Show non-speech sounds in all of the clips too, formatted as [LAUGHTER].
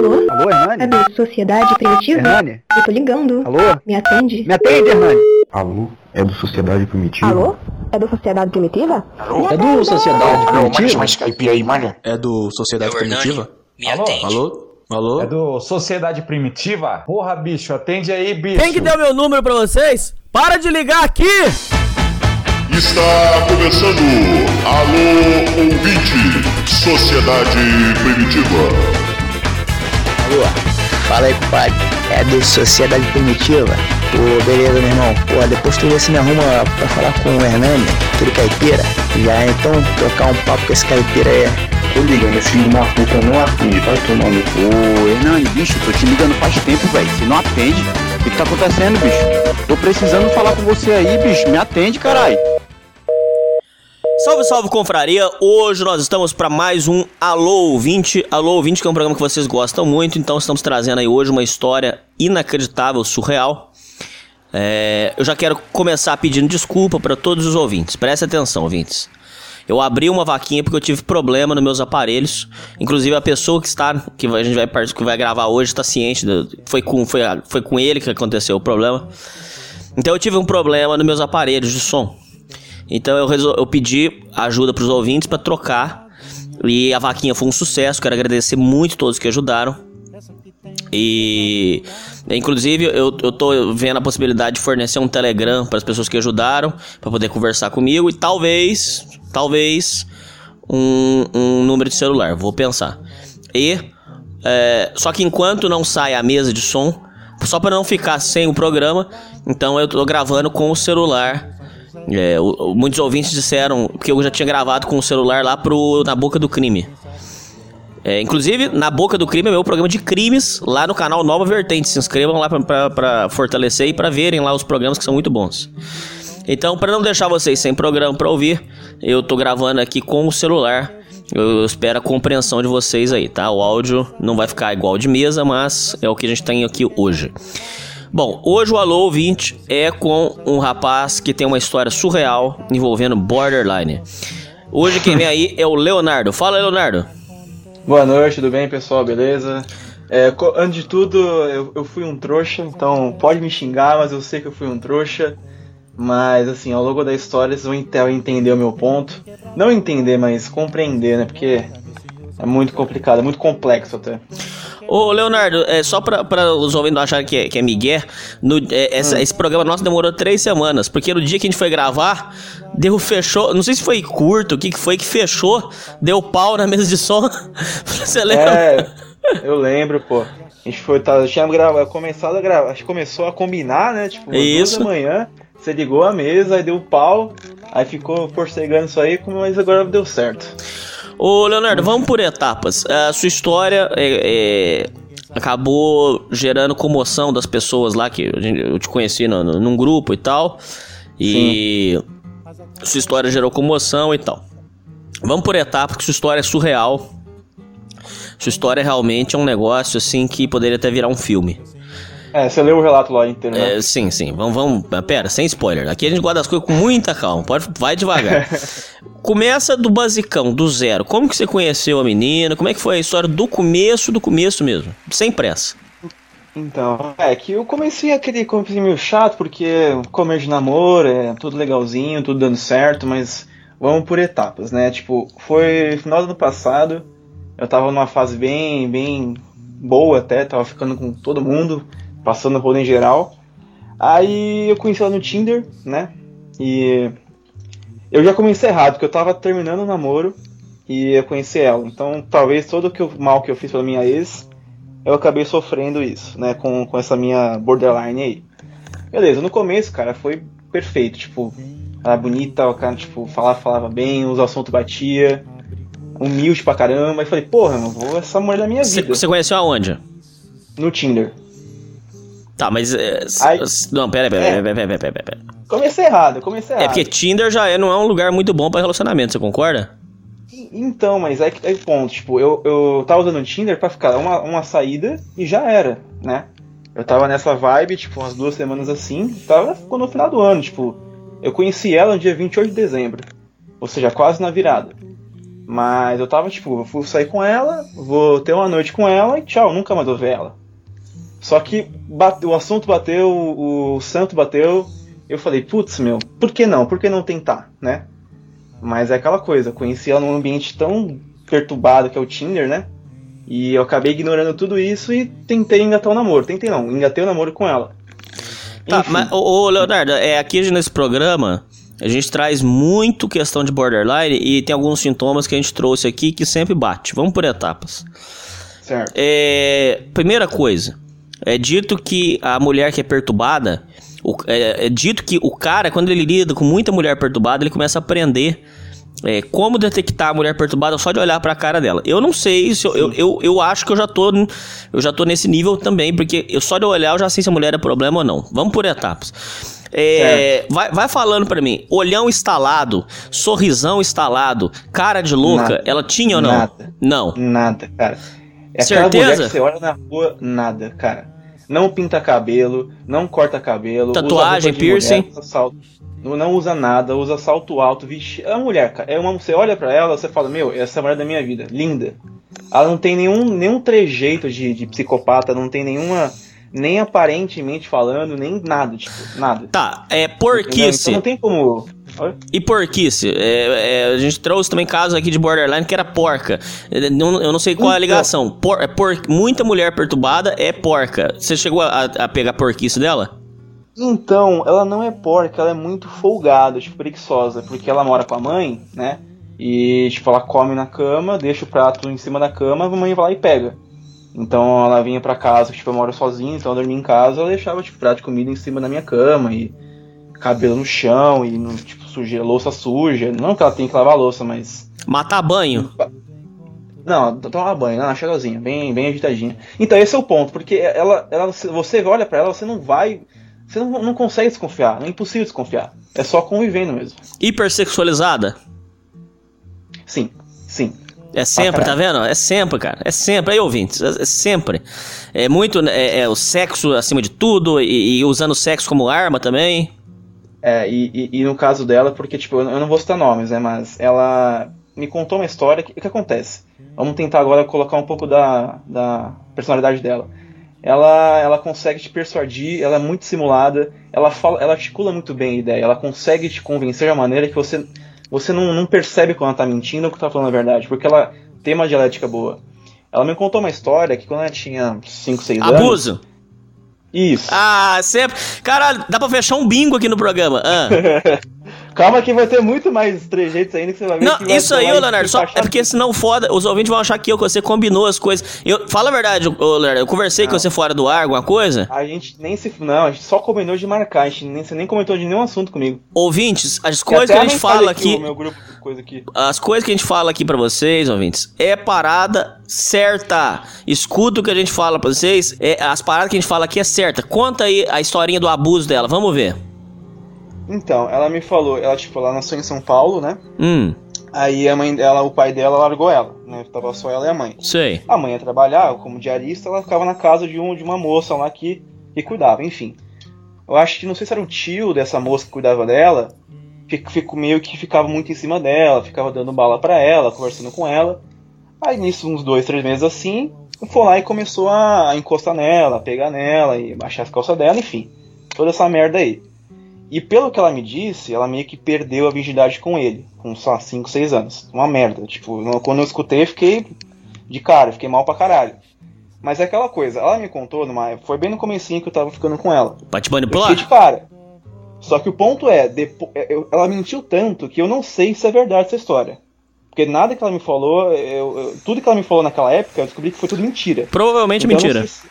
Alô? Alô, Hernani? É do Sociedade Primitiva? Hernani? Eu tô ligando. Alô? Me atende? Me atende, Hernani? Alô? É do Sociedade Primitiva? Alô? É do Sociedade Primitiva? É do Sociedade Primitiva? mais caipira aí, mano. É do Sociedade. Primitiva? Me Alô? atende. Alô? Alô? É do Sociedade Primitiva? Porra, bicho, atende aí, bicho. Quem que deu meu número pra vocês? Para de ligar aqui! Está começando Alô Ouvinte, Sociedade Primitiva. Fala aí, compadre. É do Sociedade Primitiva? Pô, beleza, meu irmão. Pô, depois tu vê se me arruma pra falar com o Hernani, aquele caipira. Já então trocar um papo com esse caipira aí. Tô ligando, esse filho de uma puta não atende, vai tomar no. Ô, Hernani, bicho, tô te ligando faz tempo, velho. Se não atende, o que, que tá acontecendo, bicho? Tô precisando falar com você aí, bicho. Me atende, caralho. Salve, salve, confraria! Hoje nós estamos para mais um Alô Ouvinte. Alô Ouvinte, que é um programa que vocês gostam muito, então estamos trazendo aí hoje uma história inacreditável, surreal. É, eu já quero começar pedindo desculpa para todos os ouvintes. Preste atenção, ouvintes. Eu abri uma vaquinha porque eu tive problema nos meus aparelhos. Inclusive a pessoa que está que a gente vai que vai gravar hoje está ciente. do- foi com foi, foi com ele que aconteceu o problema. Então eu tive um problema nos meus aparelhos de som. Então eu, resol- eu pedi ajuda pros ouvintes para trocar. E a vaquinha foi um sucesso. Quero agradecer muito todos que ajudaram. E inclusive eu, eu tô vendo a possibilidade de fornecer um Telegram para as pessoas que ajudaram, para poder conversar comigo e talvez, talvez um, um número de celular. Vou pensar. E é, só que enquanto não sai a mesa de som, só para não ficar sem o programa, então eu tô gravando com o celular. É, o- muitos ouvintes disseram que eu já tinha gravado com o celular lá pro Na Boca do Crime. É, inclusive, Na Boca do Crime é meu programa de crimes lá no canal Nova Vertente. Se inscrevam lá pra fortalecer e pra verem lá os programas que são muito bons. Então, para não deixar vocês sem programa pra ouvir, eu tô gravando aqui com o celular. Eu espero a compreensão de vocês aí, tá? O áudio não vai ficar igual de mesa, mas é o que a gente tem aqui hoje. Bom, hoje o Alô Ouvinte é com um rapaz que tem uma história surreal envolvendo borderline. Hoje quem vem aí é o Leonardo. Fala, Leonardo. Boa noite, tudo bem, pessoal? Beleza? É, antes de tudo, eu, eu fui um trouxa, então pode me xingar, mas eu sei que eu fui um trouxa. Mas, assim, ao longo da história vocês vão ente- entender o meu ponto. Não entender, mas compreender, né? Porque é muito complicado, é muito complexo até. Ô, Leonardo, é só pra, pra os ouvintes não acharem que é, que é Miguel, no, é, essa- esse programa nosso demorou três semanas, porque no dia que a gente foi gravar, deu fechou, não sei se foi curto, o que, que foi que fechou, deu pau na mesa de som. [LAUGHS] Você lembra? É, eu lembro, pô. A gente foi, tá, tinha grava, começado a gravar, acho que começou a combinar, né? Tipo, Isso. da manhã, você ligou a mesa, aí deu pau, aí ficou forcegando isso aí, mas agora deu certo. Ô, Leonardo, vamos por etapas. A sua história é, é, acabou gerando comoção das pessoas lá que eu te conheci no, no- num grupo e tal. E sua história gerou comoção e tal. Vamos por etapas, porque sua história é surreal. Sua história realmente é um negócio assim que poderia até virar um filme. É, você leu o relato lá inteiro, né? É, sim, sim. Vamos, vamos. Pera, sem spoiler. Aqui a gente guarda as coisas com muita calma. Pode, vai devagar. [LAUGHS] Começa do basicão, do zero. Como que você conheceu a menina? Como é que foi a história do começo, do começo mesmo? Sem pressa. Então, é que eu comecei aquele comecinho meio chato, porque começo de namoro, é tudo legalzinho, tudo dando certo, mas vamos por etapas, né? Tipo, foi final do ano passado, eu tava numa fase bem, bem boa até, tava ficando com todo mundo, passando o rolê em geral. Aí eu conheci ela no Tinder, né? E eu já comecei errado, porque eu tava terminando o namoro e eu conheci ela. Então, talvez todo o mal que eu fiz pela minha ex, eu acabei sofrendo isso, né? Com, com essa minha borderline aí. Beleza, no começo, cara, foi perfeito. Tipo, ela era bonita, o cara, tipo, falava, falava bem, os assuntos batia, humilde pra caramba. Aí falei, porra, eu vou essa mulher da minha vida. você conheceu aonde? No Tinder. Tá, mas. é, Aí- não, pera, pera, É. pera, pera, pera, pera. Comecei errado, comecei É errado. porque Tinder já é, não é um lugar muito bom pra relacionamento, você concorda? Então, mas é que é ponto, tipo, eu, eu tava usando o Tinder pra ficar uma, uma saída e já era, né? Eu tava nessa vibe, tipo, umas duas semanas assim, tava ficou no final do ano, tipo, eu conheci ela no dia 28 de dezembro, ou seja, quase na virada. Mas eu tava, tipo, eu vou sair com ela, vou ter uma noite com ela e tchau, nunca mais vou ver ela. Só que bate- o assunto bateu, o, o santo bateu, eu falei, putz, meu, por que não? Por que não tentar, né? Mas é aquela coisa, conheci ela num ambiente tão perturbado que é o Tinder, né? E eu acabei ignorando tudo isso e tentei engatar o namoro. Tentei não, engatei o namoro com ela. Tá, Enfim. mas, ô, ô, Leonardo, é, aqui nesse programa a gente traz muito questão de borderline e tem alguns sintomas que a gente trouxe aqui que sempre bate. Vamos por etapas. Certo. É, primeira coisa, é dito que a mulher que é perturbada, o- é, é dito que o cara, quando ele lida com muita mulher perturbada, ele começa a aprender é, como detectar a mulher perturbada só de olhar pra cara dela. Eu não sei se eu, eu, eu, eu acho que eu já tô eu já tô nesse nível também, porque eu só de eu olhar eu já sei se a mulher é problema ou não. Vamos por etapas. É, vai, vai falando pra mim, olhão instalado, sorrisão instalado, cara de louca, Nada. ela tinha ou não? Nada. Não. Nada, cara. É aquela mulher Certeza? que você olha na rua, nada, cara. Não pinta cabelo, não corta cabelo. Tatuagem, mulher, piercing. usa salto, não, usa nada, usa salto alto, vixe. É uma mulher, cara. É uma, você olha pra ela, você fala, meu, essa é a mulher da minha vida. Linda. Ela não tem nenhum, nenhum trejeito de, de psicopata, não tem nenhuma. Nem aparentemente falando, nem nada, tipo, nada. Tá, é porquice. Então não tem como. E porquice? É, é, a gente trouxe também casos aqui de borderline que era porca. Não- Eu não sei qual é a Então. ligação. Por, é por- muita mulher perturbada é porca. Você chegou a, a pegar porquice dela? Então, ela não é porca, ela é muito folgada, tipo, preguiçosa, porque ela mora com a mãe, né? E, tipo, ela come na cama, deixa o prato em cima da cama, a mãe vai lá e pega. Então ela vinha pra casa, tipo, eu moro sozinho, então eu dormia em casa, ela deixava, tipo, prato de comida em cima da minha cama e cabelo no chão e, no, tipo, sujeira, louça suja. Não que ela tenha que lavar a louça, mas Matar banho. não, toma banho, não, cheirosinha, bem, bem agitadinha. Então esse é o ponto, porque ela, ela você olha pra ela, você não vai, você não, não consegue desconfiar, é impossível desconfiar. É só convivendo mesmo. Hipersexualizada? Sim, sim. É sempre, tá vendo? É sempre, cara. É sempre. Aí, ouvintes, é, é sempre. É muito. É, é o sexo acima de tudo e, e usando o sexo como arma também. É, e, e, e no caso dela, porque, tipo, eu não- vou citar nomes, né, mas ela me contou uma história, que- o que, acontece? Vamos tentar agora colocar um pouco da, da personalidade dela. Ela, ela consegue te persuadir, ela é muito simulada, ela fala, ela articula muito bem a ideia, ela consegue te convencer de uma maneira que você, você não, não percebe quando ela tá mentindo ou que tá falando a verdade, porque ela tem uma dialética boa. Ela me contou uma história que quando ela tinha 5, 6 anos. Abuso. Isso. Ah, sempre. Caralho, dá pra fechar um bingo aqui no programa. Ah. [LAUGHS] Calma que vai ter muito mais trejeitos ainda que você vai ver Não, vai isso aí, ô Leonardo, só, é porque senão foda, os ouvintes vão achar que eu, que você combinou as coisas. Eu, fala a verdade, ô Leonardo, eu conversei com Não. você fora do ar, alguma coisa? A gente nem se. Não, a gente só combinou de marcar, a gente nem, você nem comentou de nenhum assunto comigo. Ouvintes, as coisas que a gente fala aqui, meu grupo coisa aqui. as coisas que a gente fala aqui pra vocês, ouvintes, é parada certa. Escuta o que a gente fala pra vocês, é, as paradas que a gente fala aqui é certa. Conta aí a historinha do abuso dela, vamos ver. Então, ela me falou, ela, tipo, ela nasceu em São Paulo, né? Hum, Aí a mãe dela, o pai dela largou ela, né? Tava só ela e a mãe. sei. A mãe ia trabalhar como diarista, ela ficava na casa de, um, de uma moça lá que, que cuidava, enfim. Eu acho que não sei se era o tio dessa moça que cuidava dela, fico, fico meio que ficava muito em cima dela, ficava dando bala pra ela, conversando com ela. Aí nisso, uns dois, três meses assim, foi lá e começou a encostar nela, a pegar nela e baixar as calças dela, enfim. Toda essa merda aí. E pelo que ela me disse, ela meio que perdeu a virgindade com ele, com só 5, 6 anos. Uma merda. Tipo, quando eu escutei, eu fiquei de cara, fiquei mal pra caralho. Mas é aquela coisa, ela me contou numa. Foi bem no comecinho que eu tava ficando com ela. Pra te Eu fiquei manipular? de cara. Só que o ponto é, depo- é, ela mentiu tanto que eu não sei se é verdade essa história. Porque nada que ela me falou, eu- eu- tudo que ela me falou naquela época, eu descobri que foi tudo mentira. Provavelmente Então, mentira. se-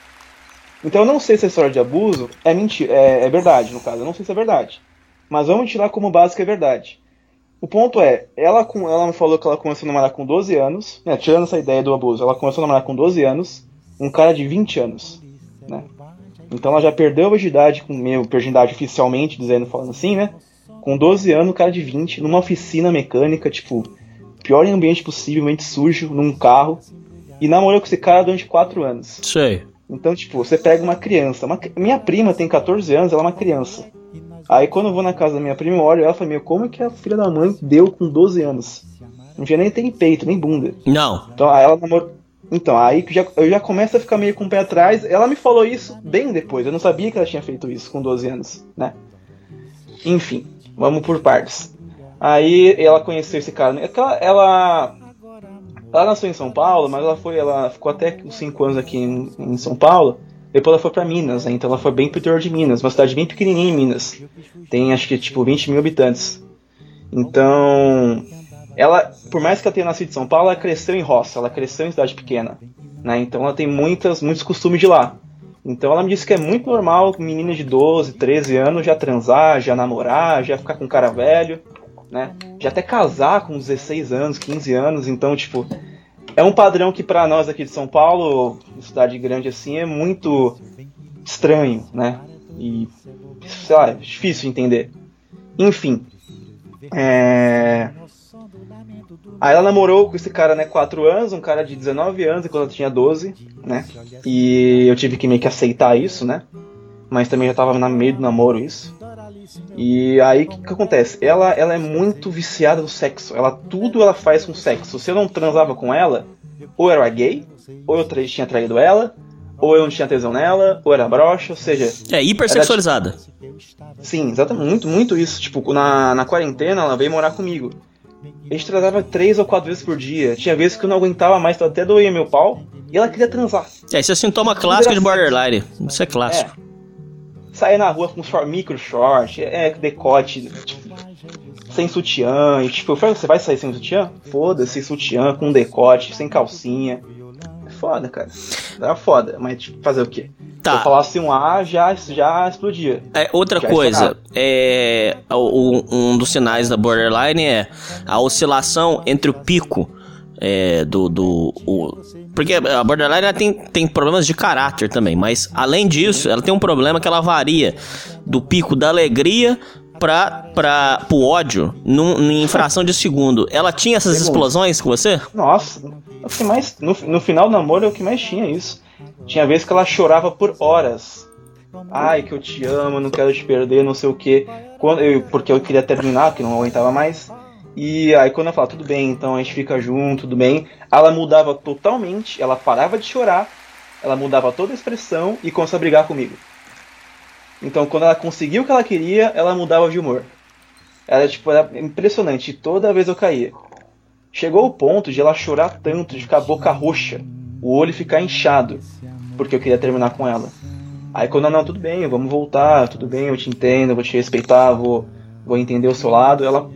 Então eu não sei se a história de abuso é mentira, é, é verdade, no caso. Eu não sei se é verdade. Mas vamos tirar como base que é verdade. O ponto é, ela, com, ela me falou que ela começou a namorar com 12 anos, né, tirando essa ideia do abuso, ela começou a namorar com 12 anos, um cara de 20 anos, né? Então ela já perdeu a virgindade, com meu, virgindade oficialmente, dizendo, falando assim, né? Com 12 anos, um cara de 20, numa oficina mecânica, tipo, pior ambiente possível, ambiente sujo, num carro, e namorou com esse cara durante 4 anos. Sei. Então, tipo, você pega uma criança. uma minha prima tem 14 anos, ela é uma criança. Aí quando eu vou na casa da minha prima, eu olho ela e falo, meu, como é que a filha da mãe deu com 12 anos? Não tinha nem tem peito, nem bunda. Não. Então aí ela namorou. Então, aí já, eu já começo a ficar meio com o pé atrás. Ela me falou isso bem depois. Eu não sabia que ela tinha feito isso com 12 anos, né? Enfim, vamos por partes. Aí ela conheceu esse cara. Ela, ela, ela nasceu em São Paulo, mas ela foi, ela ficou até uns 5 anos aqui em, em São Paulo. Depois ela foi pra Minas, né? Então ela foi bem pro interior de Minas, uma cidade bem pequenininha em Minas. Tem acho que tipo 20 mil habitantes. Então, ela, por mais que ela tenha nascido em São Paulo, ela cresceu em roça, ela cresceu em cidade pequena, né? Então ela tem muitas, muitos costumes de lá. Então ela me disse que é muito normal menina de 12, 13 anos já transar, já namorar, já ficar com cara velho, né? Já até casar com 16 anos, 15 anos, então tipo, é um padrão que para nós aqui de São Paulo, cidade grande assim, é muito estranho, né? E sei lá, é difícil de entender. Enfim, é... Aí ela namorou com esse cara, né, 4 anos, um cara de 19 anos, enquanto ela tinha 12, né? E eu tive que meio que aceitar isso, né? Mas também já tava no meio do namoro isso. E aí o que, que, acontece? Ela, ela é muito viciada no sexo. Ela tudo ela faz com sexo. Se eu não transava com ela, ou era gay, ou eu tra tinha traído ela, ou eu não tinha tesão nela, ou era broxa, ou seja. É hipersexualizada. Era, sim, exatamente. Muito, muito isso. Tipo, na, na quarentena ela veio morar comigo. A gente transava três ou quatro vezes por dia. Tinha vezes que eu não aguentava mais, até doía meu pau. E ela queria transar. É, isso é sintoma clássico de borderline. Isso é clássico. É. Sair na rua com short, micro short, é, decote, tipo, sem sutiã. E tipo, você vai sair sem sutiã? Foda-se, sutiã, com decote, sem calcinha. É foda, cara. Era foda, mas tipo, fazer o quê? Tá. Se eu falasse um A, já, já explodia. É, outra Já coisa, é, o- um dos sinais da borderline é a oscilação entre o pico é, do. do o- porque a borderline ela tem, tem problemas de caráter também, mas além disso, ela tem um problema que ela varia do pico da alegria pra, pra, pro ódio num, em fração de segundo. Ela tinha essas explosões com você? Nossa, o que mais, no, no final do namoro é o que mais tinha isso. Tinha vezes que ela chorava por horas. Ai, que eu te amo, não quero te perder, não sei o que. Quando eu, porque eu queria terminar, porque não aguentava mais. E aí quando eu falava, tudo bem, então a gente fica junto, tudo bem. Ela mudava totalmente, ela parava de chorar, ela mudava toda a expressão e começou a brigar comigo. Então quando ela conseguiu o que ela queria, ela mudava de humor. Era tipo, era impressionante, toda vez eu caía. Chegou o ponto de ela chorar tanto, de ficar boca roxa, o olho ficar inchado, porque eu queria terminar com ela. Aí quando ela, não, tudo bem, vamos voltar, tudo bem, eu te entendo, eu vou te respeitar, vou, vou entender o seu lado, ela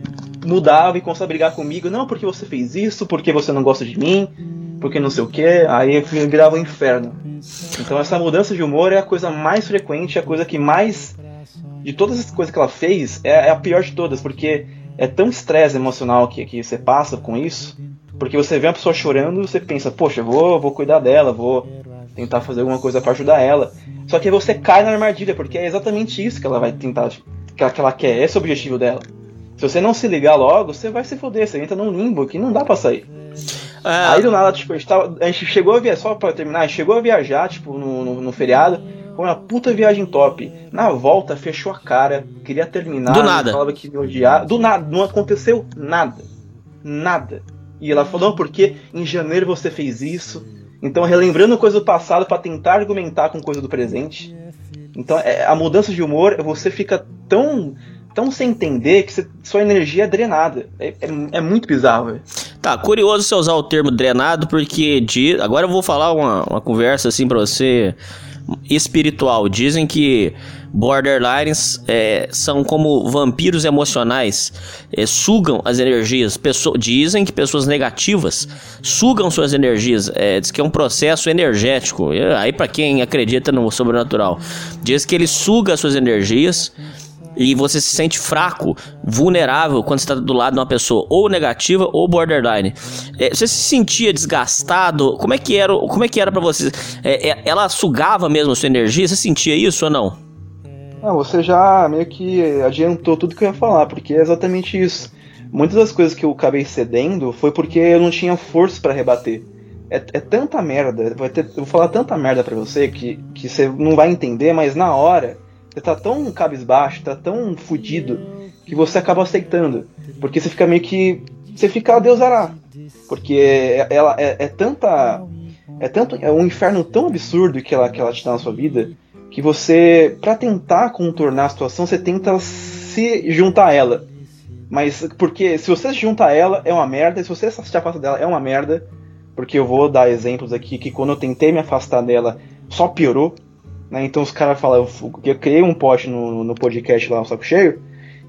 mudava e começava a brigar comigo, não, porque você fez isso, porque você não gosta de mim, porque não sei o que, aí virava um inferno. Então essa mudança de humor é a coisa mais frequente, é a coisa que mais. De todas as coisas que ela fez, é, é a pior de todas, porque é tão estresse emocional que, que você passa com isso, porque você vê uma pessoa chorando e você pensa, poxa, vou, vou cuidar dela, vou tentar fazer alguma coisa para ajudar ela. Só que você cai na armadilha, porque é exatamente isso que ela vai tentar, que que ela quer, esse é o objetivo dela. Se você não se ligar logo, você vai se foder, você entra num limbo que não dá pra sair. Ah, Aí do nada, tipo, a gente, tava, a gente chegou a viajar, só pra terminar, a gente chegou a viajar, tipo, no, no, no feriado, foi uma puta viagem top. Na volta, fechou a cara, queria terminar, Do nada. falava que me odiava. Do nada, não aconteceu nada. Nada. E ela falou, "Não, porque em janeiro você fez isso. Então, relembrando coisa do passado pra tentar argumentar com coisa do presente. Então, é, a mudança de humor, você fica tão, tão sem entender que sua energia é drenada. É, é, é muito bizarro, velho. Tá, curioso você usar o termo drenado, porque di- agora eu vou falar uma, uma conversa assim pra você espiritual. Dizem que borderlines é, são como vampiros emocionais, é, sugam as energias. Pesso- dizem que pessoas negativas sugam suas energias. É, diz que é um processo energético. Aí pra quem acredita no sobrenatural, diz que ele suga as suas energias e você se sente fraco, vulnerável quando você está do lado de uma pessoa ou negativa ou borderline. É, você se sentia desgastado? Como é que era? Como é que era para você? É, é, ela sugava mesmo a sua energia? Você sentia isso ou não? Ah, você já meio que adiantou tudo que eu ia falar, porque é exatamente isso. Muitas das coisas que eu acabei cedendo foi porque eu não tinha força pra rebater. É, é tanta merda, vai ter, eu vou falar tanta merda pra você que, que você não vai entender, mas na hora você tá tão cabisbaixo, tá tão fudido, que você acaba aceitando. Porque você fica meio que você fica a Deus dará. Porque ela é, é tanta. É tanto. É um inferno tão absurdo que ela, que ela te dá na sua vida que você, pra tentar contornar a situação, você tenta se juntar a ela. Mas porque se você se junta a ela, é uma merda, se você se afasta dela, é uma merda. Porque eu vou dar exemplos aqui que quando eu tentei me afastar dela, só piorou. Né? Então os caras falam, eu, eu criei um post no, no podcast lá, o Saco Cheio,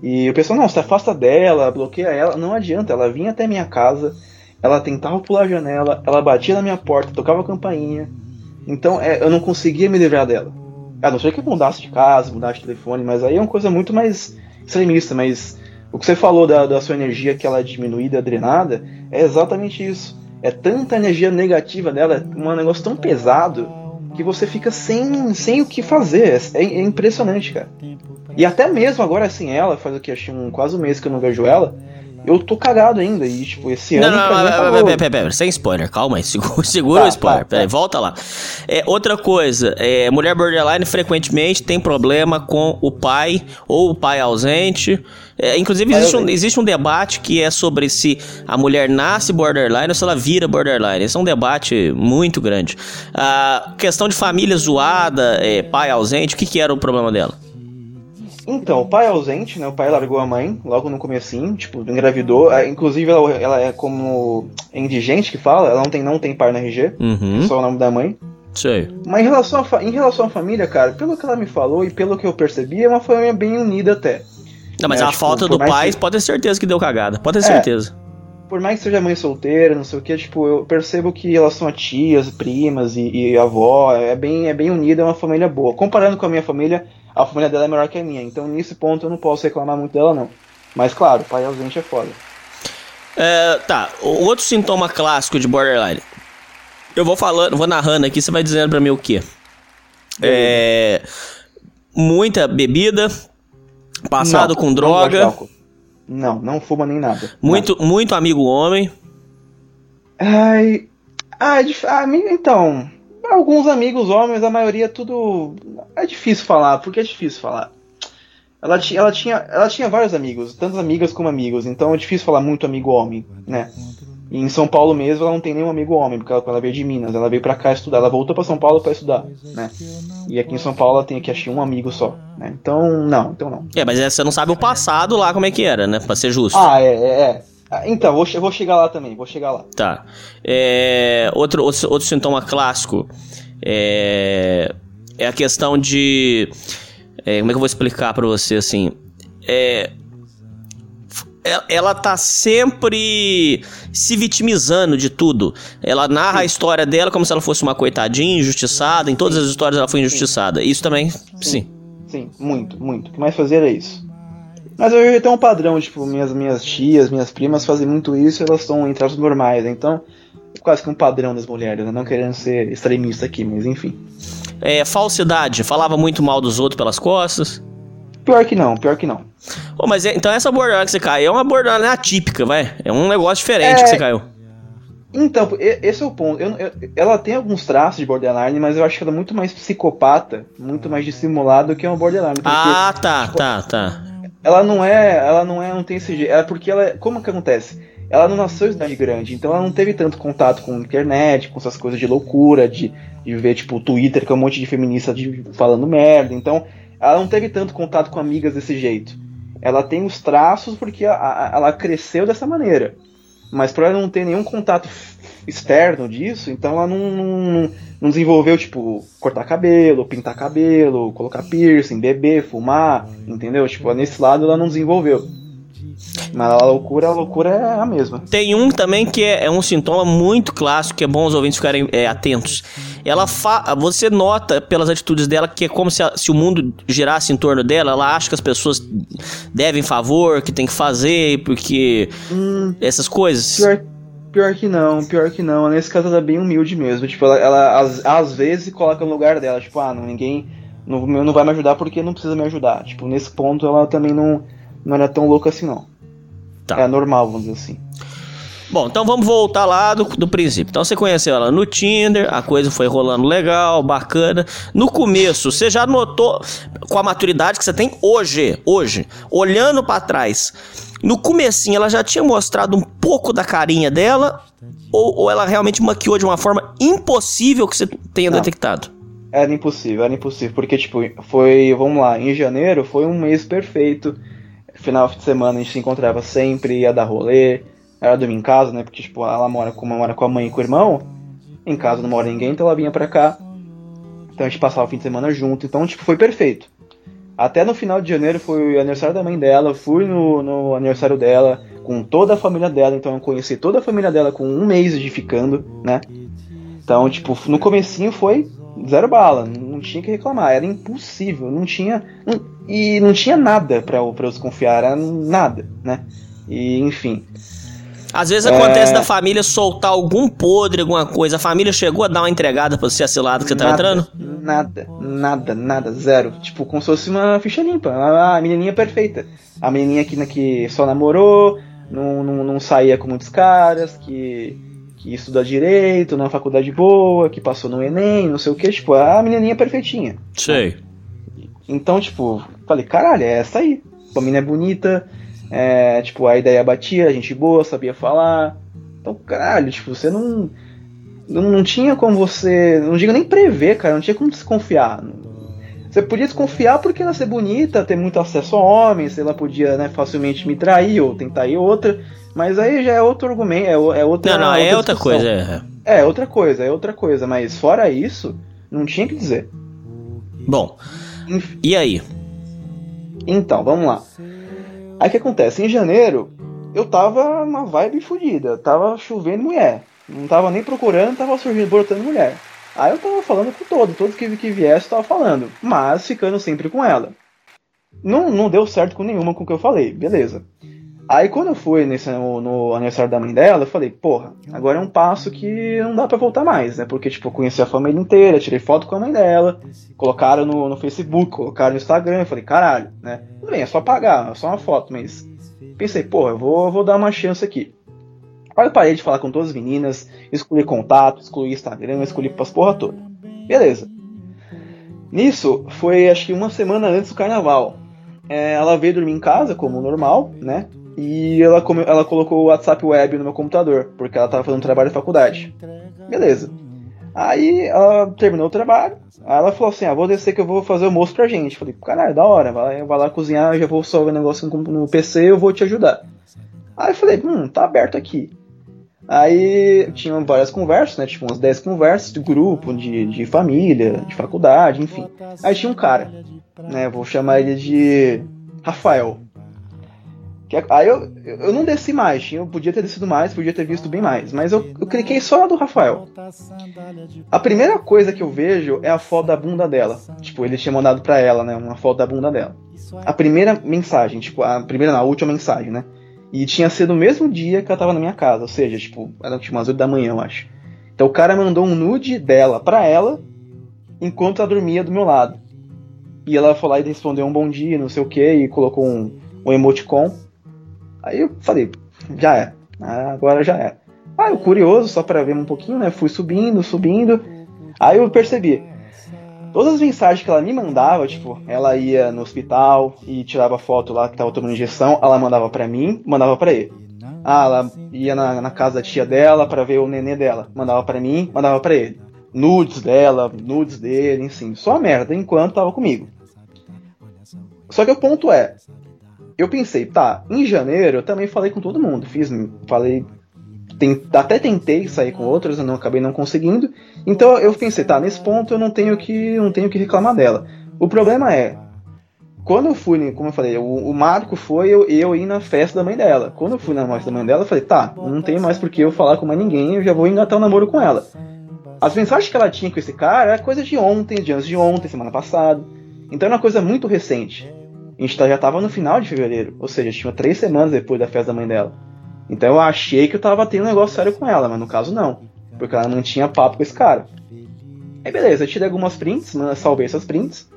e o pessoal, não, se afasta dela, bloqueia ela. Não adianta, ela vinha até minha casa, ela tentava pular a janela, ela batia na minha porta, tocava a campainha. Então é, eu não conseguia me livrar dela. A não ser que eu mudasse de casa, mudasse de telefone, mas aí é uma coisa muito mais extremista. Mas o que você falou da, da sua energia que ela é diminuída, drenada, é exatamente isso. É tanta energia negativa dela, é um negócio tão pesado que você fica sem, sem o que fazer. É, é impressionante, cara. E até mesmo agora sem ela, faz o que? Acho um, quase um mês que eu não vejo ela. Eu tô cagado ainda. E, tipo, esse Não, ano. não, mim, não, acabou. pera, pera, pera, sem spoiler, calma aí, [LAUGHS] segura, segura Tá, o spoiler, tá, peraí, tá. volta lá. É, outra coisa, é, mulher borderline frequentemente tem problema com o pai ou o pai ausente. É, inclusive, existe um, existe um debate que é sobre se a mulher nasce borderline ou se ela vira borderline. Esse é um debate muito grande. A questão de família zoada, é, pai ausente, o que, que era o problema dela? Então, o pai é ausente, né? O pai largou a mãe logo no comecinho, tipo, engravidou. É, Inclusive, ela, ela é como indigente que fala, ela não tem, não tem pai no RG, Uhum, só o nome da mãe. sei. Mas em relação, a, em relação à família, cara, pelo que ela me falou e pelo que eu percebi, é uma família bem unida até. Não, mas É, a tipo, falta do pai, que- pode ter certeza que deu cagada. Pode ter É. certeza. Por mais que seja mãe solteira, não sei o que, tipo, eu percebo que relação a tias, primas e, e avó, é bem, é bem unida, é uma família boa. Comparando com a minha família, a família dela é melhor que a minha. Então, nesse ponto, eu não posso reclamar muito dela, não. Mas, claro, pai ausente é foda. É, tá, o outro sintoma clássico de borderline. Eu vou falando, vou narrando aqui, você vai dizendo pra mim o que. É. Muita bebida, passado Não, com droga. Não, não fuma nem nada. muito, muito amigo homem. Ai. Dif- ah, então. Alguns amigos homens, a maioria tudo. É difícil falar, porque é difícil falar. Ela, ela, tinha, ela tinha vários amigos, tanto amigas como amigos, então é difícil falar muito amigo homem, né? E em São Paulo mesmo ela não tem nenhum amigo homem, porque ela, ela veio de Minas, ela veio pra cá estudar, ela voltou pra São Paulo pra estudar, né? E aqui em São Paulo ela tem aqui acho um amigo só, né? Então, não, então não. É, mas é, você não sabe o passado lá como é que era, né? Pra ser justo. Ah, é, é, é. Ah, Então, vou, vou chegar lá também, vou chegar lá. Tá. É, outro, outro, outro sintoma clássico é, é a questão de. é, como é que eu vou explicar pra você assim? É, ela- ela tá sempre se vitimizando de tudo. Ela narra a história dela como se ela fosse uma coitadinha, injustiçada. Em todas as histórias ela foi injustiçada. Isso também, sim. Sim, muito, muito. O que mais fazia era isso. Mas eu já tenho um padrão, tipo, minhas, minhas tias, minhas primas fazem muito isso e elas estão entre as normais, então é quase que um padrão das mulheres, né? Não querendo ser extremista aqui, mas enfim. É, falsidade. Falava muito mal dos outros pelas costas. Pior que não, pior que não. Ô, mas é- então essa borderline que você caiu é uma borderline atípica, vai. É um negócio diferente É. que você caiu. Então, esse é o ponto. Eu- eu- ela tem alguns traços de borderline, mas eu acho que ela é muito mais psicopata, muito mais dissimulada do que uma borderline. Ah, tá, tá, tá. ela não é, ela não é, não tem esse jeito. É porque ela, como que acontece? Ela não nasceu em cidade grande, então ela não teve tanto contato com internet, com essas coisas de loucura, de, de ver tipo o Twitter que é um monte de feminista de, falando merda. Então, ela não teve tanto contato com amigas desse jeito. Ela tem os traços porque a- a- ela cresceu dessa maneira. Mas por ela não ter nenhum contato externo disso, então ela não, não, não desenvolveu, tipo, cortar cabelo, pintar cabelo, colocar piercing, beber, fumar, entendeu? Tipo, nesse lado ela não desenvolveu. Mas a loucura, a loucura é a mesma. Tem um também que é, é um sintoma muito clássico, que é bom os ouvintes ficarem é, atentos. Ela fa você nota pelas atitudes dela que é como se, a- se o mundo girasse em torno dela, ela acha que as pessoas devem favor, que tem que fazer, porque essas coisas. Pior, pior que não, pior que não. Nesse caso ela é bem humilde mesmo. Tipo, ela, ela às, às vezes coloca no lugar dela, tipo, ah, não, ninguém não, não vai me ajudar porque não precisa me ajudar. Tipo, nesse ponto ela também não, não era tão louca assim não. Tá. É normal, vamos dizer assim. Bom, então vamos voltar lá do, do princípio. Então você conheceu ela no Tinder, a coisa foi rolando legal, bacana. No começo, você já notou, com a maturidade que você tem hoje, hoje, olhando pra trás, no comecinho ela já tinha mostrado um pouco da carinha dela? Ou, ou ela realmente maquiou de uma forma impossível que você tenha Não. detectado? Era impossível, era impossível, porque, tipo, foi, vamos lá, em janeiro foi um mês perfeito. Final de semana a gente se encontrava sempre, ia dar rolê, era dormir em casa, né? Porque, tipo, ela mora com, mora com a mãe e com o irmão, em casa não mora ninguém, então ela vinha pra cá. Então a gente passava o fim de semana junto, então, tipo, foi perfeito. Até no final de janeiro foi o aniversário da mãe dela, fui no, no aniversário dela, com toda a família dela, então eu conheci toda a família dela com um mês de ficando, né? Então, tipo, no comecinho foi zero bala, não tinha que reclamar, era impossível, não tinha. não- e não tinha nada pra eu, pra eu desconfiar, era nada, né? E enfim. Às vezes É. acontece da família soltar algum podre, alguma coisa. A família chegou a dar uma entregada pra você a cilada que você tava nada, entrando? Nada, nada, nada, zero. Tipo, como se fosse uma ficha limpa. A, a menininha perfeita. A menininha que, que só namorou, não, não, não saía com muitos caras, que, que estuda direito, numa faculdade boa, que passou no Enem, não sei o que. Tipo, a menininha perfeitinha. Sei. Então, tipo, falei, caralho, é essa aí. A menina é bonita, é, tipo, a ideia batia, a gente boa, sabia falar. Então, caralho, tipo, você não. Não, não tinha como você. Não digo nem prever, cara, não tinha como desconfiar. Você podia desconfiar porque ela ser bonita, ter muito acesso a homens, ela podia né, facilmente me trair ou tentar ir outra. Mas aí já é outro argumento, é, é outra. Não, não, é outra discussão. coisa. É. É, outra coisa, é outra coisa. Mas fora isso, não tinha que dizer. Bom, e aí? Então, vamos lá. Aí o que acontece? Em janeiro, eu tava uma vibe fodida. Tava chovendo mulher. Não tava nem procurando, tava surgindo, brotando mulher. Aí eu tava falando com todo, todos que, que viesse tava falando. Mas ficando sempre com ela. Não, não deu certo com nenhuma com o que eu falei, beleza. Aí quando eu fui nesse, no, no aniversário da mãe dela, eu falei, porra, agora é um passo que não dá pra voltar mais, né? Porque, tipo, eu conheci a família inteira, tirei foto com a mãe dela, colocaram no, no Facebook, colocaram no Instagram, eu falei, caralho, né? Tudo bem, é só pagar, é só uma foto, mas pensei, porra, eu vou, vou dar uma chance aqui. Aí eu parei de falar com todas as meninas, escolhi contato, escolhi Instagram, escolhi as porra toda. Beleza. Nisso, foi acho que uma semana antes do carnaval. É, ela veio dormir em casa, como normal, né? E ela, come- ela colocou o WhatsApp web no meu computador, porque ela tava fazendo trabalho de faculdade. Beleza. Aí ela terminou o trabalho, aí ela falou assim: Ah, vou descer que eu vou fazer o almoço pra gente. Falei, caralho, da hora, vai, vai lá cozinhar, já vou salvar o negócio no, no PC eu vou te ajudar. Aí eu falei, hum, tá aberto aqui. Aí tinham várias conversas, né? Tipo umas 10 conversas de grupo, de, de família, de faculdade, enfim. Aí tinha um cara, né? Vou chamar ele de Rafael. Que é- aí eu, eu não desci mais, eu podia ter descido mais, podia ter visto bem mais, mas eu, eu cliquei só na do Rafael. A primeira coisa que eu vejo é a foto da bunda dela. Tipo, ele tinha mandado pra ela, né? Uma foto da bunda dela. A primeira mensagem, tipo, a primeira, não, a última mensagem, né? E tinha sido no mesmo dia que ela tava na minha casa, ou seja, tipo, era tipo umas 8 da manhã, eu acho. Então o cara mandou um nude dela pra ela enquanto ela dormia do meu lado. E ela foi lá e respondeu um bom dia, não sei o que, e colocou um, um emoticon. Aí eu falei, já é, agora já é. Ah, eu curioso, só pra ver um pouquinho, né? Fui subindo, subindo. Aí eu percebi. Todas as mensagens que ela me mandava, tipo, ela ia no hospital e tirava foto lá que tava tomando injeção, ela mandava pra mim, mandava pra ele. Ah, ela ia na, na casa da tia dela pra ver o nenê dela, mandava pra mim, mandava pra ele. Nudes dela, nudes dele, enfim, só merda enquanto tava comigo. Só que o ponto é, eu pensei, tá, em janeiro eu também falei com todo mundo, fiz, falei, tem- até tentei sair com outros, eu não acabei não conseguindo. Então eu pensei, tá, nesse ponto eu não tenho que, não tenho que reclamar dela. O problema é, quando eu fui, como eu falei, o, o marco foi eu, eu ir na festa da mãe dela. Quando eu fui na festa da mãe dela, eu falei, tá, não tem mais por que eu falar com mais ninguém, eu já vou engatar o namoro com ela. As mensagens que ela tinha com esse cara era coisa de ontem, de antes de ontem, semana passada. Então era uma coisa muito recente. A gente tá- já tava no final de fevereiro, ou seja, tinha três semanas depois da festa da mãe dela. Então eu achei que eu tava tendo um negócio sério com ela, mas no caso não. Porque ela não tinha papo com esse cara. Aí beleza, eu tirei algumas prints, salvei essas prints.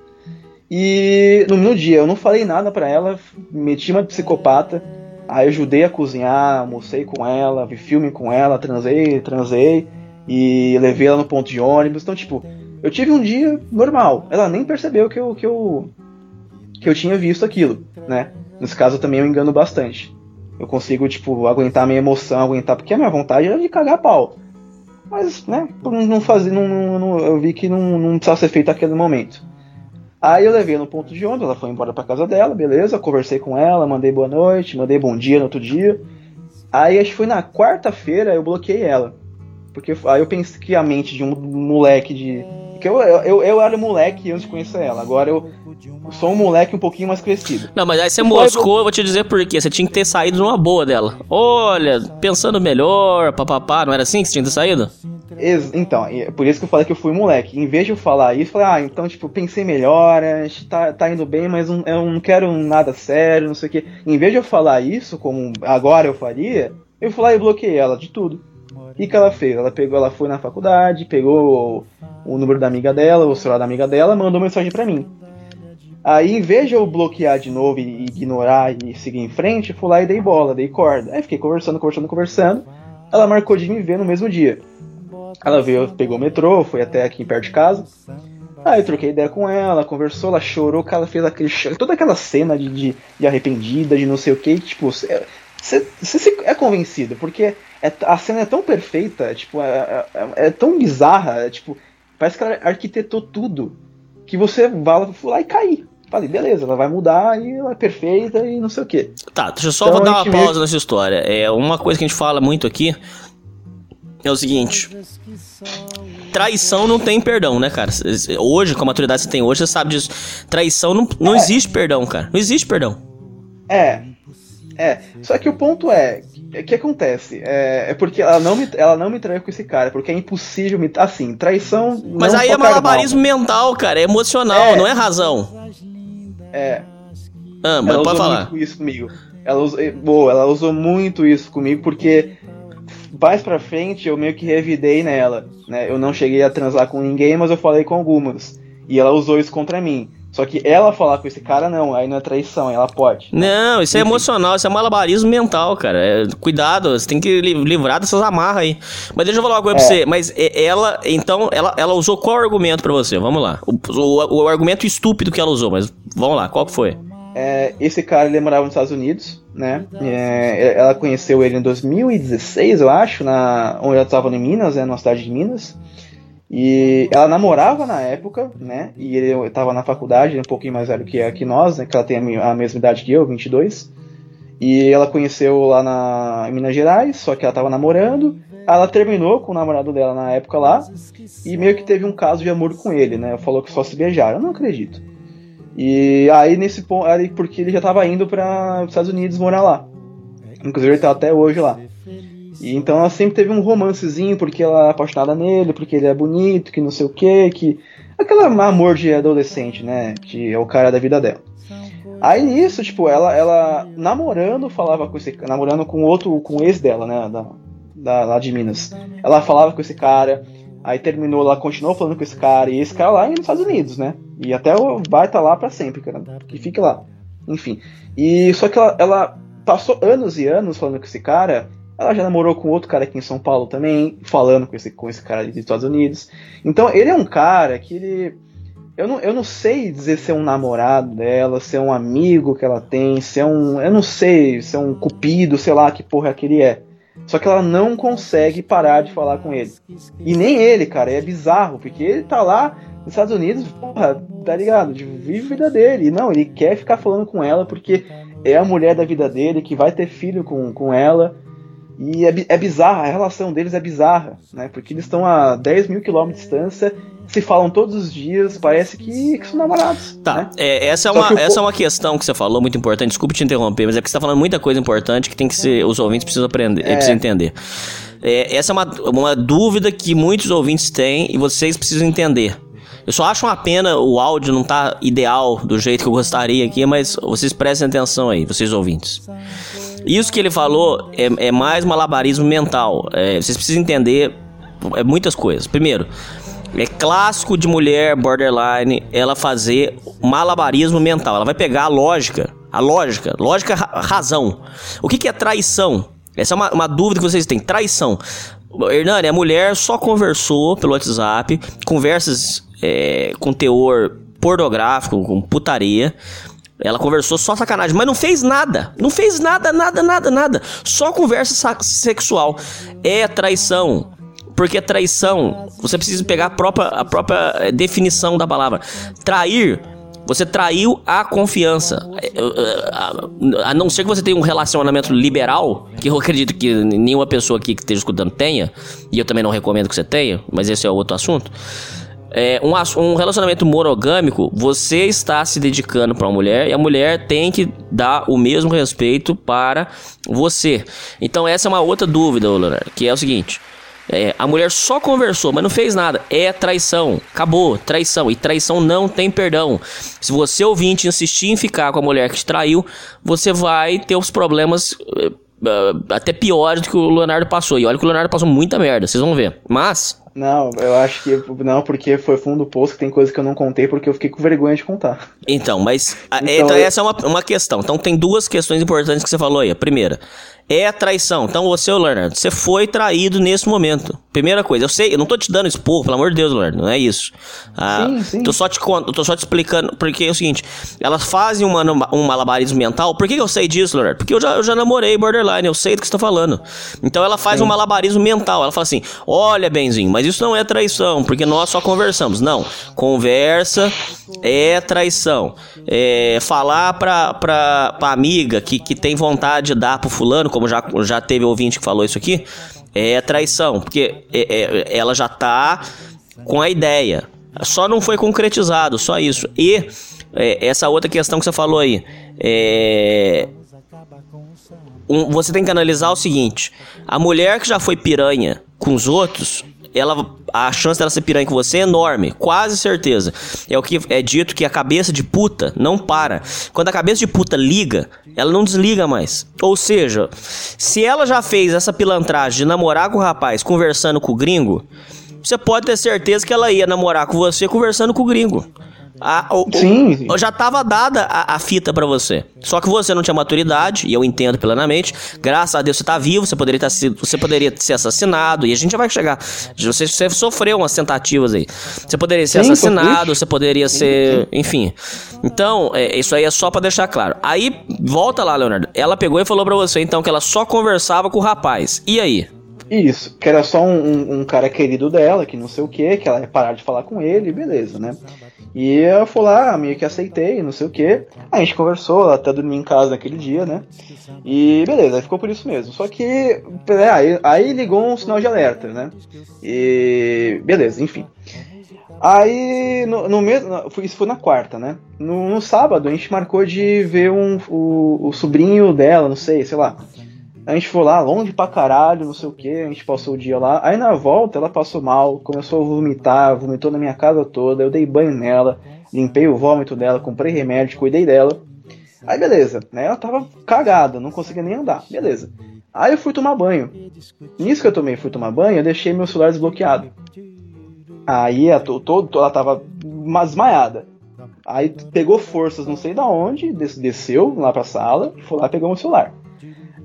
E no, no dia eu não falei nada pra ela, meti uma psicopata. Aí eu ajudei a cozinhar, almocei com ela, vi filme com ela, transei, transei e levei ela no ponto de ônibus. Então, tipo, eu tive um dia normal. Ela nem percebeu que eu que eu que eu tinha visto aquilo, né? Nesse caso também eu engano bastante. Eu consigo, tipo, aguentar a minha emoção, aguentar, porque a minha vontade era de cagar pau. Mas, né, não fazer, não- não- eu vi que não, não precisava ser feito naquele momento. Aí eu levei no ponto de ônibus, ela foi embora pra casa dela, beleza, conversei com ela, mandei boa noite, mandei bom dia no outro dia. Aí acho que foi na quarta-feira eu bloqueei ela. Porque aí eu pensei que a mente de um moleque de. Porque eu, eu, eu era moleque antes de conhecer ela, agora eu sou um moleque um pouquinho mais crescido. Não, mas aí você moscou, eu vou te dizer por quê. Você tinha que ter saído numa boa dela. Olha, pensando melhor, papapá, não era assim que você tinha que ter saído? Então, é por isso que eu falei que eu fui moleque. Em vez de eu falar isso, eu falei, ah, então, tipo, pensei melhor, a gente tá, tá indo bem, mas não- eu não quero nada sério, não sei o quê. Em vez de eu falar isso, como agora eu faria, eu fui lá e bloqueei ela de tudo. E o que ela fez? Ela pegou, ela foi na faculdade, pegou o, número da amiga dela, o celular da amiga dela, mandou mensagem pra mim. Aí, de eu bloquear de novo e ignorar e seguir em frente, fui lá e dei bola, dei corda. Aí fiquei conversando, conversando, conversando. Ela marcou de me ver no mesmo dia. Ela veio, pegou o metrô, foi até aqui perto de casa. Aí eu troquei ideia com ela, conversou, ela chorou, ela fez aquele, toda aquela cena de, de, de arrependida, de não sei o que, tipo, você é convencido, porque é- a cena é tão perfeita, tipo, é, é- é tão bizarra, é, tipo, parece que ela arquitetou tudo, que você vai lá, e cair. Falei, beleza, ela vai mudar e ela é perfeita e não sei o que. Tá, deixa eu só Então, vou dar uma gente meio pausa nessa história. É uma coisa que a gente fala muito aqui é o seguinte. Traição não tem perdão, né, cara? Hoje, com a maturidade que você tem hoje, você sabe disso. Traição não, não existe perdão, cara. Não existe perdão. É. É. Só que o ponto é. O que acontece? É, é porque ela não, me, ela não me traiu com esse cara, porque é impossível me. Assim, traição. Mas não aí é mal. malabarismo mental, cara. É emocional, É. não é razão. É. Ah, mas ela pode usou falar. muito isso comigo. Ela usou, eh, boa, ela usou muito isso comigo porque mais pra frente eu meio que revidei nela, né? Eu não cheguei a transar com ninguém, mas eu falei com algumas. E ela usou isso contra mim. Só que ela falar com esse cara não, aí não é traição, ela pode. Não, isso é Enfim. emocional, isso é malabarismo mental, cara. É, cuidado, você tem que li- livrar dessas amarras aí. Mas deixa eu falar uma coisa pra É. você. Mas ela, então, ela, ela usou qual argumento pra você? Vamos lá. O, o- o argumento estúpido que ela usou, mas vamos lá, qual que foi? É, esse cara ele morava nos Estados Unidos, né? É, ela conheceu ele em 2016, eu acho, na, onde ela estava em Minas, né? Numa cidade de Minas. E ela namorava na época, né? E ele estava na faculdade, é um pouquinho mais velho que, que nós, né? Que ela tem a, mesma idade que eu, 22. E ela conheceu lá na, em Minas Gerais, só que ela estava namorando. Ela terminou com o namorado dela na época lá. E meio que teve um caso de amor com ele, né? Falou que só se beijaram. Eu não acredito. E aí nesse ponto, porque ele já tava indo para os Estados Unidos morar lá. Inclusive ele tá até hoje lá. E então ela sempre teve um romancezinho porque ela é apaixonada nele, porque ele é bonito, que não sei o que, que aquele amor de adolescente, né, que é o cara da vida dela. Aí nisso, tipo, ela ela namorando falava com esse namorando com outro com o ex dela, né, da, da lá de Minas. Ela falava com esse cara, Aí terminou, ela continuou falando com esse cara, e esse cara lá nos Estados Unidos, né? E até vai estar lá pra sempre, cara. Que fique lá. Enfim. E só que ela, ela passou anos e anos falando com esse cara. Ela já namorou com outro cara aqui em São Paulo também, falando com esse, com esse cara ali dos Estados Unidos. Então ele é um cara que ele. Eu não, eu não sei dizer se é um namorado dela, se é um amigo que ela tem, se é um. Eu não sei, se é um cupido, sei lá que porra que ele é. Só que ela não consegue parar de falar com ele. E nem ele, cara, é bizarro, porque ele tá lá nos Estados Unidos, porra, tá ligado? Vive a vida dele. Não, ele quer ficar falando com ela porque é a mulher da vida dele, que vai ter filho com, com ela. E é, é bizarra, a relação deles é bizarra, né? Porque eles estão a 10 mil quilômetros de distância, se falam todos os dias, parece que, que são namorados. Tá, né? é, essa, é uma, essa é uma questão que você falou muito importante. Desculpe te interromper, mas é que você tá falando muita coisa importante que tem que ser. Os ouvintes precisam aprender, É. precisam entender. É, essa é uma, uma dúvida que muitos ouvintes têm e vocês precisam entender. Eu só acho uma pena o áudio não tá ideal do jeito que eu gostaria aqui, mas vocês prestem atenção aí, vocês ouvintes. Isso que ele falou é, é mais malabarismo mental. É, vocês precisam entender é, muitas coisas. Primeiro, é clássico de mulher borderline ela fazer malabarismo mental. Ela vai pegar a lógica A lógica. Lógica, ra- razão. O que, que é traição? Essa é uma, uma dúvida que vocês têm. Traição. Hernani, a mulher só conversou pelo WhatsApp, conversas é, com teor pornográfico, com putaria. Ela conversou só sacanagem, mas não fez nada. Não fez nada, nada, nada, nada. Só conversa sa- sexual. É traição. Porque traição, você precisa pegar a própria, a própria eh, definição da palavra. Trair, você traiu a confiança. Eh, eh, a não ser que você tenha um relacionamento liberal, que eu acredito que nenhuma pessoa aqui que esteja escutando tenha, e eu também não recomendo que você tenha, mas esse é outro assunto. É, um, um relacionamento monogâmico, você está se dedicando para uma mulher e a mulher tem que dar o mesmo respeito para você. Então essa é uma outra dúvida, Leonardo, que é o seguinte: é, a mulher só conversou, mas não fez nada. É traição. Acabou, traição. E traição não tem perdão. Se você ouvinte insistir em ficar com a mulher que te traiu, você vai ter os problemas. eh, eh, até piores do que o Leonardo passou. E olha que o Leonardo passou muita merda, vocês vão ver. Mas, Não, eu acho que. Não, porque foi fundo do poço que tem coisa que eu não contei porque eu fiquei com vergonha de contar. Então, mas a- Então, então, essa é uma, uma questão. Então tem duas questões importantes que você falou aí. A primeira, é traição. Então você, Leonardo, você foi traído nesse momento. Primeira coisa, eu sei, eu não tô te dando expor, pelo amor de Deus, Leonardo, não é isso. Ah, Sim, sim. Tô só te conto, tô só te explicando, porque é o seguinte, elas fazem uma, um malabarismo mental. Por que que eu sei disso, Leonardo? Porque eu já, eu já namorei borderline, eu sei do que você tá falando. Então ela faz um malabarismo mental. Ela fala assim: olha, Benzinho, mas isso não é traição, porque nós só conversamos. Não, conversa é traição. É, falar pra, pra, pra amiga que, que tem vontade de dar pro fulano, como já, já teve ouvinte que falou isso aqui, é traição, porque é- é- ela já tá com a ideia. Só não foi concretizado, só isso. E é, essa outra questão que você falou aí, é, um- você tem que analisar o seguinte: a mulher que já foi piranha com os outros, ela, a chance dela ser piranha com você é enorme, quase certeza. É o que é dito que a cabeça de puta não para. Quando a cabeça de puta liga, ela não desliga mais. Ou seja, se ela já fez essa pilantragem de namorar com o rapaz conversando com o gringo, você pode ter certeza que ela ia namorar com você conversando com o gringo. A- o- o- Sim, sim. já tava dada a, a fita pra você. Só que você não tinha maturidade, e eu entendo plenamente. Graças a Deus você tá vivo, você poderia, tá, sido- você poderia ser assassinado, e a gente já vai chegar. Você, você sofreu umas tentativas aí. Você poderia ser Sim, assassinado, você poderia ser. Enfim. Então, é, isso aí é só pra deixar claro. Aí, volta lá, Leonardo. Ela pegou e falou pra você, então, que ela só conversava com o rapaz. E aí? Isso, que era só um, um- cara querido dela, que não sei o que, que ela ia parar de falar com ele, beleza, né? E eu fui lá, meio que aceitei, não sei o que. A gente conversou, ela até dormiu em casa naquele dia, né? E beleza, ficou por isso mesmo. Só que é, aí, aí ligou um sinal de alerta, né? E beleza, enfim. Aí, no, no mesmo. Isso foi na quarta, né? No, no sábado, a gente marcou de ver um, o, o sobrinho dela, não sei, sei lá. A gente foi lá, longe pra caralho, não sei o que, a gente passou o dia lá. Aí na volta ela passou mal, começou a vomitar, vomitou na minha casa toda, eu dei banho nela, limpei o vômito dela, comprei remédio, cuidei dela. Aí beleza, né? Ela tava cagada, não conseguia nem andar, beleza. Aí eu fui tomar banho. Nisso que eu tomei, fui tomar banho, eu deixei meu celular desbloqueado. Aí ela, ela tava ma- desmaiada. Aí pegou forças, não sei da onde, des- desceu lá pra sala, foi lá e pegou meu celular.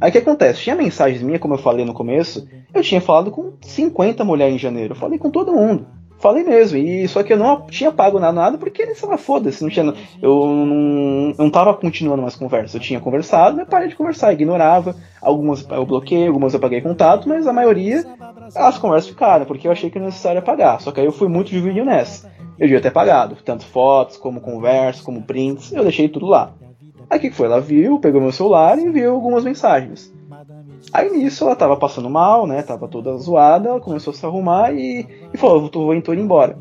Aí o que acontece? Tinha mensagens minhas, como eu falei no começo, eu tinha falado com 50 mulheres em janeiro. Eu falei com todo mundo. Falei mesmo. E só que eu não tinha pago nada, nada porque ele estava foda-se. Não tinha, eu não, não tava continuando mais conversa. Eu tinha conversado, mas parei de conversar, ignorava. Algumas eu bloqueei, algumas eu paguei contato, mas a maioria as conversas ficaram, porque eu achei que era necessário pagar. Só que aí eu fui muito juvenil nessa. Eu devia ter pagado, tanto fotos, como conversas, como prints, eu deixei tudo lá. Aí o que foi? Ela viu, pegou meu celular e viu algumas mensagens. Aí nisso ela tava passando mal, né? Tava toda zoada, ela começou a se arrumar e, e falou, eu tô, vou indo embora.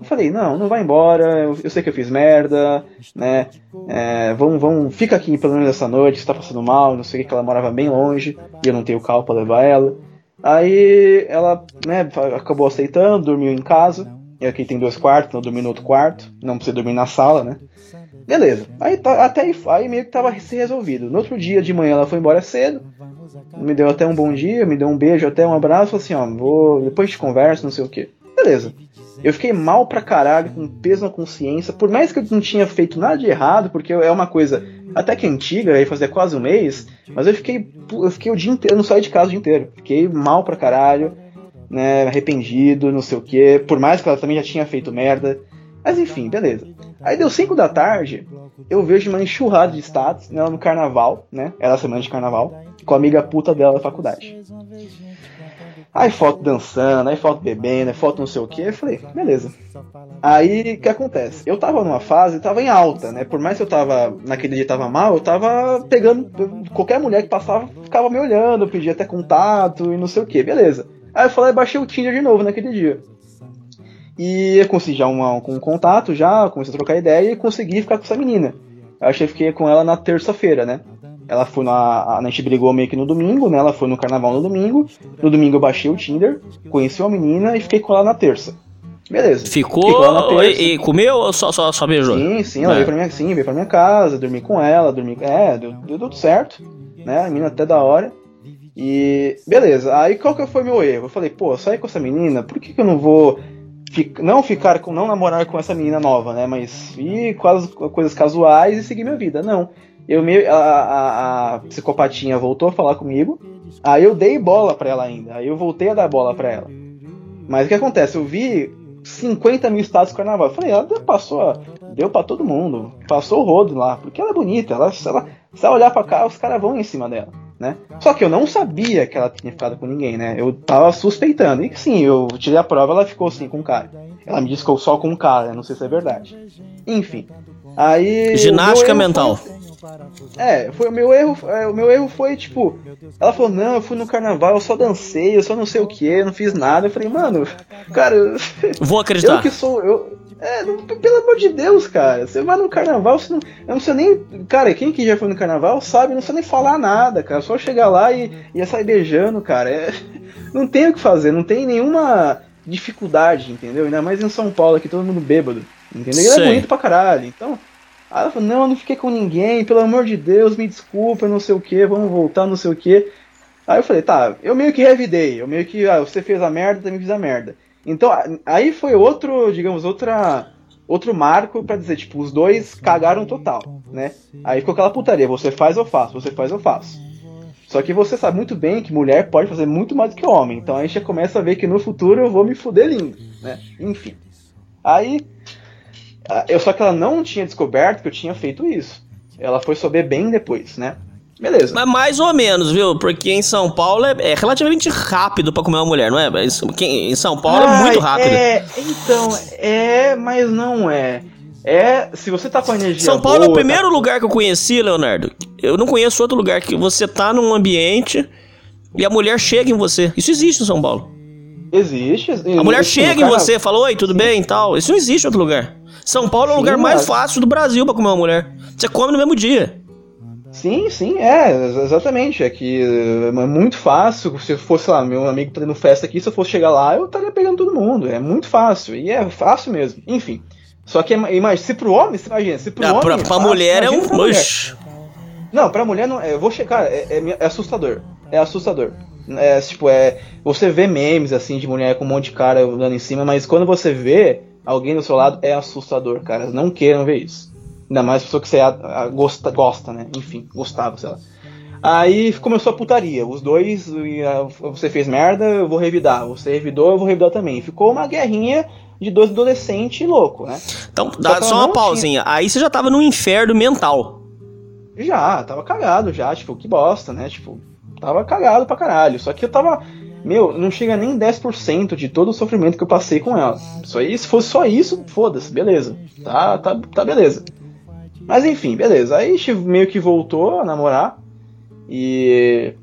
Eu falei, não, não vai embora, eu, eu sei que eu fiz merda, né? É, vamos, vamos, fica aqui pelo menos essa noite, você tá passando mal, não sei o que, ela morava bem longe, e eu não tenho carro pra levar ela. Aí ela, né, acabou aceitando, dormiu em casa. E aqui tem dois quartos, então eu dormi no outro quarto, não precisa dormir na sala, né? Beleza. Aí tá- até aí, aí meio que tava se resolvido. No outro dia de manhã ela foi embora cedo. Me deu até um bom dia, me deu um beijo, até um abraço, assim, ó, vou, depois te converso, não sei o que. Beleza. Eu fiquei mal pra caralho, com peso na consciência, por mais que eu não tinha feito nada de errado, porque é uma coisa. até que antiga, aí fazia quase um mês, mas eu fiquei, eu fiquei o dia inteiro, eu não saí de casa o dia inteiro. Fiquei mal pra caralho, né, arrependido, não sei o que, por mais que ela também já tinha feito merda. Mas enfim, beleza. Aí deu 5 da tarde, eu vejo uma enxurrada de status, né, no carnaval, né, era a semana de carnaval, com a amiga puta dela da faculdade. Aí foto dançando, aí foto bebendo, aí foto não sei o que. Eu falei, beleza. Aí o que acontece? Eu tava numa fase, tava em alta, né? Por mais que eu tava, naquele dia tava mal, eu tava pegando. Qualquer mulher que passava ficava me olhando, pedia até contato e não sei o que, beleza. Aí eu falei, baixei o Tinder de novo naquele dia. E eu consegui já um, um contato, já comecei a trocar ideia e consegui ficar com essa menina. Eu achei que fiquei com ela na terça-feira, né? Ela foi na. A, gente brigou meio que no domingo, né? Ela foi no carnaval no domingo. No domingo eu baixei o Tinder, conheci uma menina e fiquei com ela na terça. Beleza. Ficou e, e comeu ou só, só, só beijou? Sim, sim, ela É. veio pra minha, sim, veio pra minha casa, dormi com ela, dormi. É, deu, deu tudo certo, né? A menina até da hora. E beleza, aí qual que foi meu erro? Eu falei, pô, eu saí com essa menina, por que, que eu não vou não ficar com, não namorar com essa menina nova, né? Mas ir com as coisas casuais e seguir minha vida. Não. Eu meio. A, a, a psicopatinha voltou a falar comigo. Aí eu dei bola pra ela ainda. Aí eu voltei a dar bola pra ela. Mas o que acontece? Eu vi 50 mil do carnaval. Eu falei, ela passou, deu pra todo mundo. Passou o rodo lá. Porque ela é bonita. Ela, ela, se ela olhar pra cá, os caras vão em cima dela. Né? Só que eu não sabia que ela tinha ficado com ninguém, né? Eu tava suspeitando. E sim, eu tirei a prova, ela ficou assim com o cara. Ela me disse que ficou só com o cara, não sei se é verdade. Enfim. Aí. Ginástica mental. foi- é, foi o meu erro. é, o meu erro foi tipo, ela falou não, eu fui no carnaval, eu só dancei, eu só não sei o que, não fiz nada. Eu falei, mano, cara, [LAUGHS] eu, Vou acreditar. eu que sou, eu, é, não- pelo amor de Deus, cara, você vai no carnaval, você não, eu não sei nem, cara, quem que já foi no carnaval sabe, não precisa nem falar nada, cara, só chegar lá e, e sair beijando, cara, é, [LAUGHS] não tem o que fazer, não tem nenhuma dificuldade, entendeu? Ainda mais em São Paulo, aqui todo mundo bêbado, entendeu? E Sei. é bonito pra caralho, então. Aí ela falou, não, eu não fiquei com ninguém, pelo amor de Deus, me desculpa, não sei o que, vamos voltar, não sei o que. Aí eu falei, tá, eu meio que revidei, eu meio que, ah, você fez a merda, também fiz a merda. Então, aí foi outro, digamos, outra, outro marco pra dizer, tipo, os dois cagaram total, né? Aí ficou aquela putaria, você faz, eu faço, você faz, eu faço. Só que você sabe muito bem que mulher pode fazer muito mais do que homem, então a gente já começa a ver que no futuro eu vou me fuder lindo, né? Enfim. Aí, eu só que ela não tinha descoberto que eu tinha feito isso. Ela foi saber bem depois, né? Beleza. Mas mais ou menos, viu? Porque em São Paulo é, é relativamente rápido pra comer uma mulher, não é? Em São Paulo é muito rápido. É, então, é, mas não é. É, se você tá com a energia São Paulo é o boa, primeiro tá- lugar que eu conheci, Leonardo. Eu não conheço outro lugar que você tá num ambiente e a mulher chega em você. Isso existe em São Paulo. Existe. A mulher chega em você, fala, oi, tudo bem e tal. Isso não existe em outro lugar. São Paulo é o Sim, lugar mais mas- fácil do Brasil pra comer uma mulher. Você come no mesmo dia. Sim, sim, é, ex- exatamente. É que é muito fácil. Se fosse, lá, meu amigo tá tendo festa aqui, se eu fosse chegar lá, eu estaria pegando todo mundo. É muito fácil. E é fácil mesmo. Enfim. Só que, imagina, se pro homem, você imagina, se pro Ah, homem. pra, é pra fácil, mulher é um. Oxi. Não, pra mulher não. é, Eu vou checar, é, é- é assustador. É assustador. É, tipo, é. Você vê memes assim de mulher com um monte de cara dando em cima, mas quando você vê alguém do seu lado, é assustador, cara. Não queiram ver isso. Ainda mais pessoa que você a- a- gosta, gosta, né? Enfim, gostava, sei lá. Aí começou a putaria. Os dois, ah, você fez merda, eu vou revidar. Você revidou, eu vou revidar também. Ficou uma guerrinha de dois adolescentes louco, né? Então, Só dá só ela uma pausinha. Aí você já tava num inferno mental. Já, tava cagado já, tipo, que bosta, né? Tipo, tava cagado pra caralho. Só que eu tava. Meu, não chega nem 10% de todo o sofrimento que eu passei com ela. Só aí, se fosse só isso, foda-se, beleza. Tá, tá, tá beleza. Mas enfim, beleza. Aí a gente meio que voltou a namorar. E.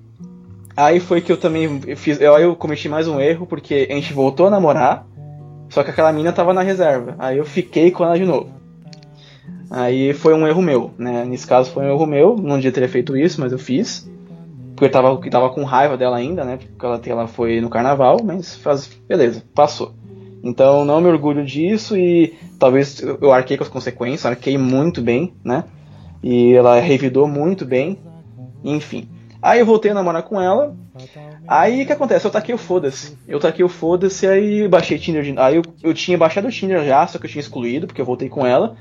Aí foi que eu também fiz. eu- Aí eu cometi mais um erro, porque a gente voltou a namorar. Só que aquela mina tava na reserva. Aí eu fiquei com ela de novo. Aí foi um erro meu, né? Nesse caso foi um erro meu, não devia ter feito isso, mas eu fiz. Porque eu tava, tava com raiva dela ainda, né? Porque ela, ela foi no carnaval, mas faz, beleza, passou. Então não me orgulho disso e talvez eu arquei com as consequências, arquei muito bem, né? E ela revidou muito bem, enfim. Aí eu voltei a namorar com ela. Aí o que acontece? Eu taquei o foda-se. Eu taquei o foda-se, aí baixei Tinder. de- Aí eu, eu tinha baixado o Tinder já, só que eu tinha excluído, porque eu voltei com ela.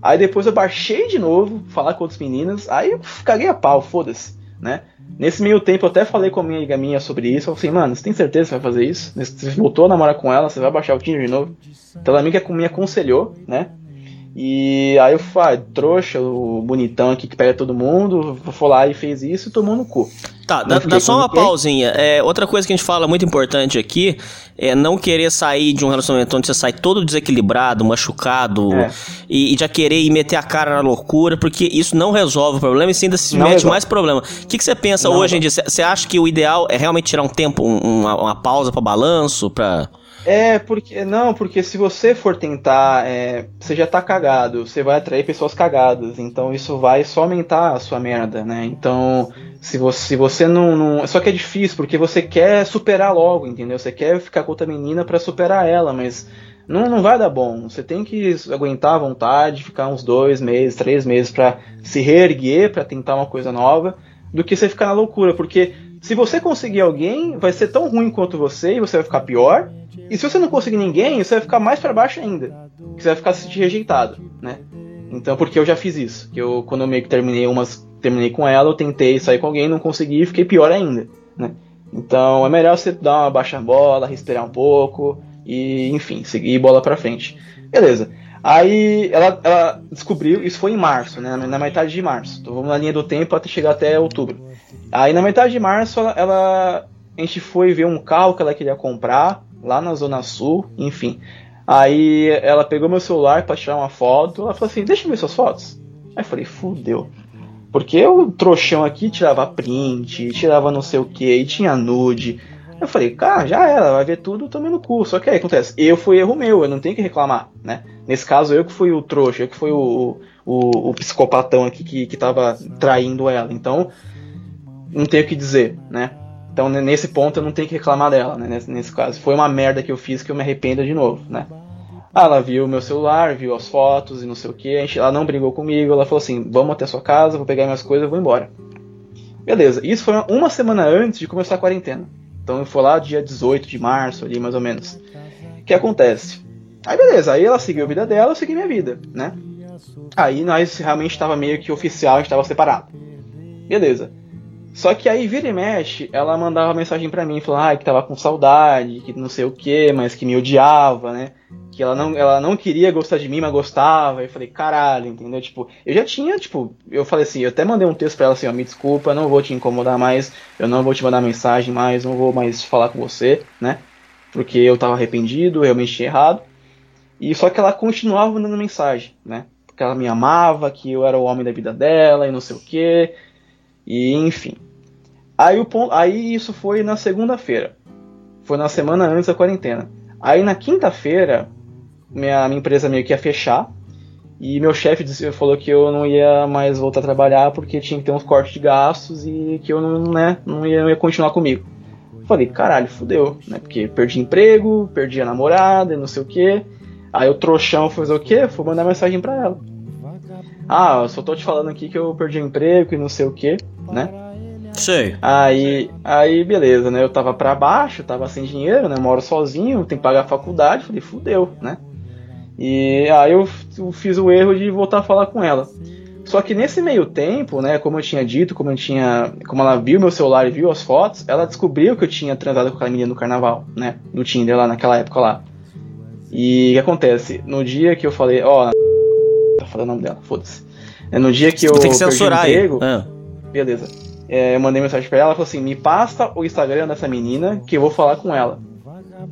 Aí depois eu baixei de novo, falar com outras meninas, aí eu caguei a pau, foda-se, né? Nesse meio tempo eu até falei com a minha amiga minha sobre isso, eu falei assim, mano, você tem certeza que você vai fazer isso? Você voltou a namorar com ela, você vai baixar o Tinder de novo? Então ela me aconselhou, né? E aí eu falei, ah, trouxa, o bonitão aqui que pega todo mundo, foi lá e fez isso e tomou no cu. Tá, Não dá, dá só uma pausinha. É, outra coisa que a gente fala muito importante aqui é não querer sair de um relacionamento onde você sai todo desequilibrado, machucado É. e, e já querer ir meter a cara na loucura, porque isso não resolve o problema e sim ainda se Não mete resolve. mais problema. O que, que você pensa Não hoje em dia? Você- acha que o ideal é realmente tirar um tempo, um- uma, uma pausa pra balanço, pra. É, porque. Não, porque se você for tentar, é, você já tá cagado, você vai atrair pessoas cagadas, então isso vai só aumentar a sua merda, né? Então, se você, se você não, não- Só que é difícil, porque você quer superar logo, entendeu? Você quer ficar com outra menina pra superar ela, mas não, não vai dar bom. Você tem que aguentar a vontade, ficar uns dois meses, três meses pra se reerguer, pra tentar uma coisa nova, do que você ficar na loucura, porque. Se você conseguir alguém, vai ser tão ruim quanto você e você vai ficar pior. E se você não conseguir ninguém, você vai ficar mais pra baixo ainda. Você vai ficar se rejeitado, né? Então, porque eu já fiz isso. Que eu, quando eu meio que terminei umas. Terminei com ela, eu tentei sair com alguém, não consegui e fiquei pior ainda, né? Então é melhor você dar uma baixa bola, respirar um pouco e, enfim, seguir bola pra frente. Beleza. Aí ela, ela descobriu, isso foi em março, né? Na metade de março. Então vamos na linha do tempo até chegar até outubro. Aí na metade de março ela, ela- a gente foi ver um carro que ela queria comprar lá na Zona Sul, enfim. Aí ela pegou meu celular pra tirar uma foto, ela falou assim, deixa eu ver suas fotos. Aí eu falei, fudeu. Porque o trouxão aqui tirava print, tirava não sei o que, e tinha nude. Eu falei, cara, já era, vai ver tudo, tomei no cu. Só que aí acontece, eu fui erro meu, eu não tenho que reclamar, né? Nesse caso, eu que fui o trouxa, eu que fui o, o, o psicopatão aqui que, que tava traindo ela. Então, não tenho o que dizer, né? Então, ne- nesse ponto, eu não tenho que reclamar dela, né? Nesse, nesse caso. Foi uma merda que eu fiz que eu me arrependo de novo, né? Ah, ela viu meu celular, viu as fotos e não sei o que. Ela não brigou comigo, ela falou assim: vamos até a sua casa, vou pegar minhas coisas e vou embora. Beleza, isso foi uma semana antes de começar a quarentena. Então foi lá dia 18 de março, ali mais ou menos. O que acontece? Aí beleza, aí ela seguiu a vida dela, eu segui minha vida, né? Aí nós realmente estava meio que oficial, a gente estava separado. Beleza. Só que aí vira e mexe, ela mandava mensagem pra mim, falando ah, que tava com saudade, que não sei o que, mas que me odiava, né? Que ela não, ela não queria gostar de mim, mas gostava. Eu falei, caralho, entendeu? Tipo, eu já tinha, tipo, eu falei assim, eu até mandei um texto pra ela assim, ó, me desculpa, não vou te incomodar mais, eu não vou te mandar mensagem mais, não vou mais falar com você, né? Porque eu tava arrependido, realmente tinha errado. E só que ela continuava mandando mensagem, né? Porque ela me amava, que eu era o homem da vida dela e não sei o que. E enfim. Aí, o ponto, aí isso foi na segunda-feira. Foi na semana antes da quarentena. Aí na quinta-feira, minha, minha empresa meio que ia fechar. E meu chefe falou que eu não ia mais voltar a trabalhar porque tinha que ter uns cortes de gastos e que eu não, né, não, ia, não ia continuar comigo. Falei, caralho, fudeu, né? Porque perdi emprego, perdi a namorada e não sei o que. Aí o trouxão foi fazer o quê? Foi mandar mensagem pra ela. Ah, eu só tô te falando aqui que eu perdi emprego e não sei o que, né? Sei. Aí, aí beleza, né? Eu tava pra baixo, tava sem dinheiro, né? Moro sozinho, tem que pagar a faculdade, falei, fudeu, né? E aí eu, eu fiz o erro de voltar a falar com ela. Só que nesse meio tempo, né, como eu tinha dito, como eu tinha, como ela viu meu celular e viu as fotos, ela descobriu que eu tinha transado com aquela menina no carnaval, né, no Tinder lá naquela época lá. E o que acontece? No dia que eu falei, ó, tá falando o nome dela, foda-se. É no dia que eu Tem que perdi o censurar aí. emprego, Ah. Beleza. É, eu mandei mensagem pra ela, ela falou assim: me passa o Instagram dessa menina que eu vou falar com ela.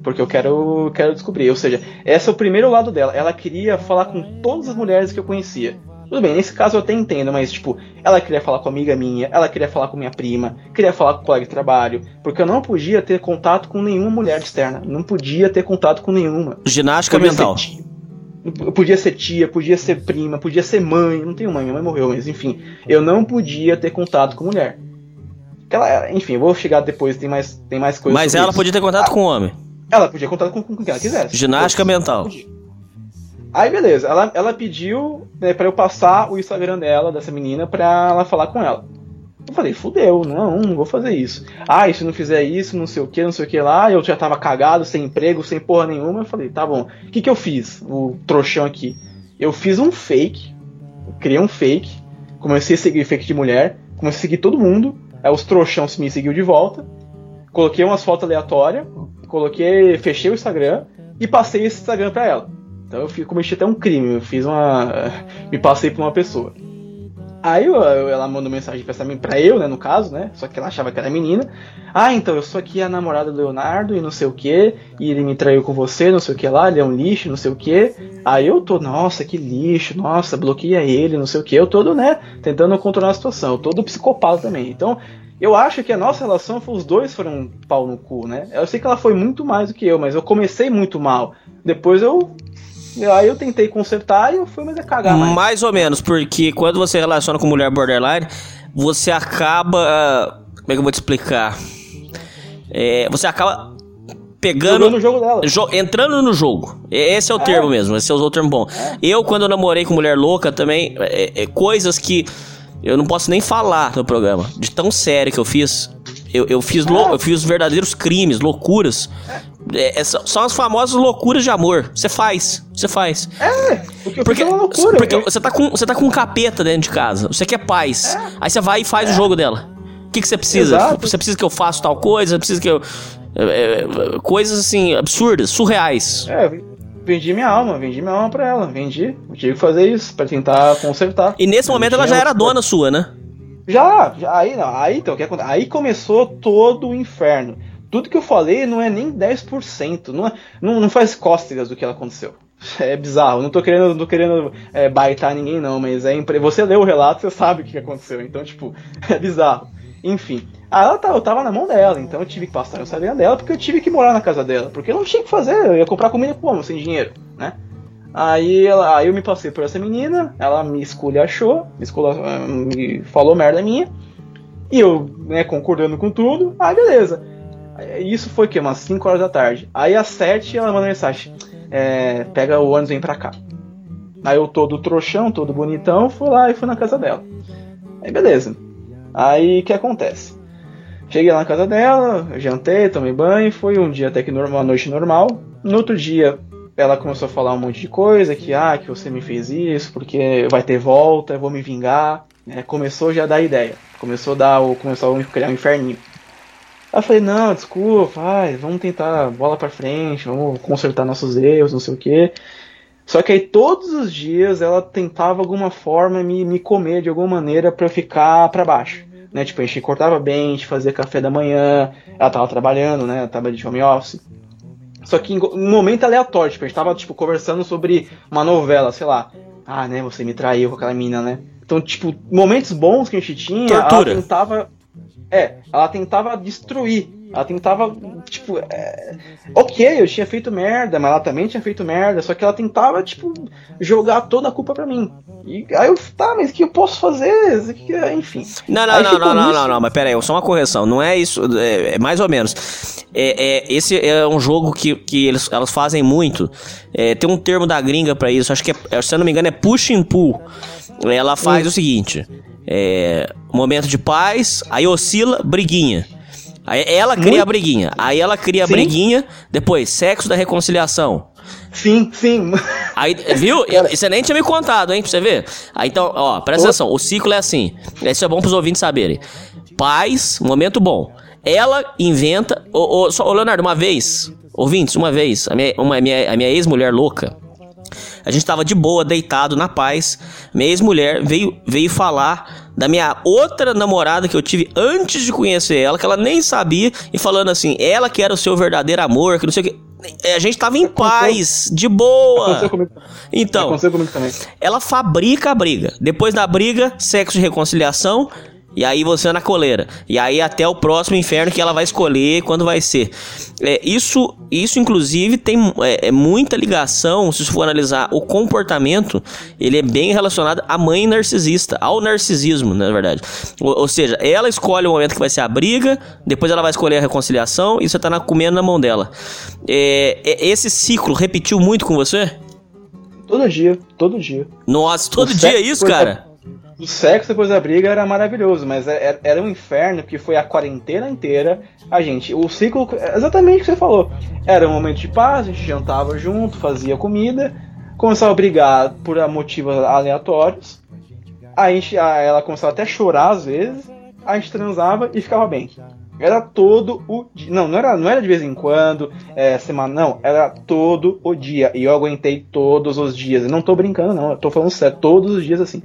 Porque eu quero, quero descobrir. Ou seja, esse é o primeiro lado dela. Ela queria falar com todas as mulheres que eu conhecia. Tudo bem, nesse caso eu até entendo, mas tipo, ela queria falar com amiga minha, ela queria falar com minha prima, queria falar com o colega de trabalho, porque eu não podia ter contato com nenhuma mulher externa. Não podia ter contato com nenhuma. Ginástica Podia mental. ser tia- Podia ser tia, podia ser prima, podia ser mãe. Não tenho mãe, minha mãe morreu, mas enfim. Eu não podia ter contato com mulher. Ela, enfim, eu vou chegar depois, tem mais, tem mais coisas. Mas ela isso. podia ter contato com o homem. Ela podia contar com, com quem ela quisesse. Ginástica mental. Aí beleza, ela, ela pediu né, para eu passar o Instagram dela, dessa menina, pra ela falar com ela. Eu falei, fudeu, não, não vou fazer isso. Ah, e se não fizer isso, não sei o que, não sei o que lá, eu já tava cagado, sem emprego, sem porra nenhuma. Eu falei, tá bom. O que que eu fiz? O trouxão aqui. Eu fiz um fake, criei um fake, comecei a seguir fake de mulher, comecei a seguir todo mundo, aí os trouxão me seguiu de volta, coloquei umas fotos aleatórias, coloquei, fechei o Instagram e passei esse Instagram pra ela. Então eu cometi até um crime, eu fiz uma. me passei pra uma pessoa. Aí eu- ela mandou mensagem pra, men- pra eu, né, no caso, né? Só que ela achava que era menina. Ah, então eu sou aqui a namorada do Leonardo e não sei o que, e ele me traiu com você, não sei o que lá, ele é um lixo, não sei o que. Aí eu tô, nossa, que lixo, nossa, bloqueia ele, não sei o que. Eu todo, né, tentando controlar a situação, eu todo psicopata também. Então, eu acho que a nossa relação os dois foram um pau no cu, né? Eu sei que ela foi muito mais do que eu, mas eu comecei muito mal. Depois eu. Aí eu tentei consertar e eu fui, mas é cagar mais. Mais ou menos, porque quando você relaciona com mulher borderline, você acaba. Como é que eu vou te explicar? É, você acaba pegando. Jogando o jogo dela. Jo- entrando no jogo. Esse é o termo mesmo, esse é o termo bom. Eu, quando eu namorei com mulher louca, também, é, é coisas que eu não posso nem falar no programa. De tão sério que eu fiz. Eu, eu fiz, lou- eu fiz verdadeiros crimes, loucuras. É, é, são as famosas loucuras de amor. Você faz, você faz. Porque, Porque, é uma loucura. porque eu- você tá com você tá com um capeta dentro de casa. Você quer paz. Aí você vai e faz o jogo dela. O que, que você precisa? Exato. Você precisa que eu faça tal coisa? Você precisa que eu. é, é, coisas assim, absurdas, surreais. É, vendi minha alma, vendi minha alma pra ela, vendi. Eu tive que fazer isso pra tentar consertar. E nesse momento ela já era dona sua, né? Já, já aí não, aí então, o que acontece? Aí começou todo o inferno. Tudo que eu falei não é nem 10%, não, é, não, não faz cócegas do que aconteceu. É bizarro, não tô querendo, não tô querendo é, baitar ninguém não, mas é impre... você leu o relato, você sabe o que aconteceu, então tipo, [LAUGHS] é bizarro. Enfim, aí ela tá, eu tava na mão dela, então eu tive que passar a salinha dela, porque eu tive que morar na casa dela, porque eu não tinha que fazer, eu ia comprar comida como, sem dinheiro, né? Aí, ela, aí eu me passei por essa menina, ela me esculachou, me, escula, me falou merda minha, e eu, né, concordando com tudo, aí beleza. Isso foi o quê? Umas 5 horas da tarde. Aí às 7 ela manda mensagem: é, pega o ônibus e vem pra cá. Aí eu todo trouxão, todo bonitão, fui lá e fui na casa dela. Aí beleza. Aí o que acontece? Cheguei lá na casa dela, jantei, tomei banho, foi um dia até que normal, uma noite normal. No outro dia ela começou a falar um monte de coisa, que ah, que você me fez isso, porque vai ter volta, eu vou me vingar. né? começou já a dar ideia. Começou a dar o. Começou a criar um inferninho. Aí eu falei, não, desculpa, vai, vamos tentar bola pra frente, vamos consertar nossos erros, não sei o quê. Só que aí todos os dias ela tentava alguma forma me, me comer de alguma maneira pra eu ficar pra baixo. Né? Tipo, a gente cortava bem, a gente fazia café da manhã, ela tava trabalhando, né? Ela tava de home office. Só que em um momento aleatório, tipo, a gente tava tipo, conversando sobre uma novela, sei lá. Ah, né, você me traiu com aquela mina, né? Então, tipo, momentos bons que a gente tinha, Tortura. ela tentava. É, ela tentava destruir. Ela tentava, tipo, é, ok, eu tinha feito merda, mas ela também tinha feito merda, só que ela tentava, tipo, jogar toda a culpa pra mim. E aí eu, tá, mas o que eu posso fazer? É- Enfim. Não, não, não, não, não, não, não, mas pera aí, só uma correção. Não é isso, é, é mais ou menos. É, é, esse é um jogo que, que eles, elas fazem muito. É, tem um termo da gringa pra isso, acho que é, se eu não me engano é push and pull. Ela faz o seguinte: é, momento de paz, aí oscila, briguinha. Aí ela cria Muito. a briguinha. Aí ela cria a Sim. briguinha, depois sexo da reconciliação. Sim, sim. Aí, viu? E Você nem tinha me contado, hein, pra você ver. Aí então, ó, presta atenção. O ciclo é assim. Isso é bom pros ouvintes saberem. Paz, momento bom. Ela inventa. Ô, ô, só, ô, Leonardo, uma vez. Ouvintes, uma vez. A minha, uma, a minha, a minha ex-mulher louca. A gente tava de boa, deitado, na paz. Minha ex-mulher veio, veio falar da minha outra namorada que eu tive antes de conhecer ela, que ela nem sabia, e falando assim, ela que era o seu verdadeiro amor, que não sei o que. A gente tava em paz, de boa. Então, ela fabrica a briga. Depois da briga, sexo de reconciliação. E aí você na coleira. E aí até o próximo inferno que ela vai escolher quando vai ser. É, isso, isso inclusive, tem é, é muita ligação, se você for analisar o comportamento, ele é bem relacionado à mãe narcisista, ao narcisismo, na verdade. Ou, ou seja, ela escolhe o momento que vai ser a briga, depois ela vai escolher a reconciliação e você tá na, comendo na mão dela. É, é, esse ciclo repetiu muito com você? Todo dia, todo dia. Nossa, todo O dia é isso, cara? O sexo depois da briga era maravilhoso, mas era, era um inferno porque foi a quarentena inteira. A gente, o ciclo, exatamente o que você falou. Era um momento de paz, a gente jantava junto, fazia comida, começava a brigar por motivos aleatórios. a gente, a- ela começava até a chorar às vezes, a gente transava e ficava bem. Era todo o dia. Não, não era, não era de vez em quando, é, semana, não. Era todo o dia. E eu aguentei todos os dias. Eu não tô brincando, não. Eu tô falando sério. Todos os dias assim.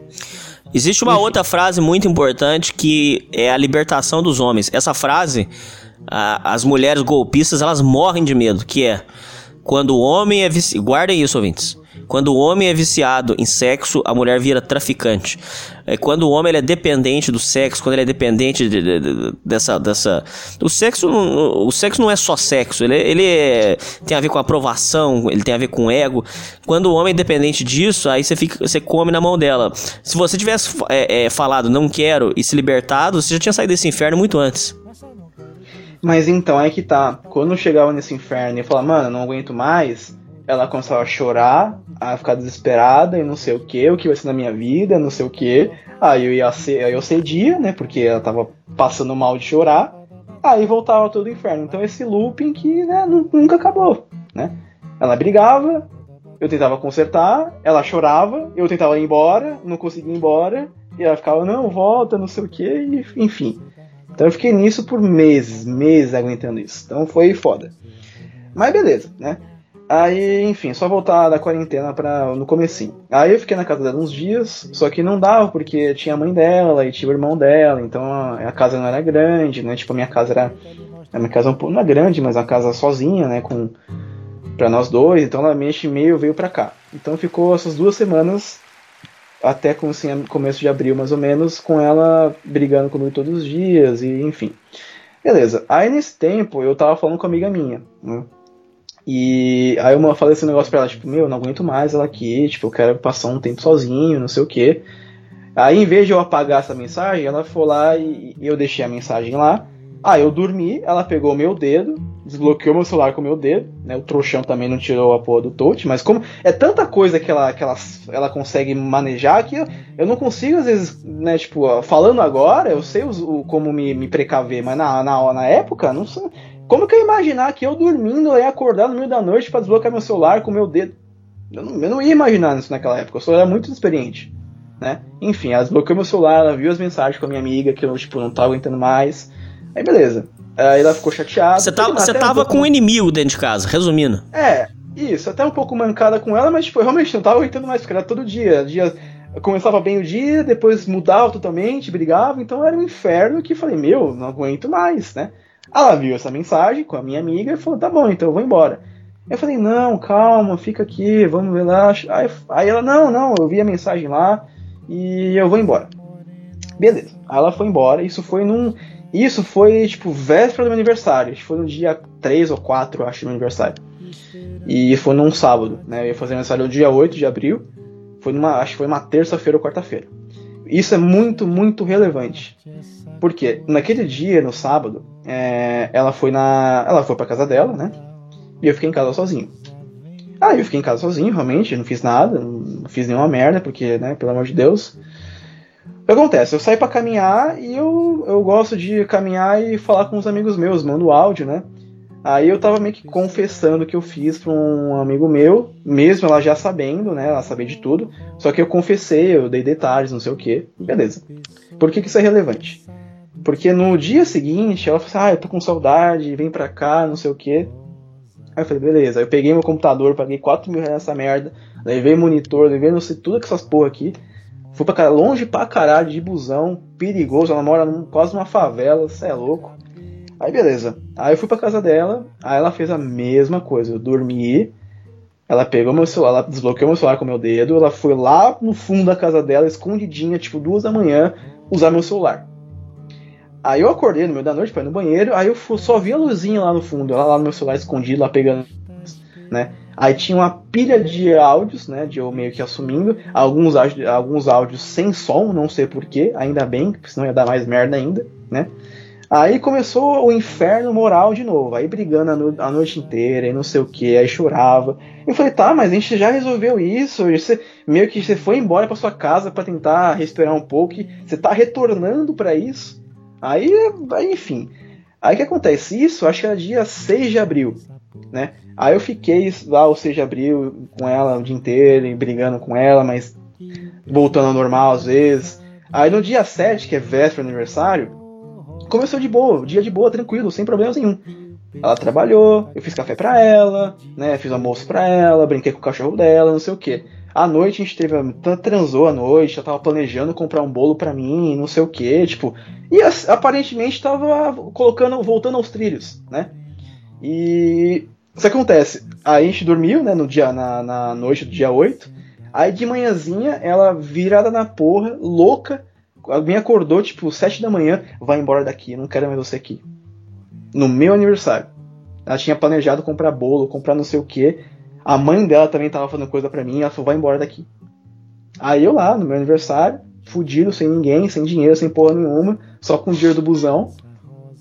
Existe uma outra frase muito importante que é a libertação dos homens. Essa frase, a- as mulheres golpistas, elas morrem de medo, que é quando o homem é viciado, guardem isso, ouvintes. Quando o homem é viciado em sexo, a mulher vira traficante. É quando o homem ele é dependente do sexo, quando ele é dependente de- de- de- dessa, dessa, o sexo, o sexo não é só sexo, ele, ele é- tem a ver com aprovação, ele tem a ver com ego. Quando o homem é dependente disso, aí você fica, você come na mão dela. Se você tivesse é, é, falado não quero e se libertado, você já tinha saído desse inferno muito antes. Mas então, é que tá. Quando eu chegava nesse inferno e falava, mano, não aguento mais, ela começava a chorar, a ficar desesperada e não sei o que, o que vai ser na minha vida, não sei o que. Aí eu ia ser, aí eu cedia, né? Porque ela tava passando mal de chorar. Aí voltava todo o inferno. Então esse looping que né, nu- nunca acabou, né? Ela brigava, eu tentava consertar, ela chorava, eu tentava ir embora, não conseguia ir embora, e ela ficava, não, volta, não sei o que, enfim. Então eu fiquei nisso por meses, meses aguentando isso. Então foi foda. Mas beleza, né? Aí, enfim, só voltar da quarentena para no comecinho. Aí eu fiquei na casa dela uns dias, só que não dava porque tinha a mãe dela e tinha o irmão dela, então a, a casa não era grande, né? Tipo, a minha casa era a minha casa pouco não é grande, mas uma casa sozinha, né, com para nós dois, então ela mexe meio veio pra cá. Então ficou essas duas semanas até com assim, começo de abril mais ou menos, com ela brigando comigo todos os dias e enfim. Beleza. Aí nesse tempo eu tava falando com uma amiga minha, né? E aí eu falei esse negócio pra ela, tipo, meu, eu não aguento mais ela aqui, tipo, eu quero passar um tempo sozinho, não sei o que. Aí em vez de eu apagar essa mensagem, ela foi lá e, eu deixei a mensagem lá. Aí eu dormi, ela pegou meu dedo, desbloqueou meu celular com meu dedo, né? O trouxão também não tirou a porra do touch, mas como é tanta coisa que ela, que ela, ela consegue manejar que eu, eu não consigo, às vezes, né, tipo, falando agora, eu sei o, como me, me precaver, mas na, na, na época, não. Como que eu ia imaginar que eu dormindo ia acordar no meio da noite pra desbloquear meu celular com o meu dedo? Eu não, eu não ia imaginar isso naquela época, eu só era muito inexperiente. Né? Enfim, ela desbloqueou meu celular, ela viu as mensagens com a minha amiga que eu tipo, não tava aguentando mais. Aí beleza. Aí ela ficou chateada. Você tava, você um tava pouco- com um inimigo dentro de casa, resumindo. É, isso, até um pouco mancada com ela, mas tipo, realmente não tava aguentando mais, porque era todo dia. dia começava bem o dia, depois mudava totalmente, brigava, então era um inferno que eu falei, meu, não aguento mais, né? Ela viu essa mensagem com a minha amiga e falou, tá bom, então eu vou embora. Eu falei, não, calma, fica aqui, vamos ver lá. Aí, aí ela, não, não, eu vi a mensagem lá e eu vou embora. Beleza. Aí ela foi embora, isso foi num. Isso foi, tipo, véspera do meu aniversário. Foi no dia 3 ou 4, acho, do meu aniversário. E foi num sábado, né? Eu ia fazer aniversário no dia 8 de abril. Foi numa, acho que foi uma terça-feira ou quarta-feira. Isso é muito, muito relevante. Porque naquele dia, no sábado, é, ela foi na. Ela foi pra casa dela, né? E eu fiquei em casa sozinho. Ah, eu fiquei em casa sozinho, realmente, não fiz nada, não fiz nenhuma merda, porque, né, pelo amor de Deus. O que acontece? Eu saí pra caminhar e eu, eu gosto de caminhar e falar com os amigos meus, mando áudio, né? Aí eu tava meio que confessando o que eu fiz pra um amigo meu, mesmo ela já sabendo, né? Ela sabia de tudo. Só que eu confessei, eu dei detalhes, não sei o que. Beleza. Por que, que isso é relevante? Porque no dia seguinte ela falou assim: Ah, eu tô com saudade, vem pra cá, não sei o que. Aí eu falei, beleza. Aí eu peguei meu computador, paguei 4 mil reais nessa merda, levei monitor, levei não sei tudo com essas porra aqui. Fui pra cara, longe pra caralho, de busão, perigoso, ela mora num, quase numa favela, cê é louco. Aí beleza. Aí eu fui pra casa dela, aí ela fez a mesma coisa. Eu dormi, ela pegou meu celular, ela desbloqueou meu celular com meu dedo, ela foi lá no fundo da casa dela, escondidinha, tipo duas da manhã, usar meu celular. Aí eu acordei no meio da noite pra ir no banheiro, aí eu fu- só vi a luzinha lá no fundo, ela lá no meu celular escondido, lá pegando, né? Aí tinha uma pilha de áudios, né? De eu meio que assumindo, alguns áudios, alguns áudios sem som, não sei porquê, ainda bem, porque senão ia dar mais merda ainda, né? Aí começou o inferno moral de novo, aí brigando a, no- a noite inteira e não sei o que, aí chorava. Eu falei, tá, mas a gente já resolveu isso, você, meio que você foi embora pra sua casa pra tentar respirar um pouco, e você tá retornando pra isso. Aí, enfim. Aí que acontece? Isso, acho que era dia 6 de abril, né? Aí eu fiquei lá o 6 de abril com ela o dia inteiro, e brigando com ela, mas voltando ao normal às vezes. Aí no dia 7, que é véspera do aniversário, começou de boa, dia de boa, tranquilo, sem problemas nenhum. Ela trabalhou, eu fiz café pra ela, né? Fiz almoço pra ela, brinquei com o cachorro dela, não sei o que. À noite a gente teve. transou à noite, eu tava planejando comprar um bolo pra mim, não sei o que, tipo. E aparentemente tava colocando, voltando aos trilhos, né? E. Isso acontece. Aí a gente dormiu, né, no dia, na, na noite do dia 8. Aí de manhãzinha, ela virada na porra, louca, me acordou, tipo, 7 da manhã, vai embora daqui, não quero mais você aqui. No meu aniversário. Ela tinha planejado comprar bolo, comprar não sei o que. A mãe dela também tava fazendo coisa pra mim, ela falou, vai embora daqui. Aí eu lá, no meu aniversário, fudido, sem ninguém, sem dinheiro, sem porra nenhuma, só com o dinheiro do busão.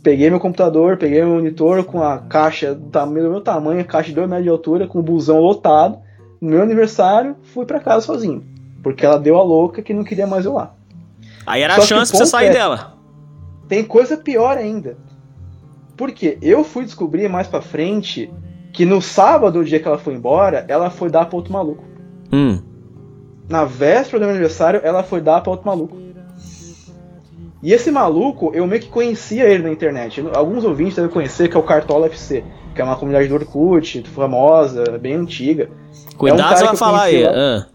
Peguei meu computador, peguei meu monitor com a caixa do meu tamanho, caixa de 2 metros de altura, com o busão lotado. No meu aniversário, fui pra casa sozinho. Porque ela deu a louca que não queria mais eu lá. Aí era Só a chance pra você sair é- dela. Tem coisa pior ainda. Porque eu fui descobrir mais pra frente que no sábado, o dia que ela foi embora, ela foi dar pra outro maluco. Hum. Na véspera do meu aniversário, ela foi dar pra outro maluco. E esse maluco, eu meio que conhecia ele na internet. Alguns ouvintes devem conhecer, que é o Cartola FC, que é uma comunidade do Orkut, famosa, bem antiga. Cuidado, É um você vai falar aí. Ah.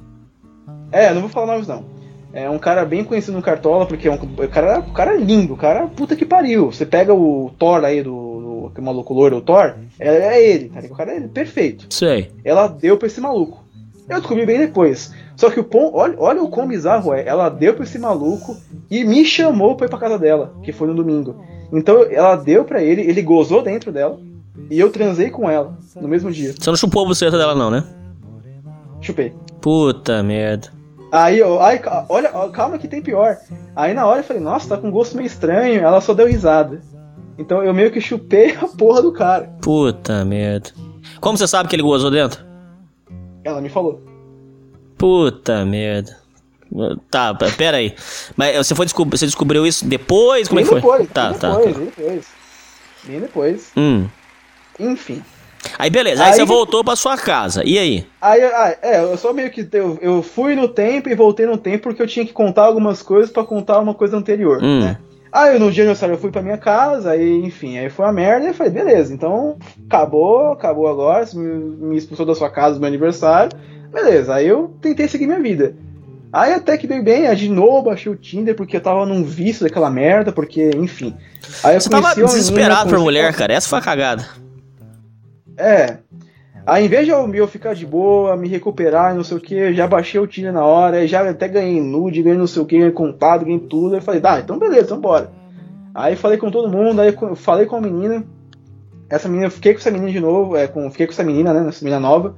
É, não vou falar nomes não. É um cara bem conhecido no Cartola, porque é um o cara, o cara é lindo, o cara puta que pariu. Você pega o Thor aí do, do maluco loiro, o Thor, é, é ele, cara. O cara é perfeito. Sei. Ela deu pra esse maluco. Eu descobri bem depois. Só que o pon, olha, olha o quão bizarro é. Ela deu pra esse maluco e me chamou pra ir pra casa dela, que foi no domingo. Então ela deu pra ele, ele gozou dentro dela e eu transei com ela no mesmo dia. Você não chupou a buceta dela, não, né? Chupei. Puta merda. Aí, eu, ai, olha, calma que tem pior. Aí na hora eu falei, nossa, tá com gosto meio estranho. Ela só deu risada. Então eu meio que chupei a porra do cara. Puta merda. Como você sabe que ele gozou dentro? Ela me falou. Puta merda. Tá, pera aí. Mas você foi descob- você descobriu isso depois? Como é que foi? depois, tá, bem tá, depois, tá. bem depois. Bem depois. Hum. Enfim. Aí beleza, aí, Aí- você voltou pra sua casa. E aí? Aí, ah, é, eu só meio que. Eu, eu fui no tempo e voltei no tempo porque eu tinha que contar algumas coisas pra contar uma coisa anterior. Hum. Né? Aí no dia do aniversário eu fui pra minha casa, aí, enfim, aí foi uma merda, e eu falei, beleza, então acabou, acabou agora, você me, expulsou da sua casa no meu aniversário, beleza, aí eu tentei seguir minha vida. Aí até que deu bem, aí de novo baixei o Tinder porque eu tava num vício daquela merda, porque, enfim. Aí eu Você tava menina, desesperado por conheci- mulher, cara. Essa foi a cagada. É. Aí, em vez de eu, eu ficar de boa, me recuperar não sei o que, já baixei o Tinder na hora, já até ganhei nude, ganhei não sei o que, ganhei contato, ganhei tudo. Aí falei, tá, então beleza, então bora. Aí falei com todo mundo, aí falei com a menina. Essa menina, eu fiquei com essa menina de novo, é, com, fiquei com essa menina, né, essa menina nova.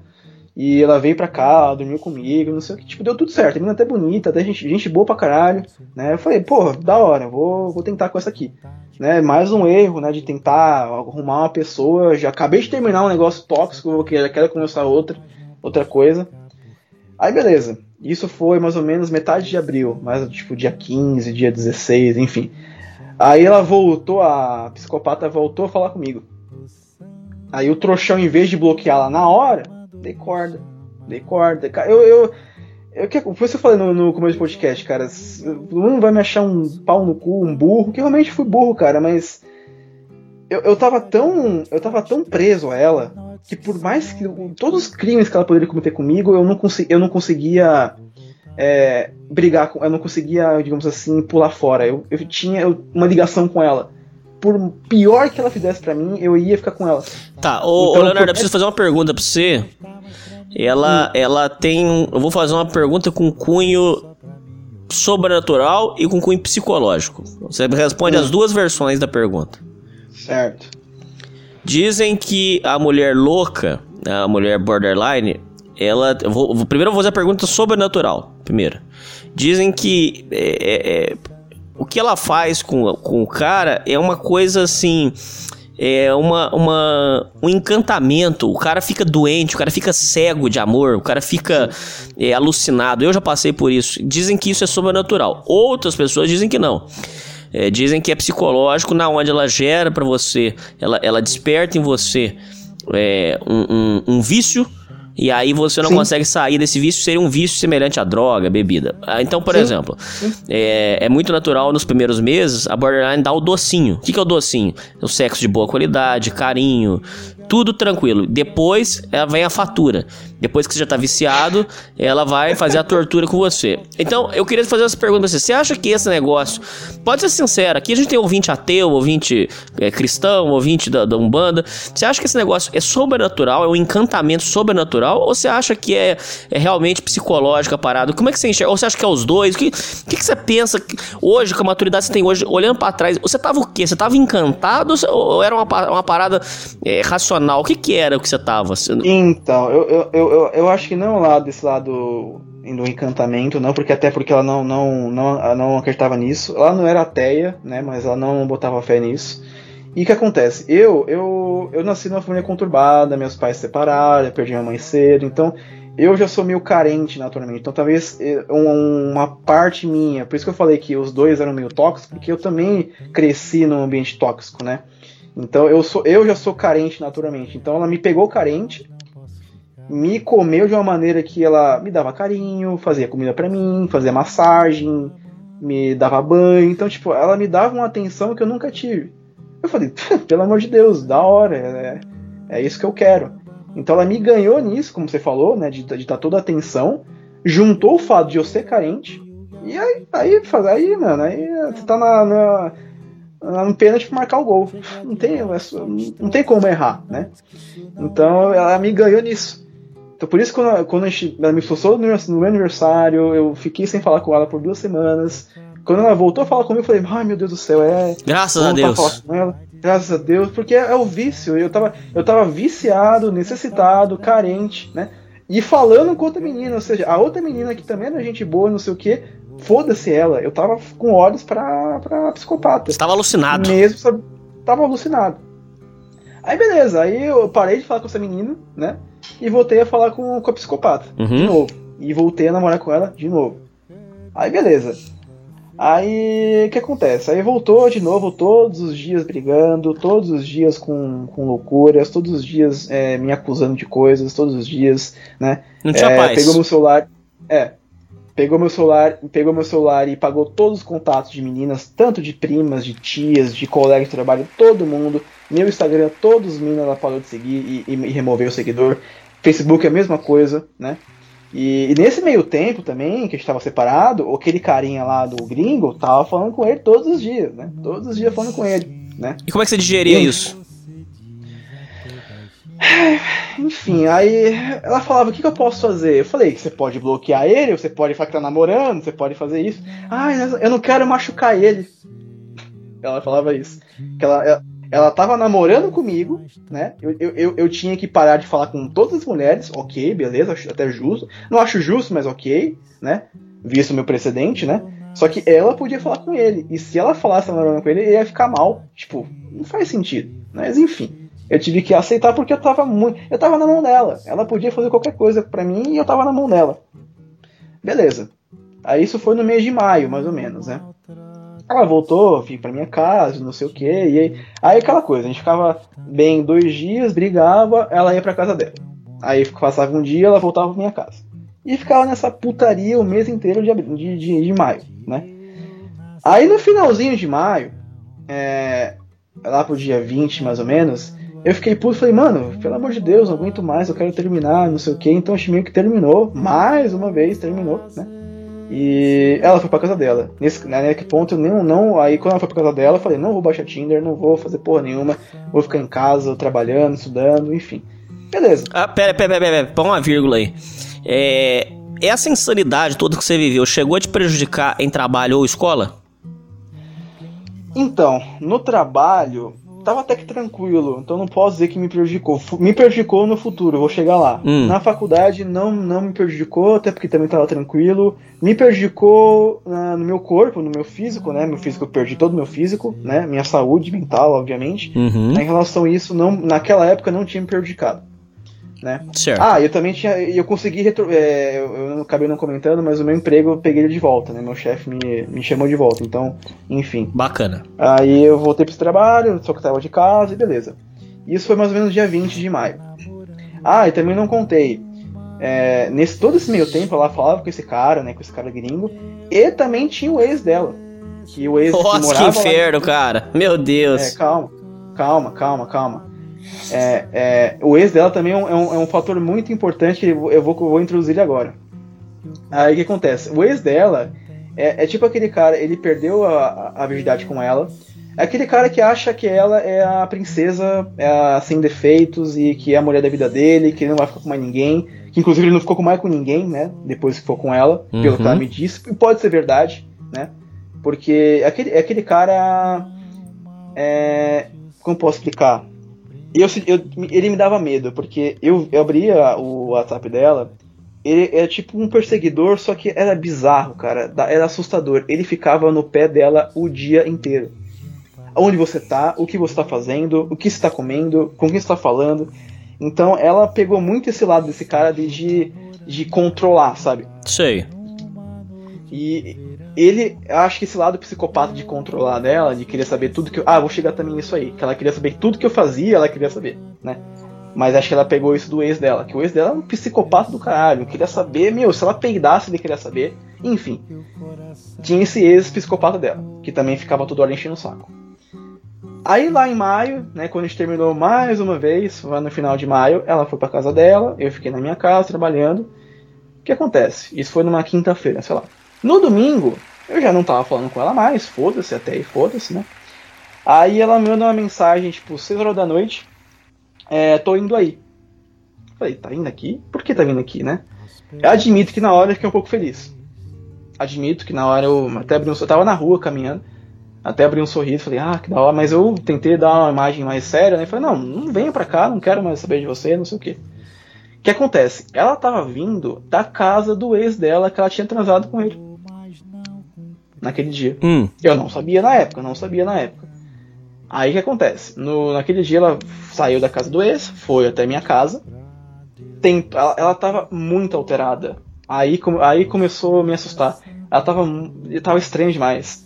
E ela veio pra cá, ela dormiu comigo, não sei o que, tipo, deu tudo certo. A menina até bonita, até gente, gente boa pra caralho, né. Eu falei, porra, da hora, vou, vou tentar com essa aqui. Né, mais um erro, né, de tentar arrumar uma pessoa. Já acabei de terminar um negócio tóxico, eu quero, quero começar outra, outra coisa. Aí beleza. Isso foi mais ou menos metade de abril, mais tipo dia 15, dia 16, enfim. Aí ela voltou, a psicopata voltou a falar comigo. Aí o trouxão, em vez de bloqueá-la na hora, dei corda. Dei corda. Eu, eu, eu, que, foi isso que eu falei no, no começo do podcast, cara. Todo mundo vai me achar um pau no cu, um burro, que realmente fui burro, cara, mas. Eu, eu tava tão. Eu tava tão preso a ela que por mais que. Todos os crimes que ela poderia cometer comigo, eu não, consegui, eu não conseguia. é, brigar com. Eu não conseguia, digamos assim, pular fora. Eu, eu tinha uma ligação com ela. Por pior que ela fizesse pra mim, eu ia ficar com ela. Tá, ô, Então, ô Leonardo, eu preciso fazer uma pergunta pra você. Ela, ela tem. um- Eu vou fazer uma pergunta com cunho sobrenatural e com cunho psicológico. Você responde as duas versões da pergunta. Certo. Dizem que a mulher louca, a mulher borderline, ela. eu vou- vou- primeiro eu vou fazer a pergunta sobrenatural. Primeiro. Dizem que é, é, é, o que ela faz com, com o cara é uma coisa assim. É uma, uma, um encantamento. O cara fica doente, o cara fica cego de amor, o cara fica é, alucinado. Eu já passei por isso. Dizem que isso é sobrenatural. Outras pessoas dizem que não. É, dizem que é psicológico, na onde ela gera pra você, ela, ela desperta em você é, um, um- um vício E aí você não Sim. consegue sair desse vício, seria um vício semelhante à droga, bebida. Ah, Então, por Sim. exemplo, é, é muito natural nos primeiros meses a borderline dar o docinho. O que, que é o docinho? O sexo de boa qualidade, carinho, tudo tranquilo. Depois ela vem a fatura. Depois que você já tá viciado, ela vai fazer a tortura com você. Então, eu queria fazer essa pergunta pra você. Você acha que esse negócio. Pode ser sincero, aqui a gente tem ouvinte ateu, ouvinte é, cristão, ouvinte da, da Umbanda. Você acha que esse negócio é sobrenatural, é um encantamento sobrenatural? Ou você acha que é, é realmente psicológico a parada? Como é que você enxerga? Ou você acha que é os dois? O que, que, que você pensa que- hoje, com a maturidade que você tem hoje, olhando pra trás? Você tava o quê? Você tava encantado ou ou era uma, uma parada é, racional? O que, que era o que você tava? Então, eu, eu, eu, eu, eu acho que não lá desse lado do encantamento, não, porque até porque ela não, não, não, não acreditava nisso. Ela não era ateia, né? Mas ela não botava fé nisso. E o que acontece? Eu, eu, eu nasci numa família conturbada, meus pais se separaram, eu perdi minha mãe cedo, então eu já sou meio carente naturalmente. Então talvez eh, um- uma parte minha, por isso que eu falei que os dois eram meio tóxicos, porque eu também cresci num ambiente tóxico, né? Então eu sou, eu já sou carente naturalmente. Então ela me pegou carente, me comeu de uma maneira que ela me dava carinho, fazia comida pra mim, fazia massagem, me dava banho. Então, tipo, ela me dava uma atenção que eu nunca tive. Eu falei, pelo amor de Deus, da hora, é, é isso que eu quero. Então ela me ganhou nisso, como você falou, né, de, de toda a atenção, juntou o fato de eu ser carente, e aí, aí, aí mano, aí você tá na, na, no pênalti pra marcar o gol. Não tem, é não tem como errar, né? Então ela me ganhou nisso. Então por isso que quando, quando a gente, ela me expulsou no, meu- no meu aniversário, eu fiquei sem falar com ela por duas semanas. Quando ela voltou a falar comigo, eu falei, ai meu Deus do céu, é. Graças a Deus. falar com ela. Graças a Deus, porque é, é o vício. Eu tava, eu tava viciado, necessitado, carente, né? E falando com outra menina, ou seja, a outra menina que também era gente boa, não sei o que, foda-se ela. Eu tava com olhos pra, pra psicopata. Você tava alucinado. Mesmo, sabe? Tava alucinado. Aí beleza, aí eu parei de falar com essa menina, né? E voltei a falar com, com a psicopata, Uhum. de novo. E voltei a namorar com ela de novo. Aí beleza. Aí o que acontece? Aí voltou de novo, todos os dias brigando, todos os dias com, com loucuras, todos os dias é, me acusando de coisas, todos os dias, né? Não tinha É, paz. Pegou meu celular. É. Pegou meu celular, pegou meu celular e pagou todos os contatos de meninas, tanto de primas, de tias, de colegas de trabalho, todo mundo. Meu Instagram, todos os meninos ela parou de seguir e, e, e removeu o seguidor. Facebook é a mesma coisa, né? E, e nesse meio tempo também, que a gente tava separado, aquele carinha lá do gringo tava falando com ele todos os dias, né? Todos os dias falando com ele, né? E como é que você digeria isso? Enfim, aí ela falava, o que, que eu posso fazer? Eu falei que você pode bloquear ele, você pode falar que tá namorando, você pode fazer isso. Ah, eu não quero machucar ele. Ela falava isso. Que ela, ela, ela tava namorando comigo, né? Eu, eu, eu, tinha que parar de falar com todas as mulheres, ok, beleza, até justo. Não acho justo, mas ok, né? Visto meu precedente, né? Só que ela podia falar com ele. E se ela falasse namorando com ele, ele ia ficar mal. Tipo, não faz sentido. Mas enfim. Eu tive que aceitar porque eu tava muito. Eu tava na mão dela. Ela podia fazer qualquer coisa pra mim e eu tava na mão dela. Beleza. Aí isso foi no mês de maio, mais ou menos, né? Ela voltou, vim pra minha casa, não sei o que, e aí, aí aquela coisa, a gente ficava bem dois dias, brigava, ela ia pra casa dela. Aí passava um dia, ela voltava pra minha casa. E ficava nessa putaria o mês inteiro de, de, de, de maio, né? Aí no finalzinho de maio, é, lá pro dia 20 mais ou menos, eu fiquei puto, falei, mano, pelo amor de Deus, não aguento mais, eu quero terminar, não sei o que. Então a meio que terminou, mais uma vez terminou, né? E ela foi pra casa dela. Nesse né, naquele ponto, eu não, não. Aí quando ela foi pra casa dela, eu falei, não vou baixar Tinder, não vou fazer porra nenhuma, vou ficar em casa, trabalhando, estudando, enfim. Beleza. Ah, pera, pera, pera, pera, põe uma vírgula aí. É, essa insanidade toda que você viveu chegou a te prejudicar em trabalho ou escola? Então, no trabalho, tava até que tranquilo, então não posso dizer que me prejudicou. Me prejudicou no futuro, vou chegar lá. Hum. Na faculdade não, não me prejudicou, até porque também tava tranquilo. Me prejudicou ah, no meu corpo, no meu físico, né? Meu físico, eu perdi todo o meu físico, né? Minha saúde mental, obviamente. Uhum. Em relação a isso, não, naquela época não tinha me prejudicado. Né? Certo. Ah, eu também tinha. Eu consegui. Retro, é, eu, acabei não comentando, mas o meu emprego eu peguei ele de volta, né? Meu chefe me, me chamou de volta. Então, enfim. Bacana. Aí eu voltei pro trabalho, só que eu tava de casa e beleza. Isso foi mais ou menos dia 20 de maio. Ah, e também não contei. é, nesse todo esse meio tempo ela falava com esse cara, né, com esse cara gringo, e também tinha o ex dela, que o ex que Nossa, que morava lá- inferno, cara. Meu É, Deus. calma, calma, calma, calma. É, é, o ex dela também é um, é um- é fator muito importante que eu vou, vou, introduzir ele agora. Aí o que acontece? O ex dela é, é tipo aquele cara, ele perdeu a, a- virgindade com ela. É aquele cara que acha que ela é a princesa, é a sem defeitos e que é a mulher da vida dele, que ele não vai ficar com mais ninguém. Que inclusive ele não ficou com mais com ninguém, né? Depois que ficou com ela, pelo Uhum. que ela me disse. E pode ser verdade, né? Porque é aquele, aquele cara. É, como posso explicar? Eu, eu- ele me dava medo, porque eu, eu abria o WhatsApp dela, ele é tipo um perseguidor, só que era bizarro, cara. Era assustador. Ele ficava no pé dela o dia inteiro. Onde você tá, o que você tá fazendo, o que você tá comendo, com quem você tá falando. Então ela pegou muito esse lado desse cara de, de, de controlar, sabe? Sei. E ele, acho que esse lado psicopata de controlar dela, de querer saber tudo que eu. Ah, vou chegar também nisso aí. Que ela queria saber tudo que eu fazia, ela queria saber, né? Mas acho que ela pegou isso do ex dela. Que o ex dela é um psicopata do caralho. Queria saber, meu, se ela peidasse, ele queria saber. Enfim. Tinha esse ex psicopata dela, que também ficava toda hora enchendo o saco. Aí lá em maio, né, quando a gente terminou mais uma vez, lá no final de maio, ela foi pra casa dela, eu fiquei na minha casa trabalhando. O que acontece? Isso foi numa quinta-feira, sei lá. No domingo, eu já não tava falando com ela mais, foda-se até aí, foda-se, né? Aí ela me mandou uma mensagem, tipo, 6 horas da noite, é, tô indo aí. Falei, tá indo aqui? Por que tá vindo aqui, né? Eu admito que na hora eu fiquei um pouco feliz. Admito que na hora eu até abri um, eu tava na rua caminhando, até abri um sorriso, falei, ah, que da hora, mas eu tentei dar uma imagem mais séria, né? Falei, não, não venha pra cá, não quero mais saber de você, não sei o quê. O que acontece? Ela tava vindo da casa do ex dela que ela tinha transado com ele. Naquele dia. Hum. Eu não sabia na época, não sabia na época. Aí o que acontece? No, naquele dia ela saiu da casa do ex, foi até minha casa. Tem, ela, ela tava muito alterada. Aí, come- aí começou a me assustar. Ela tava, tava estranha demais.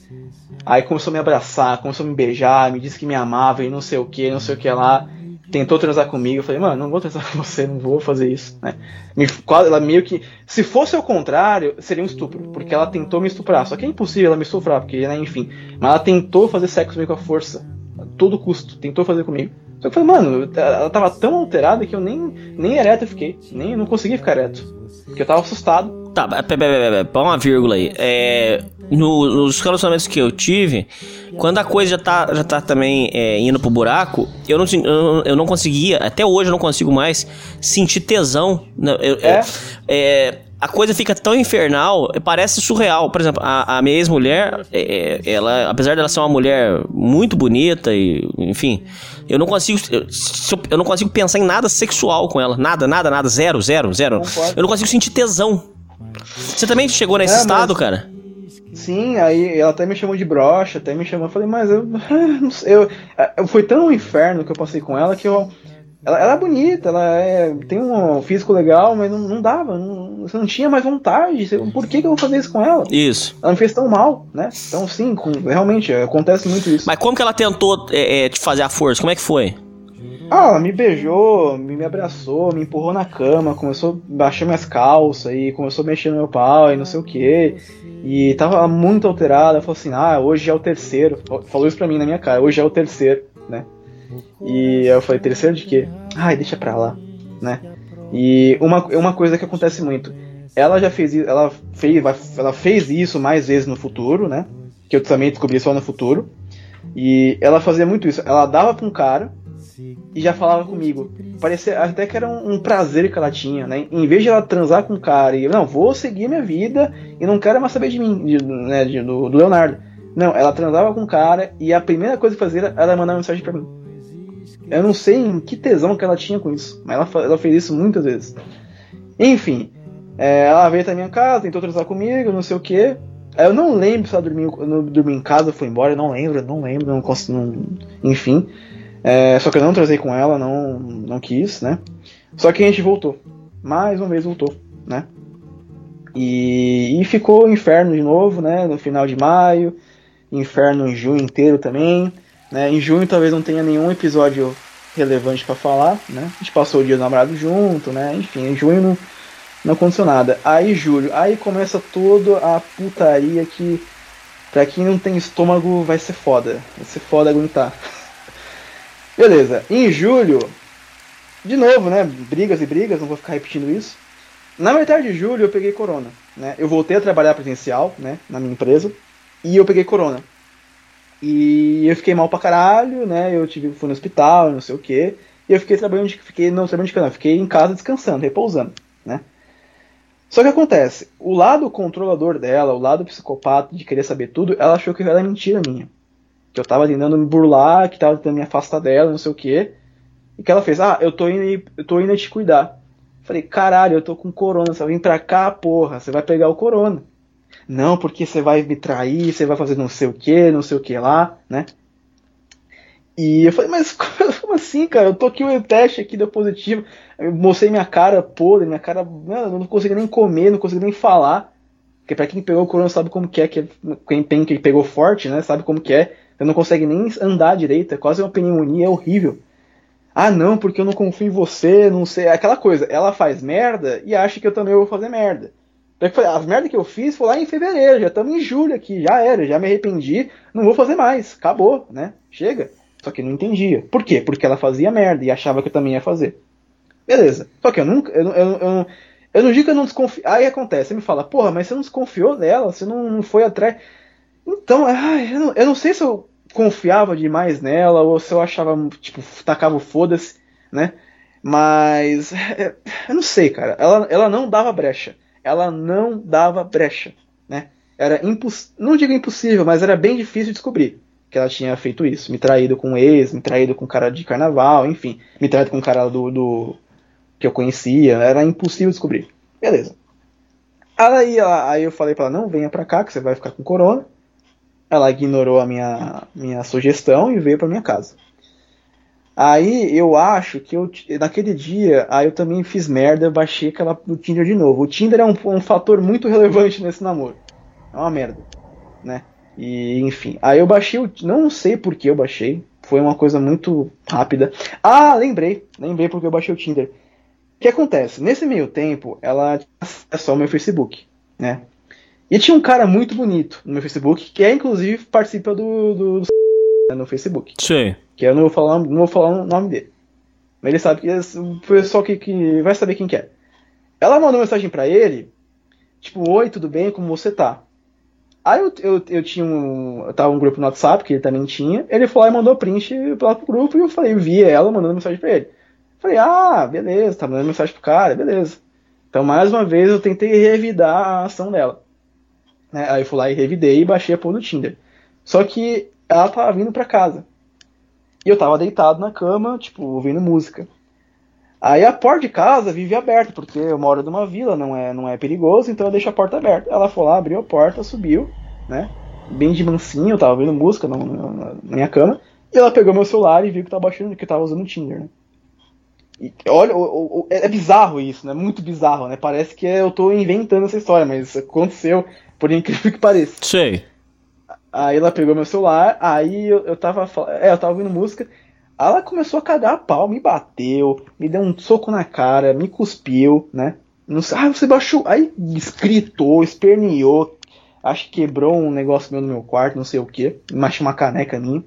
Aí começou a me abraçar, começou a me beijar, me disse que me amava e não sei o que, não sei o que lá. Tentou transar comigo. Eu falei, mano, não vou transar com você, não vou fazer isso, né? Me, ela meio que. Se fosse ao contrário, seria um estupro. Porque ela tentou me estuprar. Só que é impossível ela me estuprar, porque, né, enfim. Mas ela tentou fazer sexo comigo com a força. A todo custo. Tentou fazer comigo. Só que eu falei, mano, ela tava tão alterada que eu nem, nem ereto fiquei. Nem, não consegui ficar ereto. Porque eu tava assustado. Tá, põe uma vírgula aí. É, no- nos relacionamentos que eu tive, quando a coisa já tá, já tá também é, indo pro buraco, eu não, eu, não- conseguia, até hoje eu não consigo mais sentir tesão. né, eu- eu- É? é, a coisa fica tão infernal, parece surreal. Por exemplo, a, a minha ex-mulher, é, ela, apesar dela ser uma mulher muito bonita e, enfim, eu não consigo, eu, eu- não consigo pensar em nada sexual com ela, nada, nada, nada, zero, zero, zero. Eu não consigo sentir tesão. Você também chegou nesse É, mas- estado, cara? Sim, aí ela até me chamou de brocha, até me chamou. Eu falei, mas eu. [LAUGHS] eu, eu foi tão um inferno que eu passei com ela que eu. Ela, ela é bonita, ela é, tem um físico legal, mas não, não dava, não, você não tinha mais vontade. você- Por que, que eu vou fazer isso com ela? Isso. Ela me fez tão mal, né? Então, sim, com- realmente, acontece muito isso. Mas como que ela tentou é, é, te fazer a força? Como é que foi? Ah, ela me beijou, me, abraçou, me empurrou na cama, começou a baixar minhas calças e começou a mexer no meu pau e não sei o que. E tava muito alterada, falou assim, ah, hoje é o terceiro. Falou isso pra mim na minha cara, hoje é o terceiro, né? E eu falei, terceiro de quê? Ai, deixa pra lá, né? E uma, uma coisa que acontece muito, ela já fez ela fez, ela fez isso mais vezes no futuro, né? Que eu também descobri só no futuro. E ela fazia muito isso. Ela dava pra um cara e já falava comigo. Parecia até que era um, um prazer que ela tinha, né? Em vez de ela transar com o cara e não, vou seguir minha vida e não quero mais saber de mim, de- né, de- do, do Leonardo. Não, ela transava com o cara e a primeira coisa que fazia era mandar mensagem pra mim. Eu não sei em que tesão que ela tinha com isso, mas ela, ela fez isso muitas vezes. Enfim, é, ela veio até minha casa, tentou transar comigo, não sei o que. Eu não lembro se ela dormiu, dormiu em casa foi embora, não lembro, não lembro, não consigo. não- enfim. É, só que eu não transei com ela, não, não quis, né? Só que a gente voltou. Mais uma vez voltou, né? E, e ficou inferno de novo, né? No final de maio. Inferno em junho inteiro também. Né? Em junho talvez não tenha nenhum episódio relevante pra falar, né? A gente passou o dia do namorado junto, né? Enfim, em junho não, Não aconteceu nada. Aí julho, aí começa toda a putaria que pra quem não tem estômago vai ser foda. Vai ser foda aguentar. [LAUGHS] Beleza, em julho, de novo, né? Brigas e brigas, não vou ficar repetindo isso. Na metade de julho eu peguei corona, né? Eu voltei a trabalhar presencial, né? Na minha empresa. E eu peguei corona. E eu fiquei mal pra caralho, né? Eu tive, fui no hospital, não sei o que. E eu fiquei trabalhando de, fiquei, não trabalhando de não, fiquei em casa descansando, repousando, né? Só que acontece, o lado controlador dela, o lado psicopata de querer saber tudo, ela achou que era mentira minha. Que eu tava tentando me burlar, que tava tentando me afastar dela, não sei o que. E que ela fez, ah, eu tô indo, eu tô indo te cuidar. Falei, caralho, eu tô com corona, você vir pra cá, porra, você vai pegar o corona. Não, porque você vai me trair, você vai fazer não sei o que, não sei o que lá, né? E eu falei, mas [LAUGHS] como assim, cara? Eu tô aqui o teste aqui deu positivo. Eu mostrei minha cara podre, minha cara. Eu não consegui nem comer, não consegui nem falar. Porque pra quem pegou o corona sabe como que é, que quem tem que pegou forte, né? Sabe como que é. Você não consegue nem andar direito, é quase uma pneumonia, é horrível. Ah, não, porque eu não confio em você, não sei. Aquela coisa, ela faz merda e acha que eu também vou fazer merda. As merdas que eu fiz foi lá em fevereiro, já estamos em julho aqui, já era, já me arrependi, não vou fazer mais, acabou, né? Chega. Só que não entendia. Por quê? Porque ela fazia merda e achava que eu também ia fazer. Beleza. Só que eu nunca. Eu, eu, eu, eu não digo que eu não desconfio. Aí acontece, você me fala, porra, mas você não desconfiou dela, você não, não foi atrás. Então, ai, eu, não, eu não sei se eu confiava demais nela ou se eu achava, tipo, tacava o foda-se, né? Mas. Eu não sei, cara. Ela, ela não dava brecha ela não dava brecha, né? Era imposs... não digo impossível, mas era bem difícil de descobrir que ela tinha feito isso, me traído com um ex, me traído com um cara de carnaval, enfim, me traído com um cara do, do que eu conhecia, era impossível descobrir. Beleza. Aí, aí eu falei para ela, não, venha pra cá que você vai ficar com corona. Ela ignorou a minha, minha sugestão e veio para minha casa. Aí eu acho que eu, naquele dia, aí eu também fiz merda, eu baixei aquela do Tinder de novo. O Tinder é um, um fator muito relevante nesse namoro. É uma merda, né? E enfim, aí eu baixei o. Não sei por que eu baixei. Foi uma coisa muito rápida. Ah, lembrei. Lembrei porque eu baixei o Tinder. O que acontece? Nesse meio tempo, ela é só o meu Facebook, né? E tinha um cara muito bonito no meu Facebook, que é inclusive participa do, do, do no Facebook. Sim. Que eu não vou falar, não vou falar o nome dele. Mas ele sabe que o pessoal que, que vai saber quem que é. Ela mandou mensagem para ele, tipo, oi, tudo bem, como você tá? Aí eu, eu, eu tinha um. Eu tava um grupo no WhatsApp, que ele também tinha. Ele foi lá e mandou print lá pro grupo e eu falei, eu vi ela mandando mensagem pra ele. Falei, ah, beleza, tá mandando mensagem pro cara, beleza. Então mais uma vez eu tentei revidar a ação dela. Né? Aí eu fui lá e revidei e baixei a porra do Tinder. Só que ela tava vindo pra casa. E eu tava deitado na cama, tipo, ouvindo música. Aí a porta de casa vive aberta, porque eu moro numa vila, não é, não é perigoso, então eu deixo a porta aberta. Ela foi lá, abriu a porta, subiu, né? Bem de mansinho, tava ouvindo música na, na, na minha cama. E ela pegou meu celular e viu que tava baixando, que tava usando o Tinder, né? E, olha, o, o, é bizarro isso, né? Muito bizarro, né? Parece que eu tô inventando essa história, mas aconteceu, por incrível que pareça. Sei. Aí ela pegou meu celular, aí eu, eu tava é, eu tava ouvindo música. Ela começou a cagar a pau, me bateu, me deu um soco na cara, me cuspiu, né? Não sei, ah, você baixou. Aí gritou, esperneou, acho que quebrou um negócio meu no meu quarto, não sei o que, machou uma caneca minha.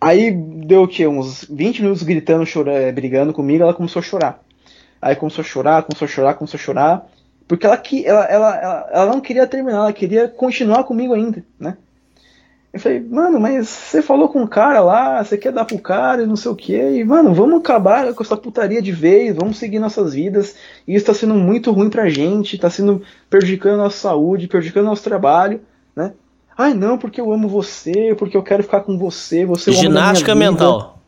Aí deu o que? Uns 20 minutos gritando, chorando, brigando comigo, ela começou a chorar. Aí começou a chorar, começou a chorar, começou a chorar. Porque ela, ela, ela, ela, não queria terminar, ela queria continuar comigo ainda, né? Eu falei, mano, mas você falou com o cara lá, você quer dar pro cara e não sei o que, e mano, vamos acabar com essa putaria de vez, vamos seguir nossas vidas, e isso tá sendo muito ruim pra gente, tá sendo prejudicando a nossa saúde, prejudicando nosso trabalho, né? Ai não, porque eu amo você, porque eu quero ficar com você, você é Ginástica mental.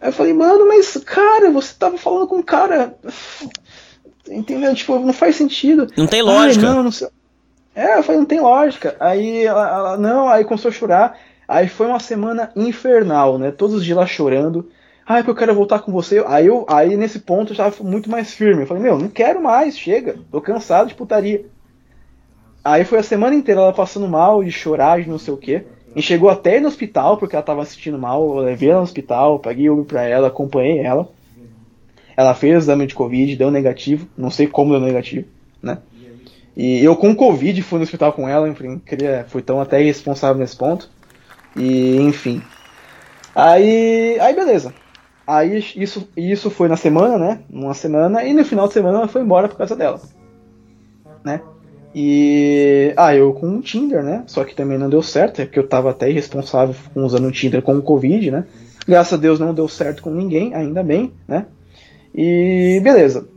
Aí eu falei, mano, mas cara, você tava falando com o cara. Entendeu? Tipo, não faz sentido. Não tem lógica. Ai, não, não sei. É, eu falei, não tem lógica. Aí ela, ela, não, aí começou a chorar. Aí foi uma semana infernal, né? Todos os dias lá chorando. Ai, porque eu quero voltar com você. Aí, eu, aí nesse ponto eu já muito mais firme. Eu falei, meu, não quero mais, chega. Tô cansado de putaria. Aí foi a semana inteira ela passando mal, de chorar, de não sei o quê. E chegou até no hospital, porque ela tava assistindo mal. Eu levei ela no hospital, paguei Uber pra ela, acompanhei ela. Ela fez exame de Covid, deu negativo, não sei como deu negativo, né? E eu com Covid fui no hospital com ela, enfim, queria, fui tão até irresponsável nesse ponto. E, enfim. Aí, aí beleza. Aí isso, isso foi na semana, né? Uma semana, e no final de semana ela foi embora por causa dela. Né? E. Ah, eu com o Tinder, né? Só que também não deu certo, é porque eu tava até irresponsável usando o Tinder com o Covid, né? Graças a Deus não deu certo com ninguém, ainda bem, né? E beleza.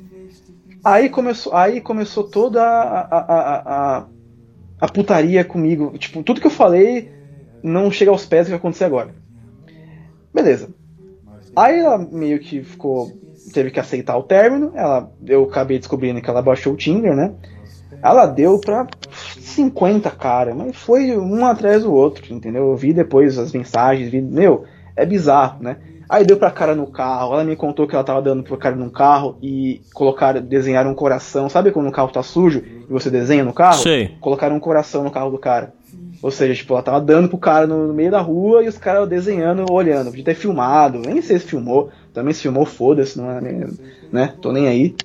Aí começou, aí começou toda a, a, a, a, putaria comigo. Tipo, tudo que eu falei não chega aos pés do que vai acontecer agora. Beleza. Aí ela meio que ficou. Teve que aceitar o término. Ela, eu acabei descobrindo que ela baixou o Tinder, né? Ela deu pra 50 cara, mas foi um atrás do outro, entendeu? Eu vi depois as mensagens, vi, meu, é bizarro, né? Aí deu pra cara no carro, ela me contou que ela tava dando pro cara num carro e colocaram, desenharam um coração. Sabe quando o carro tá sujo e você desenha no carro? Sei. Colocaram um coração no carro do cara. Ou seja, tipo, ela tava dando pro cara no, no meio da rua e os caras desenhando, olhando. Podia ter filmado, nem sei se filmou. Também se filmou, foda-se, não é, né? Tô nem aí.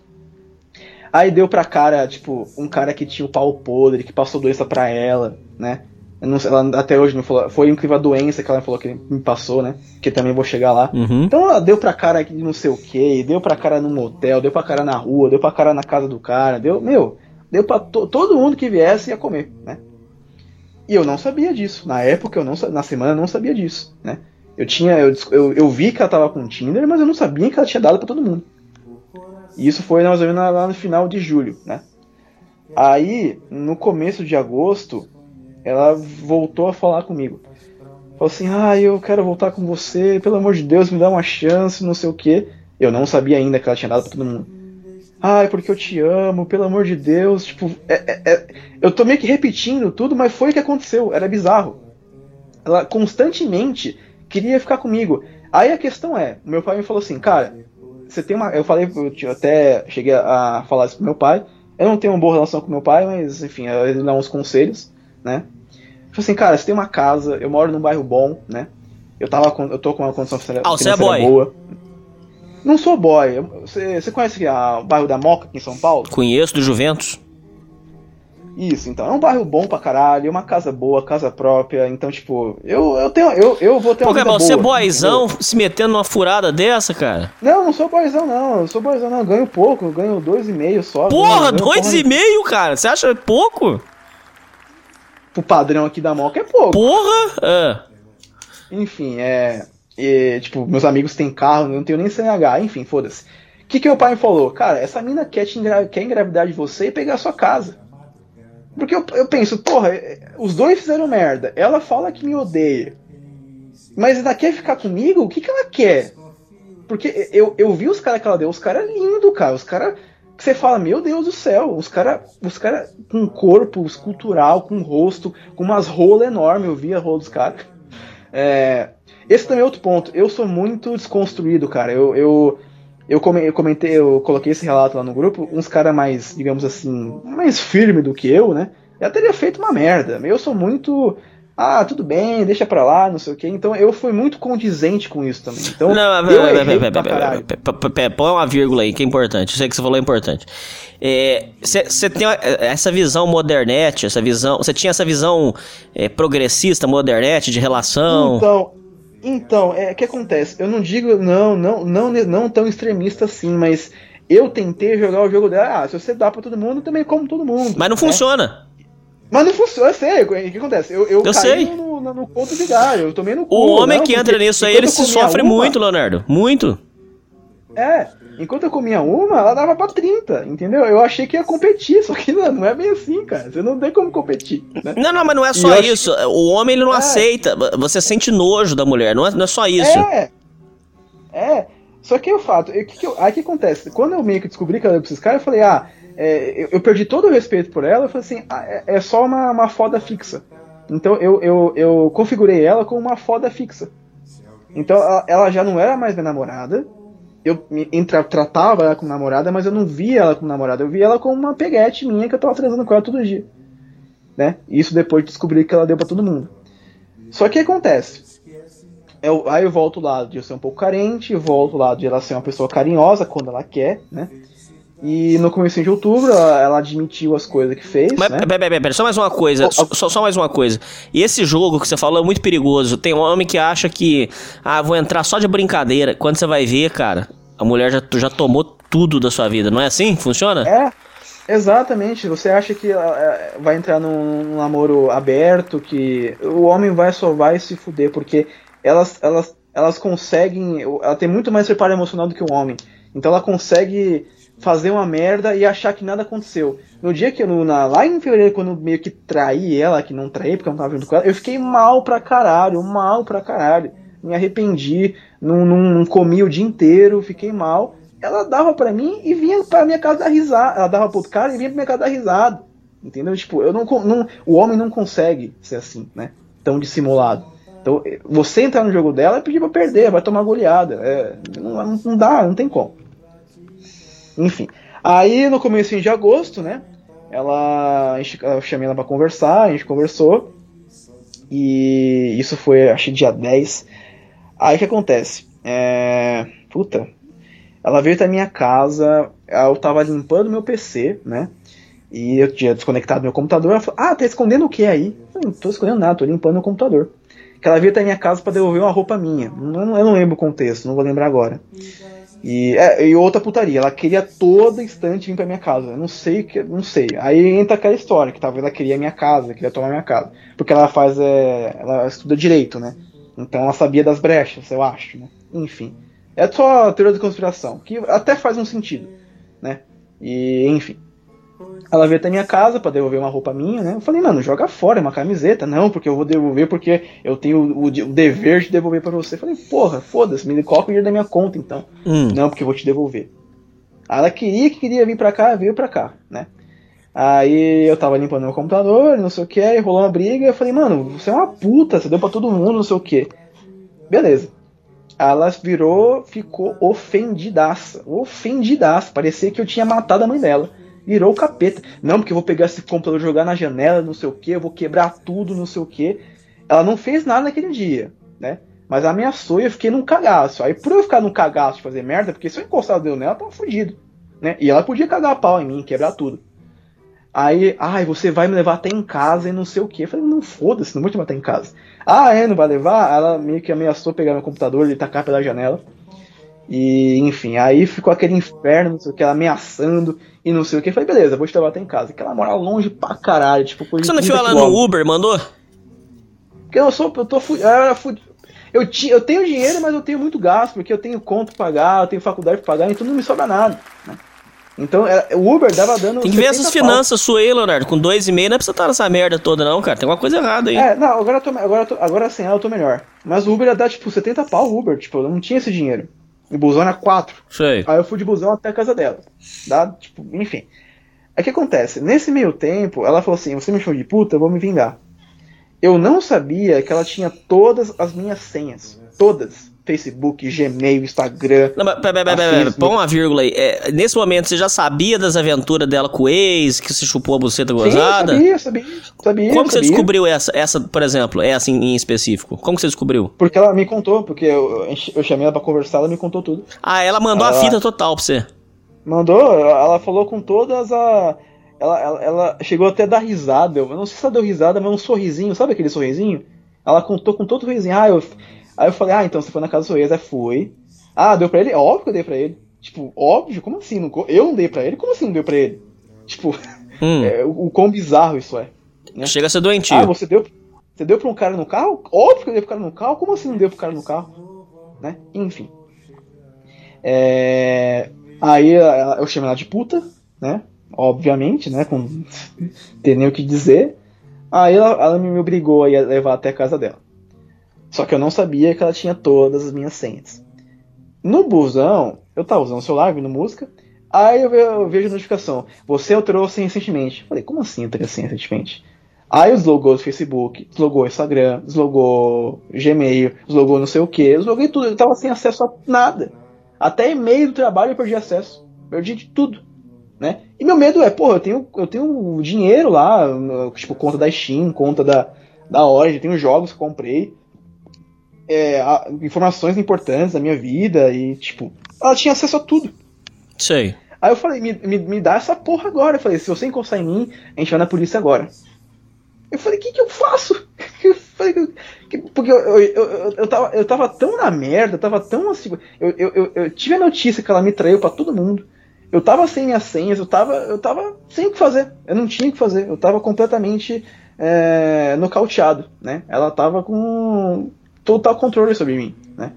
Aí deu pra cara, tipo, um cara que tinha o pau podre, que passou doença pra ela, né? Não ela até hoje não falou. Foi incrível a doença que ela falou que me passou, né? Que também vou chegar lá. Uhum. Então ela deu pra cara de não sei o que, deu pra cara no motel, deu pra cara na rua, deu pra cara na casa do cara, deu, meu, deu pra to, todo mundo que viesse ia comer, né? E eu não sabia disso. Na época, eu não na semana, eu não sabia disso, né? Eu tinha, eu, eu, eu vi que ela tava com Tinder, mas eu não sabia que ela tinha dado pra todo mundo. E isso foi mais ou menos lá no final de julho, né? Aí, no começo de agosto, ela voltou a falar comigo. Falou assim: Ah, eu quero voltar com você, pelo amor de Deus, me dá uma chance, não sei o que. Eu não sabia ainda que ela tinha dado pra todo mundo. Ai, porque eu te amo, pelo amor de Deus. Tipo, é, é, é... eu tô meio que repetindo tudo, mas foi o que aconteceu, era bizarro. Ela constantemente queria ficar comigo. Aí a questão é: meu pai me falou assim, cara, você tem uma. Eu falei, eu até cheguei a falar isso pro meu pai. Eu não tenho uma boa relação com meu pai, mas enfim, ele dá uns conselhos, né? Falei assim, cara, você tem uma casa, eu moro num bairro bom, né? Eu, tava com, eu tô com uma condição financeira, Ah, você é financeira boy. boa. Não sou boy. Você, você conhece a- o bairro da Moca aqui em São Paulo? Conheço do Juventus. Isso, então. É um bairro bom pra caralho, é uma casa boa, casa própria. Então, tipo, eu, eu tenho. Eu, eu vou ter Pô, uma vida Gabriel, você é boyzão entendeu? se metendo numa furada dessa, cara? Não, não sou boyzão, não. Eu sou boyzão, não. Eu ganho pouco, eu ganho dois e meio só. Porra, ganho dois porra e meio, cara? Você acha pouco? Pro padrão aqui da Moca é pouco. Porra! Ah. Enfim, é. e, tipo, meus amigos têm carro, não tenho nem CNH, enfim, foda-se. O que, que meu pai me falou? Cara, essa mina quer, te engra... quer engravidar de você e pegar a sua casa. Porque eu, eu penso, porra, é, os dois fizeram merda. Ela fala que me odeia. Mas ela quer ficar comigo? O que, que ela quer? Porque eu, eu vi os caras que ela deu, os caras lindos, cara. Os caras que você fala, meu Deus do céu, os caras os cara com corpo escultural, com rosto, com umas rolas enormes, eu vi a rola dos caras. É, esse também é outro ponto. Eu sou muito desconstruído, cara. Eu, eu, eu, come- eu comentei, eu coloquei esse relato lá no grupo. Uns caras mais, digamos assim, mais firme do que eu, né? Já teria feito uma merda. Eu sou muito. Ah, tudo bem, deixa pra lá, não sei o quê. Então eu fui muito condizente com isso também. Então, Não, eu errei pra põe uma vírgula aí, que é importante. Eu sei que você falou é importante. Você tem uma- essa visão modernete, essa visão. Você tinha essa visão é, progressista, modernete, de relação. Então, então, é o que acontece? Eu não digo não, não, não, não tão extremista assim, mas eu tentei jogar o jogo dela. Ah, se você dá pra todo mundo, eu também como todo mundo. Mas não né? funciona. Mas não funciona, eu sei. O que acontece? Eu, eu, Eu caí sei. No, no, no conto de galho, eu tomei no cu. O homem não, que entra nisso aí, ele se sofre uma- muito, Leonardo. Muito. É, enquanto eu comia uma, ela dava pra 30, entendeu? Eu achei que ia competir, [LAUGHS] só que não, não é bem assim, cara. Você não tem como competir, né? Não, não, mas não é E só acho isso. O homem ele não É. aceita. Você sente nojo da mulher. Não é, não é só isso. É. É. Só que o fato, o que que eu- aí o que acontece? Quando eu meio que descobri que ela era pra esses caras, eu falei, ah, é, eu, eu perdi todo o respeito por ela, eu falei assim, ah, é, é só uma, uma foda fixa. Então eu, eu, eu configurei ela como uma foda fixa. Então ela, ela já não era mais minha namorada. Eu entra, tratava ela como namorada, mas eu não via ela como namorada. Eu via ela como uma peguete minha que eu tava transando com ela todo dia. Né? Isso depois de descobrir que ela deu pra todo mundo. Só que acontece? eu, aí eu volto o lado de eu ser um pouco carente, volto o lado de ela ser uma pessoa carinhosa quando ela quer, né? E no começo de outubro ela, admitiu as coisas que fez, Mas, né? pera, pera, pera, só mais uma coisa, Oh, oh. só, só mais uma coisa. E esse jogo que você falou é muito perigoso. Tem um homem que acha que, ah, vou entrar só de brincadeira. Quando você vai ver, cara, a mulher já, já tomou tudo da sua vida. Não é assim? Funciona? É, exatamente. Você acha que é, vai entrar num, num namoro aberto, que o homem vai só vai se fuder, porque elas, elas, elas conseguem. Ela tem muito mais preparo emocional do que o homem. Então ela consegue fazer uma merda e achar que nada aconteceu. No dia que eu, na, lá em fevereiro, quando eu meio que traí ela, que não traí porque eu não tava junto com ela, eu fiquei mal pra caralho, mal pra caralho. Me arrependi, não, não, não comi o dia inteiro, fiquei mal. Ela dava pra mim e vinha pra minha casa dar risada. Ela dava pro outro cara e vinha pra minha casa dar risada. Entendeu? Tipo, eu não, não, o homem não consegue ser assim, né? Tão dissimulado. Então, eh, você entrar no jogo dela é pedir pra perder, vai tomar goleada. É, não- não dá, não tem como. Enfim. Aí no começo de agosto, né? Ela. Eu chamei ela pra conversar, a gente conversou. E isso foi, acho dia 10. Aí o que acontece? É. Puta. Ela veio até minha casa, eu tava limpando meu PC, né? E eu tinha desconectado meu computador. Ela falou, ah, tá escondendo o que aí? Não tô escondendo nada, tô limpando meu computador. Que ela veio até minha casa pra devolver uma roupa minha. Eu não, eu não lembro o contexto, não vou lembrar agora. E, é, e outra putaria, ela queria toda instante vir pra minha casa. Não sei que. Não sei. Aí entra aquela história, que talvez ela queria minha casa, queria tomar minha casa. Porque ela faz. É, ela estuda direito, né? Então ela sabia das brechas, eu acho, né? Enfim. É só a teoria da conspiração, que até faz um sentido, né? E, enfim. Ela veio até minha casa pra devolver uma roupa minha, né? Eu falei, mano, joga fora, é uma camiseta. Não, porque eu vou devolver porque eu tenho o, o dever de devolver pra você. Eu falei, porra, foda-se, me coloca o dinheiro da minha conta então. Hum. Não, porque eu vou te devolver. Ela queria que queria vir pra cá, veio pra cá, né? Aí eu tava limpando meu computador, não sei o que, aí rolou uma briga, eu falei, mano, você é uma puta, você deu pra todo mundo, não sei o que. Beleza. Ela virou, ficou ofendidaça. Ofendidaça. Parecia que eu tinha matado a mãe dela. Virou o capeta. Não, porque eu vou pegar esse computador jogar na janela, não sei o que, eu vou quebrar tudo, não sei o que. Ela não fez nada naquele dia, né? Mas ameaçou e eu fiquei num cagaço. Aí por eu ficar num cagaço de fazer merda, porque se eu encostar o dedo nela, eu tava fudido. Né? E ela podia cagar a pau em mim, quebrar tudo. Aí, ai, você vai me levar até em casa e não sei o que. Eu falei, não foda-se, não vou te matar em casa. Ah, é, não vai levar? Ela meio que ameaçou pegar meu computador e tacar pela janela. E, enfim, aí ficou aquele inferno, não sei o que, ela ameaçando e não sei o que. Eu falei, beleza, vou te levar até em casa. Que ela mora longe pra caralho, tipo, Por coisa você não enfiou 30 ela no. Uber, mandou? Porque eu sou, eu tô eu ti, eu tenho dinheiro, mas eu tenho muito gasto, porque eu tenho conta pra pagar, eu tenho faculdade pra pagar, então não me sobra nada. né? Então o Uber dava dando. Tem que ver 70 essas finanças suas aí, Leonardo. Com dois e meio não é pra você estar nessa merda toda, não, cara. Tem alguma coisa errada aí. É, não, agora eu tô, agora, tô, agora sem ela eu tô melhor. Mas o Uber ia dar tipo 70 pau o Uber, tipo, eu não tinha esse dinheiro. O busão era 4. Sei. Aí eu fui de busão até a casa dela. Tá? Tipo, enfim. Aí o que acontece? Nesse meio tempo, ela falou assim: você me chamou de puta, eu vou me vingar. Eu não sabia que ela tinha todas as minhas senhas. Todas. Facebook, Gmail, Instagram. Não, mas, pera, pera, pera, põe uma vírgula aí. É, nesse momento, você já sabia das aventuras dela com o ex, que você chupou a buceta Sim, gozada? sabia, sabia, sabia. Como que você sabia. descobriu essa, essa, por exemplo, essa em, em específico? Como que você descobriu? Porque ela me contou, porque eu, eu chamei ela pra conversar, ela me contou tudo. Ah, ela mandou a Ela- fita total pra você. Mandou, ela falou com todas a. Ela, ela, ela chegou até a dar risada. Eu não sei se ela deu risada, mas um sorrisinho, sabe aquele sorrisinho? Ela contou com todo o sorrisinho. Ah, eu, aí eu falei, ah, então você foi na casa do seu ex, aí foi. Ah, deu pra ele? Óbvio que eu dei pra ele. Tipo, óbvio, como assim? Não eu não dei pra ele? Como assim não deu pra ele? Tipo, [LAUGHS] Hum, é, o, o quão bizarro isso é. né? Chega a ser doentio. Ah, você deu, você deu pra um cara no carro? Óbvio que eu dei pro cara no carro. Como assim não deu pro cara no carro? Né? Enfim. É, Aí ela- eu chamei ela de puta, né? Obviamente, né? Com... [LAUGHS] Tem nem o que dizer. Aí ela, ela me obrigou a levar até a casa dela. Só que eu não sabia que ela tinha todas as minhas senhas. No busão, eu tava usando o celular, ouvindo música. Aí eu ve- eu vejo a notificação. Você alterou senha recentemente. Falei, como assim alterou senha recentemente? Aí deslogou o Facebook, deslogou o Instagram, deslogou Gmail, deslogou não sei o que, desloguei tudo. Eu tava sem acesso a nada. Até e-mail do trabalho eu perdi acesso. Perdi de tudo. Né? E meu medo é, porra, eu tenho, eu tenho dinheiro lá, tipo, conta da Steam, conta da, da Origin, tenho jogos que comprei. É, a- informações importantes da minha vida e, tipo, ela tinha acesso a tudo. Sei. Aí eu falei, me, me, me dá essa porra agora. Eu falei, se você encostar em mim, a gente vai na polícia agora. Eu falei, o que, que eu faço? [LAUGHS] Eu falei, que- porque eu, eu, eu, eu, tava, eu tava tão na merda, eu tava tão assim. Eu, eu, eu, eu tive a notícia que ela me traiu pra todo mundo. Eu tava sem minhas senhas, eu tava, eu tava sem o que fazer. Eu não tinha o que fazer. Eu tava completamente é, nocauteado, né? Ela tava com total controle sobre mim, né?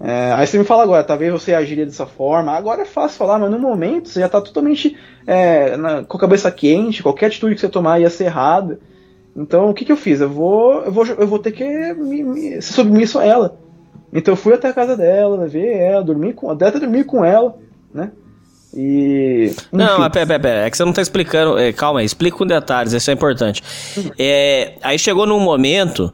É, aí você me fala agora, talvez você agiria dessa forma. Agora é fácil falar, mas no momento você já tá totalmente é, na- com a cabeça quente, qualquer atitude que você tomar ia ser errada. Então o que, que eu fiz? Eu vou, eu vou, eu vou ter que me, me, ser submisso a ela. Então eu fui até a casa dela, levei ela, dormi com, até dormi com ela, né? E. Não, mas pera, pera, pera, é que você não tá explicando. é, calma aí, explica com detalhes, isso é importante. É, aí chegou num momento.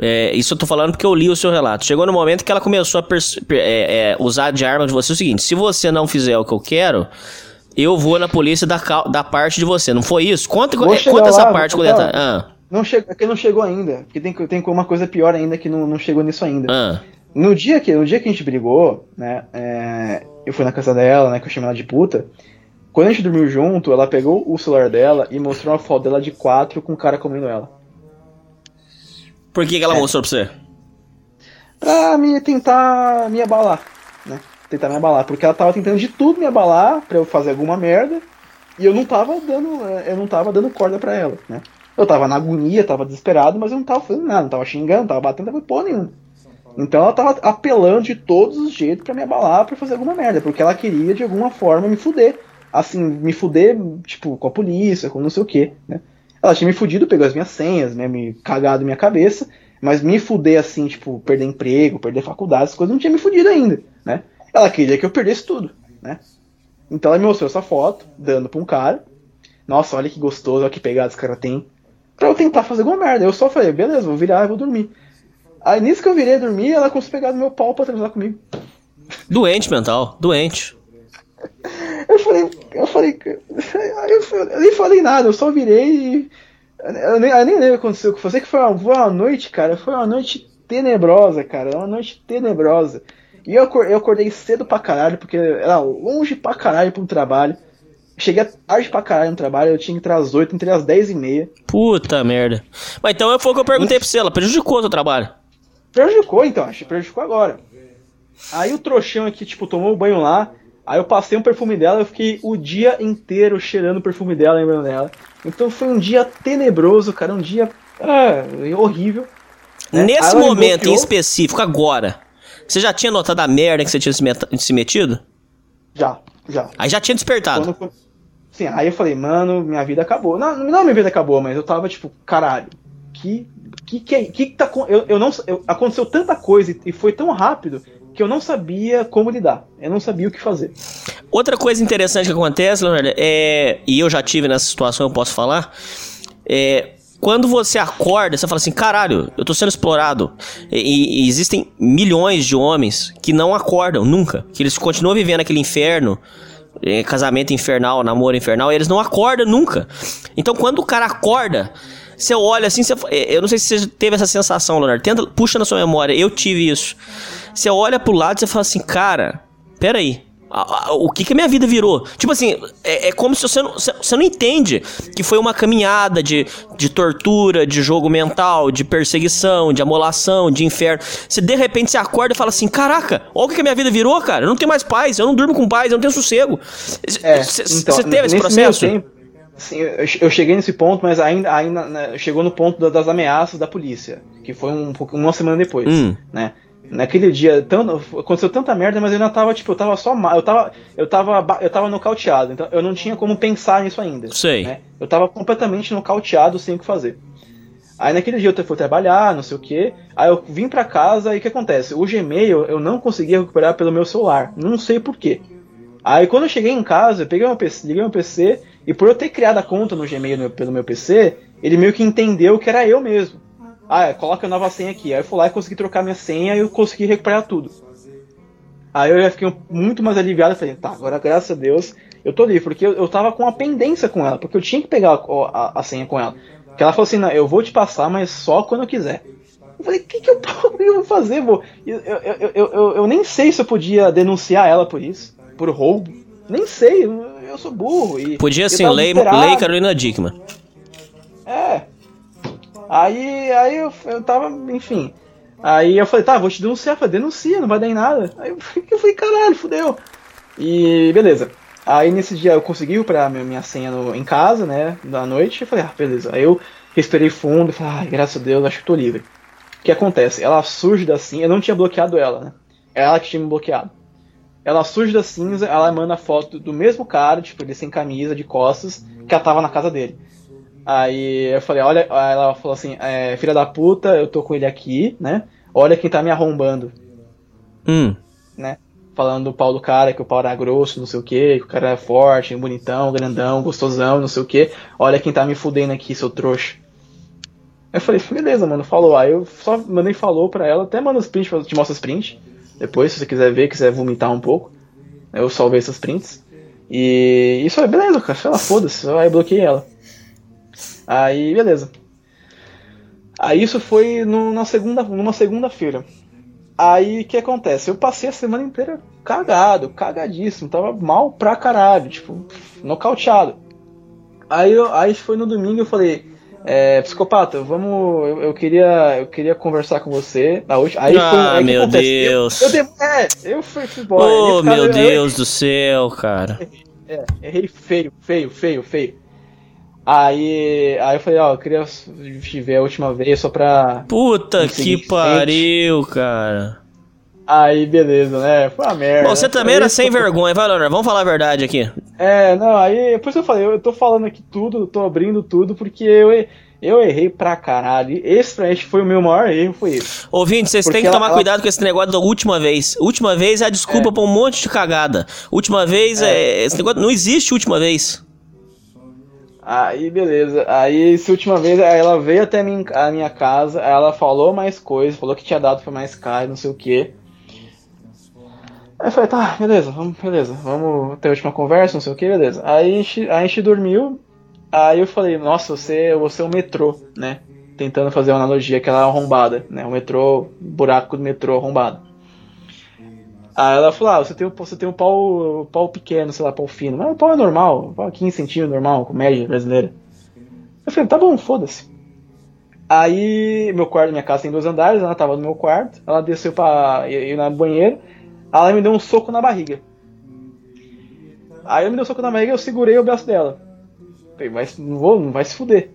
É, isso eu tô falando porque eu li o seu relato. Chegou no momento que ela começou a é, é, usar de arma de você o seguinte: se você não fizer o que eu quero, eu vou na polícia da, da parte de você. Não foi isso? Conta, conta essa lá, parte com vou- detalhe. Ah, Não chega, é que não chegou ainda. Porque tem, tem uma coisa pior ainda que não, não chegou nisso ainda. ah. No dia que, no dia que a gente brigou, né, é, eu fui na casa dela, né, que eu chamei ela de puta. Quando a gente dormiu junto, ela pegou o celular dela e mostrou uma foto dela de quatro com o cara comendo ela. Por que, que ela mostrou pra você? Pra me tentar me abalar, né? Tentar me abalar, porque ela tava tentando de tudo me abalar pra eu fazer alguma merda, e eu não tava dando, é, eu não tava dando corda pra ela, né? Eu tava na agonia, tava desesperado, mas eu não tava fazendo nada, não tava xingando, não tava batendo, não tava porra nenhuma. Então ela tava apelando de todos os jeitos pra me abalar, pra fazer alguma merda, porque ela queria de alguma forma me fuder. Assim, me fuder, tipo, com a polícia, com não sei o que, né? Ela tinha me fudido, pegou as minhas senhas, né? Me cagado minha cabeça, mas me fuder assim, tipo, perder emprego, perder faculdade, essas coisas não tinha me fudido ainda, né? Ela queria que eu perdesse tudo, né? Então ela me mostrou essa foto, dando pra um cara. Nossa, olha que gostoso, olha que pegada esse cara tem. Pra eu tentar fazer alguma merda. Eu só falei, beleza, vou virar e vou dormir. Aí nisso que eu virei dormir, ela conseguiu pegar no meu pau pra transar comigo. Doente mental, doente. [LAUGHS] Eu falei, eu falei, [LAUGHS] eu, eu nem falei nada, eu só virei e. Eu nem, eu nem lembro o que aconteceu. Eu sei que foi uma, foi uma noite, cara, foi uma noite tenebrosa, cara, uma noite tenebrosa. E eu, eu acordei cedo pra caralho, porque era longe pra caralho pro trabalho. Cheguei tarde pra caralho no trabalho, eu tinha que entrar às 8, entrei às 10 e meia. Puta merda. Mas então foi o que eu perguntei pra você, ela prejudicou o seu trabalho. Prejudicou então, acho que prejudicou agora. Aí o trouxão aqui, tipo, tomou o banho lá. Aí eu passei um perfume dela, eu fiquei o dia inteiro cheirando o perfume dela, lembrando dela. Então foi um dia tenebroso, cara, um dia ah, horrível. né? Nesse momento em bloqueou. específico, agora, você já tinha notado a merda que você tinha se, met- se metido? Já, já. Aí já tinha despertado. Quando- sim, aí eu falei, mano, minha vida acabou. Não, não minha vida acabou, mas eu tava tipo, caralho, que que que, é- que, que tá eu, eu não eu- aconteceu tanta coisa e- e foi tão rápido que eu não sabia como lidar. Eu não sabia o que fazer. Outra coisa interessante que acontece, Leonardo, é, e eu já tive nessa situação, eu posso falar, é quando você acorda, você fala assim, caralho, eu tô sendo explorado. E, e existem milhões de homens que não acordam nunca, que eles continuam vivendo aquele inferno, é, casamento infernal, namoro infernal, e eles não acordam nunca. Então quando o cara acorda, você olha assim, você, é, eu não sei se você teve essa sensação, Leonardo, tenta, puxa na sua memória, eu tive isso. Você olha pro lado e você fala assim, cara, peraí, a- a- o que que a minha vida virou? Tipo assim, é, é como se você não, você não entende que foi uma caminhada de, de tortura, de jogo mental, de perseguição, de amolação, de inferno. Você de repente se acorda e fala assim: Caraca, olha o que que a minha vida virou, cara. Eu não tenho mais paz, eu não durmo com paz, eu não tenho sossego. É, Você então, teve esse processo? sim, eu, cheguei nesse ponto, mas ainda, ainda né, chegou no ponto da- das ameaças da polícia, que foi um, pouco- uma semana depois, Hum. né? Naquele dia, tanto, aconteceu tanta merda, mas eu ainda tava, tipo, eu tava só mal, eu tava, eu tava, eu tava nocauteado, então eu não tinha como pensar nisso ainda. Sei. né? Eu tava completamente nocauteado, sem o que fazer. Aí naquele dia eu fui trabalhar, não sei o que. Aí eu vim pra casa e o que acontece? O Gmail eu não conseguia recuperar pelo meu celular. Não sei porquê. Aí quando eu cheguei em casa, eu peguei meu PC, liguei meu PC e por eu ter criado a conta no Gmail no- pelo meu PC, ele meio que entendeu que era eu mesmo. Ah, é, coloca a nova senha aqui. Aí eu fui lá e consegui trocar minha senha e eu consegui recuperar tudo. Aí eu já fiquei muito mais aliviado falei, tá, agora graças a Deus eu tô livre, porque eu, eu tava com uma pendência com ela, porque eu tinha que pegar a, a- a senha com ela. Que ela falou assim, não, eu vou te passar, mas só quando eu quiser. Eu falei, o que, que, eu, [LAUGHS] eu vou fazer, vô? Eu, eu, eu, eu, nem sei se eu podia denunciar ela por isso, por roubo. Nem sei, eu, sou burro. E Podia sim, lei, lei Carolina Dickman. É. Aí, aí eu, eu tava, enfim. Aí eu falei, tá, vou te denunciar. Eu falei, denuncia, não vai dar em nada. Aí eu eu falei, caralho, fudeu. E beleza. Aí nesse dia eu consegui pra minha, senha no- em casa, né, da noite. Eu falei, ah, beleza. Aí eu respirei fundo e falei, ai, graças a Deus, acho que tô livre. O que acontece? Ela surge da cinza, eu não tinha bloqueado ela, né? É ela que tinha me bloqueado. Ela surge da cinza, ela manda foto do mesmo cara, tipo, ele sem camisa, de costas, que ela tava na casa dele. Aí eu falei, olha, ela falou assim, é, filha da puta, eu tô com ele aqui, né? Olha quem tá me arrombando, Hum. né? Falando do pau do cara, que o pau era grosso, não sei o que, que o cara era forte, bonitão, grandão, gostosão, não sei o que. Olha quem tá me fudendo aqui, seu trouxa. Eu falei, beleza, mano, falou. Aí eu só mandei falou pra ela, até mando os prints, te mostro os prints. Depois, se você quiser ver, quiser vomitar um pouco. Eu salvei esses prints. E isso aí, beleza, cara. Sei lá, foda-se. Aí bloqueei ela. Aí, beleza. Aí isso foi na segunda, numa segunda-feira. Aí o que acontece? Eu passei a semana inteira cagado, cagadíssimo, tava mal pra caralho, tipo, nocauteado. Aí, eu, aí foi no domingo eu falei, é, psicopata, vamos. Eu, eu queria. Eu queria conversar com você. Na última, aí Ah, foi, aí meu acontece? Deus. Eu, eu, é, eu fui, fui embora. Oh, meu eu- Deus do céu, cara. é, errei feio, feio, feio, feio. Aí, aí eu falei, ó, eu queria te ver a última vez só pra. Puta que pariu, cara. Aí, beleza, né? Foi uma merda. Bom, você né? também Aí era eu sem tô- vergonha, vai, Leonardo, vamos falar a verdade aqui. É, não, aí, por isso eu falei, eu tô falando aqui tudo, eu tô abrindo tudo, porque eu, eu errei pra caralho. Esse pra gente foi o meu maior erro, foi esse. Ouvinte, vocês têm que ela- tomar ela- cuidado com esse negócio da última vez. Última vez é a desculpa pra um monte de cagada. Última vez é. Esse negócio não existe última vez. Aí, beleza. Aí, essa última vez, ela veio até a minha, casa, ela falou mais coisas, falou que tinha dado pra mais caro, não sei o que. Aí eu falei, tá, beleza, vamos, beleza, vamos ter a última conversa, não sei o que, beleza. Aí a gente, a gente dormiu, aí eu falei, nossa, você, você é o metrô, né? Tentando fazer uma analogia, aquela arrombada, né? O metrô, buraco do metrô arrombado. Aí ela falou, ah, você tem, um- você tem um pau, pau pequeno, sei lá, pau fino. Mas o pau é normal, pau 15 centímetros normal, com média brasileira. Eu falei, tá bom, foda-se. Aí, meu quarto, minha casa tem dois andares, ela tava no meu quarto, ela desceu pra ir, no banheiro, ela me deu um soco na barriga. Aí ela me deu um soco na barriga eu segurei o braço dela. Falei, vai, não, vou, não vai se fuder.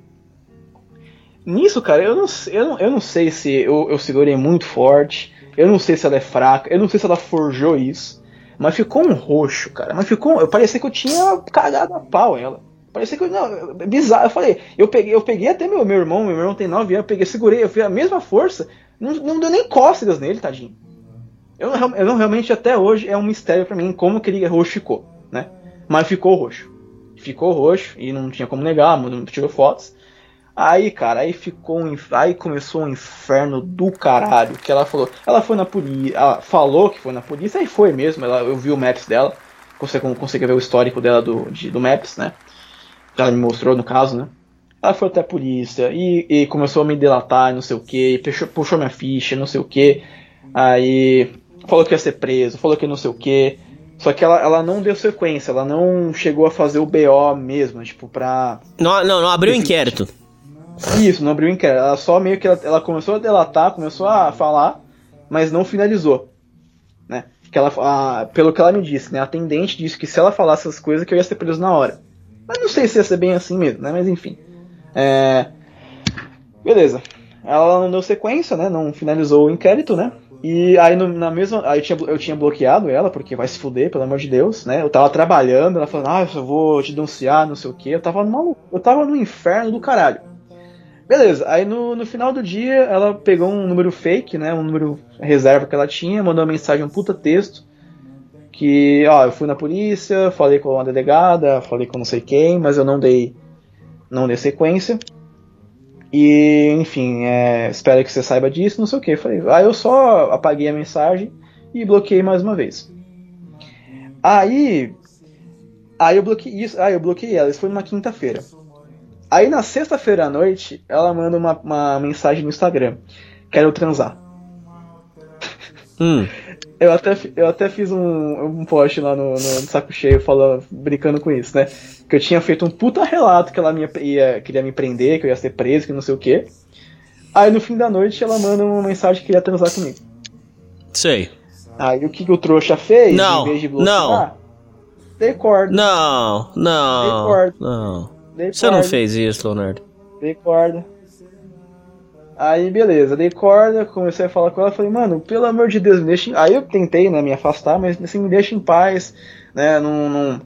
Nisso, cara, eu não, eu não, eu não sei se eu, eu segurei muito forte, eu não sei se ela é fraca, eu não sei se ela forjou isso, mas ficou um roxo, cara. Mas ficou. Parecia que eu tinha cagado a pau ela. Parecia que eu. Não, é bizarro. Eu falei, eu peguei, eu peguei até meu, meu irmão, meu irmão tem 9 anos, eu peguei, segurei, eu fiz a mesma força, não, não deu nem cócegas nele, tadinho. Eu, não- eu não realmente até hoje é um mistério pra mim como aquele roxo ficou, né? Mas ficou roxo. Ficou roxo e não tinha como negar, tirou fotos. Aí, cara, aí ficou um, aí começou um inferno do caralho, que ela falou, ela foi na polícia, ela falou que foi na polícia, aí foi mesmo, ela, eu vi o Maps dela, você con- consegue ver o histórico dela do, de- do Maps, né? Que ela me mostrou no caso, né? Ela foi até a polícia e, e começou a me delatar, não sei o que, puxou, puxou minha ficha, não sei o que, aí falou que ia ser preso, falou que não sei o que, só que ela, ela não deu sequência, ela não chegou a fazer o BO mesmo, tipo, pra Não, não, não abriu inquérito. Isso, não abriu inquérito. Ela só meio que ela, ela começou a delatar, começou a falar, mas não finalizou. Né? Que ela, a- pelo que ela me disse, né? A atendente disse que se ela falasse essas coisas que eu ia ser preso na hora. Mas não sei se ia ser bem assim mesmo, né? Mas enfim. É, Beleza. Ela não deu sequência, né? Não finalizou o inquérito, né? E aí no- na mesma. Aí eu tinha, eu tinha bloqueado ela, porque vai se fuder, pelo amor de Deus, né? Eu tava trabalhando, ela falando, ah, eu vou te denunciar, não sei o que. Eu tava no Eu tava no inferno do caralho. Beleza, aí no, no final do dia ela pegou um número fake, né? Um número reserva que ela tinha, mandou uma mensagem, um puta texto. Que, ó, eu fui na polícia, falei com a delegada, falei com não sei quem, mas eu não dei. Não dei sequência. E, enfim, é, espero que você saiba disso, não sei o que. Falei, aí eu só apaguei a mensagem e bloqueei mais uma vez. Aí. Aí eu bloqueei isso. Aí eu bloqueei ela, isso foi numa quinta-feira. Aí na sexta-feira à noite, ela manda uma, uma mensagem no Instagram. quero transar. Hum. [LAUGHS] Eu até, eu até fiz um, um post lá no, no saco cheio falando, brincando com isso, né? Que eu tinha feito um puta relato que ela me, ia, queria me prender, que eu ia ser preso, que não sei o quê. Aí no fim da noite ela manda uma mensagem que queria transar comigo. Sei. Aí o que, que o trouxa fez? Não, em vez de bloquear, dei corda. Não, não. Record. Não. Dei Você não corda. fez isso, Leonardo. Dei corda. Aí, beleza, dei corda, comecei a falar com ela, falei, mano, pelo amor de Deus, me deixa em... Aí eu tentei, né, me afastar, mas assim, me deixa em paz, né, não... não,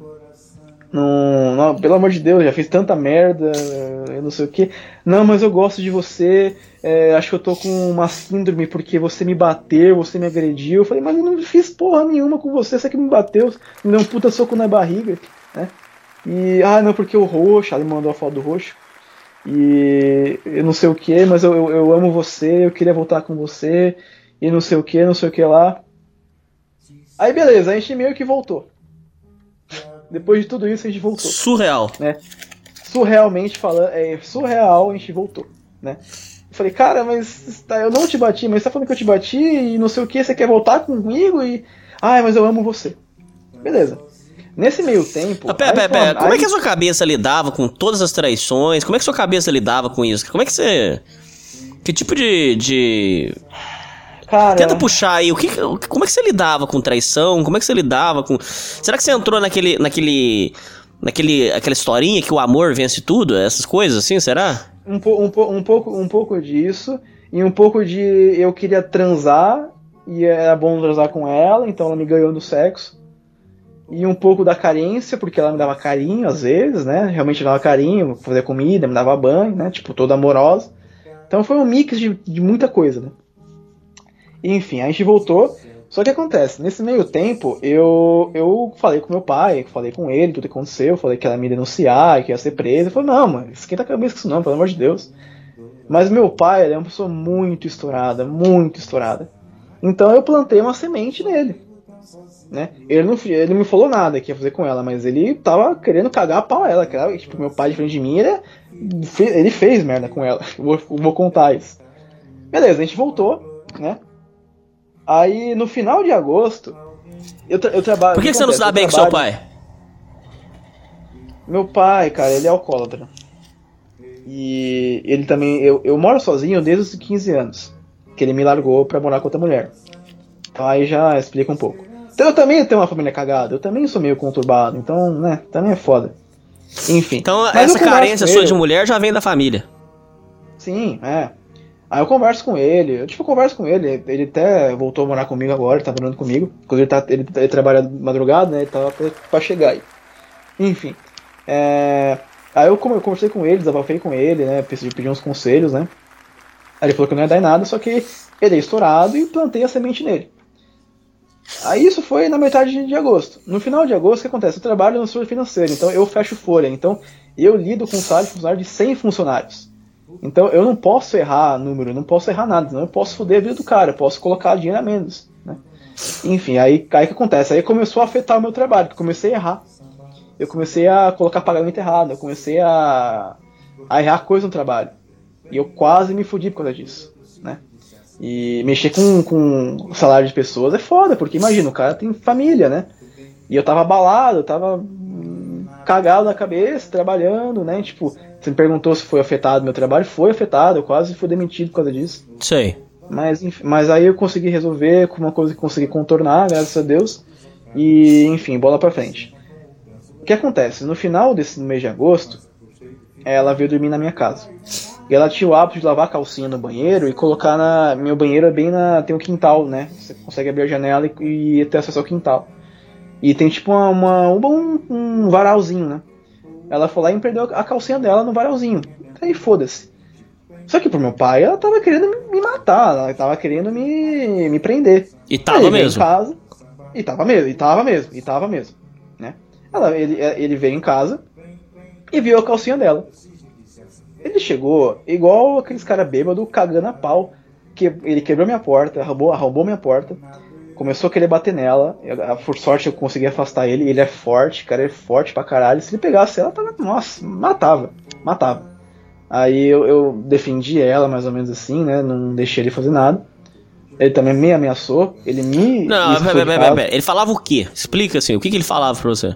não, não- pelo amor de Deus, já fiz tanta merda, eu não sei o que. Não, mas eu gosto de você, é, acho que eu tô com uma síndrome porque você me bateu, você me agrediu. Eu falei, mas eu não fiz porra nenhuma com você, você que me bateu, me deu um puta soco na barriga, né. E, ah, não, porque o roxo, ela me mandou a foto do roxo. E eu não sei o que, mas eu, eu, eu amo você, eu queria voltar com você, e não sei o que, não sei o que lá. Aí beleza, a gente meio que voltou. Depois de tudo isso, a gente voltou. Surreal. Né? Surrealmente falando, é surreal, a gente voltou, né? Eu falei, cara, mas tá, eu não te bati, mas você tá falando que eu te bati e não sei o que, você quer voltar comigo e. Ai, mas eu amo você. Beleza. Nesse meio tempo. Ah, Pera, pera, pera. Como é que a sua cabeça lidava com todas as traições? Como é que sua cabeça lidava com isso? Como é que você. Que tipo de. de... Cara, Tenta puxar aí, o que, como é que você lidava com traição? Como é que você lidava com. Será que você entrou naquele. naquele. naquele. aquela historinha que o amor vence tudo? Essas coisas assim, será? um, po- um, po- um pouco, um pouco disso e um pouco de eu queria transar e era bom transar com ela, então ela me ganhou no sexo. E um pouco da carência, porque ela me dava carinho às vezes, né? Realmente me dava carinho, fazia comida, me dava banho, né? Tipo, toda amorosa. Então foi um mix de, de muita coisa, né? Enfim, a gente voltou. Só que acontece, nesse meio tempo, eu, eu falei com meu pai, falei com ele, tudo que aconteceu, falei que ela ia me denunciar, que ia ser presa. Ele falou, não, mano, esquenta a cabeça com isso não, pelo amor de Deus. Mas meu pai, ele é uma pessoa muito estourada, muito estourada. Então eu plantei uma semente nele. Né? Ele, não, ele não me falou nada que ia fazer com ela, mas ele tava querendo cagar a pau ela. Que era, tipo, meu pai de frente de mim, ele, é- ele fez merda com ela. [LAUGHS] Vou, vou contar isso. Beleza, a gente voltou, né? Aí no final de agosto, eu, tra eu trabalho. Por que, que você não se dá bem com seu pai? Meu pai, cara, ele é alcoólatra. E ele também. Eu, eu moro sozinho desde os 15 anos. Que ele me largou pra morar com outra mulher. Então aí já explica um pouco. Então eu também tenho uma família cagada, eu também sou meio conturbado, então, né, também é foda. Enfim. Então essa carência sua de mulher já vem da família. Sim, é. Aí eu converso com ele, eu tipo, converso com ele, ele até voltou a morar comigo agora, tá morando comigo. Quando ele, tá, ele, ele trabalha madrugada, né, ele tava pra, pra chegar aí. Enfim. É, aí eu conversei com ele, desabafei com ele, né, pedi, pedi uns conselhos, né. Aí ele falou que não ia dar em nada, só que ele é estourado e plantei a semente nele. Aí isso foi na metade de, agosto. No final de agosto, o que acontece? Eu trabalho no setor financeiro, então eu fecho folha. Então eu lido com um salário de funcionário de 100 funcionários. Então eu não posso errar número, não posso errar nada, senão eu posso foder a vida do cara, eu posso colocar dinheiro a menos. Né? Enfim, aí o que acontece? Aí começou a afetar o meu trabalho, eu comecei a errar. Eu comecei a colocar pagamento errado, eu comecei a, a errar coisa no trabalho. E eu quase me fudi por causa disso. Né? E mexer com, com salário de pessoas é foda, porque imagina, o cara tem família, né? E eu tava abalado, eu tava hum, cagado na cabeça, trabalhando, né? Tipo, você me perguntou se foi afetado meu trabalho, foi afetado, eu quase fui demitido por causa disso. Sei. Mas, mas aí eu consegui resolver com uma coisa que consegui contornar, graças a Deus. E, enfim, bola pra frente. O que acontece? No final desse mês de agosto, ela veio dormir na minha casa. E ela tinha o hábito de lavar a calcinha no banheiro e colocar na. Meu banheiro é bem na. Tem um quintal, né? Você consegue abrir a janela e, e ter acesso ao quintal. E tem tipo uma, uma- um, um varalzinho, né? Ela foi lá e perdeu a calcinha dela no varalzinho. Aí foda-se. Só que pro meu pai, ela tava querendo me- matar, ela tava querendo me, me prender. E tava Ele veio mesmo. Em casa, e tava mesmo, e tava mesmo, e tava mesmo, né? Ela, ele, ele veio em casa e viu a calcinha dela. Ele chegou igual aqueles caras bêbados cagando a pau. Que ele quebrou minha porta, roubou, roubou minha porta, começou a querer bater nela. Eu- Por sorte eu consegui afastar ele. Ele é forte, cara, ele é forte pra caralho. Se ele pegasse ela, tava, nossa, matava, matava. Aí eu, eu defendi ela, mais ou menos assim, né? Não deixei ele fazer nada. Ele também me ameaçou. Ele me. Não, pera, pera, casa. pera, Ele falava o quê? Explica assim, o que, que ele falava pra você?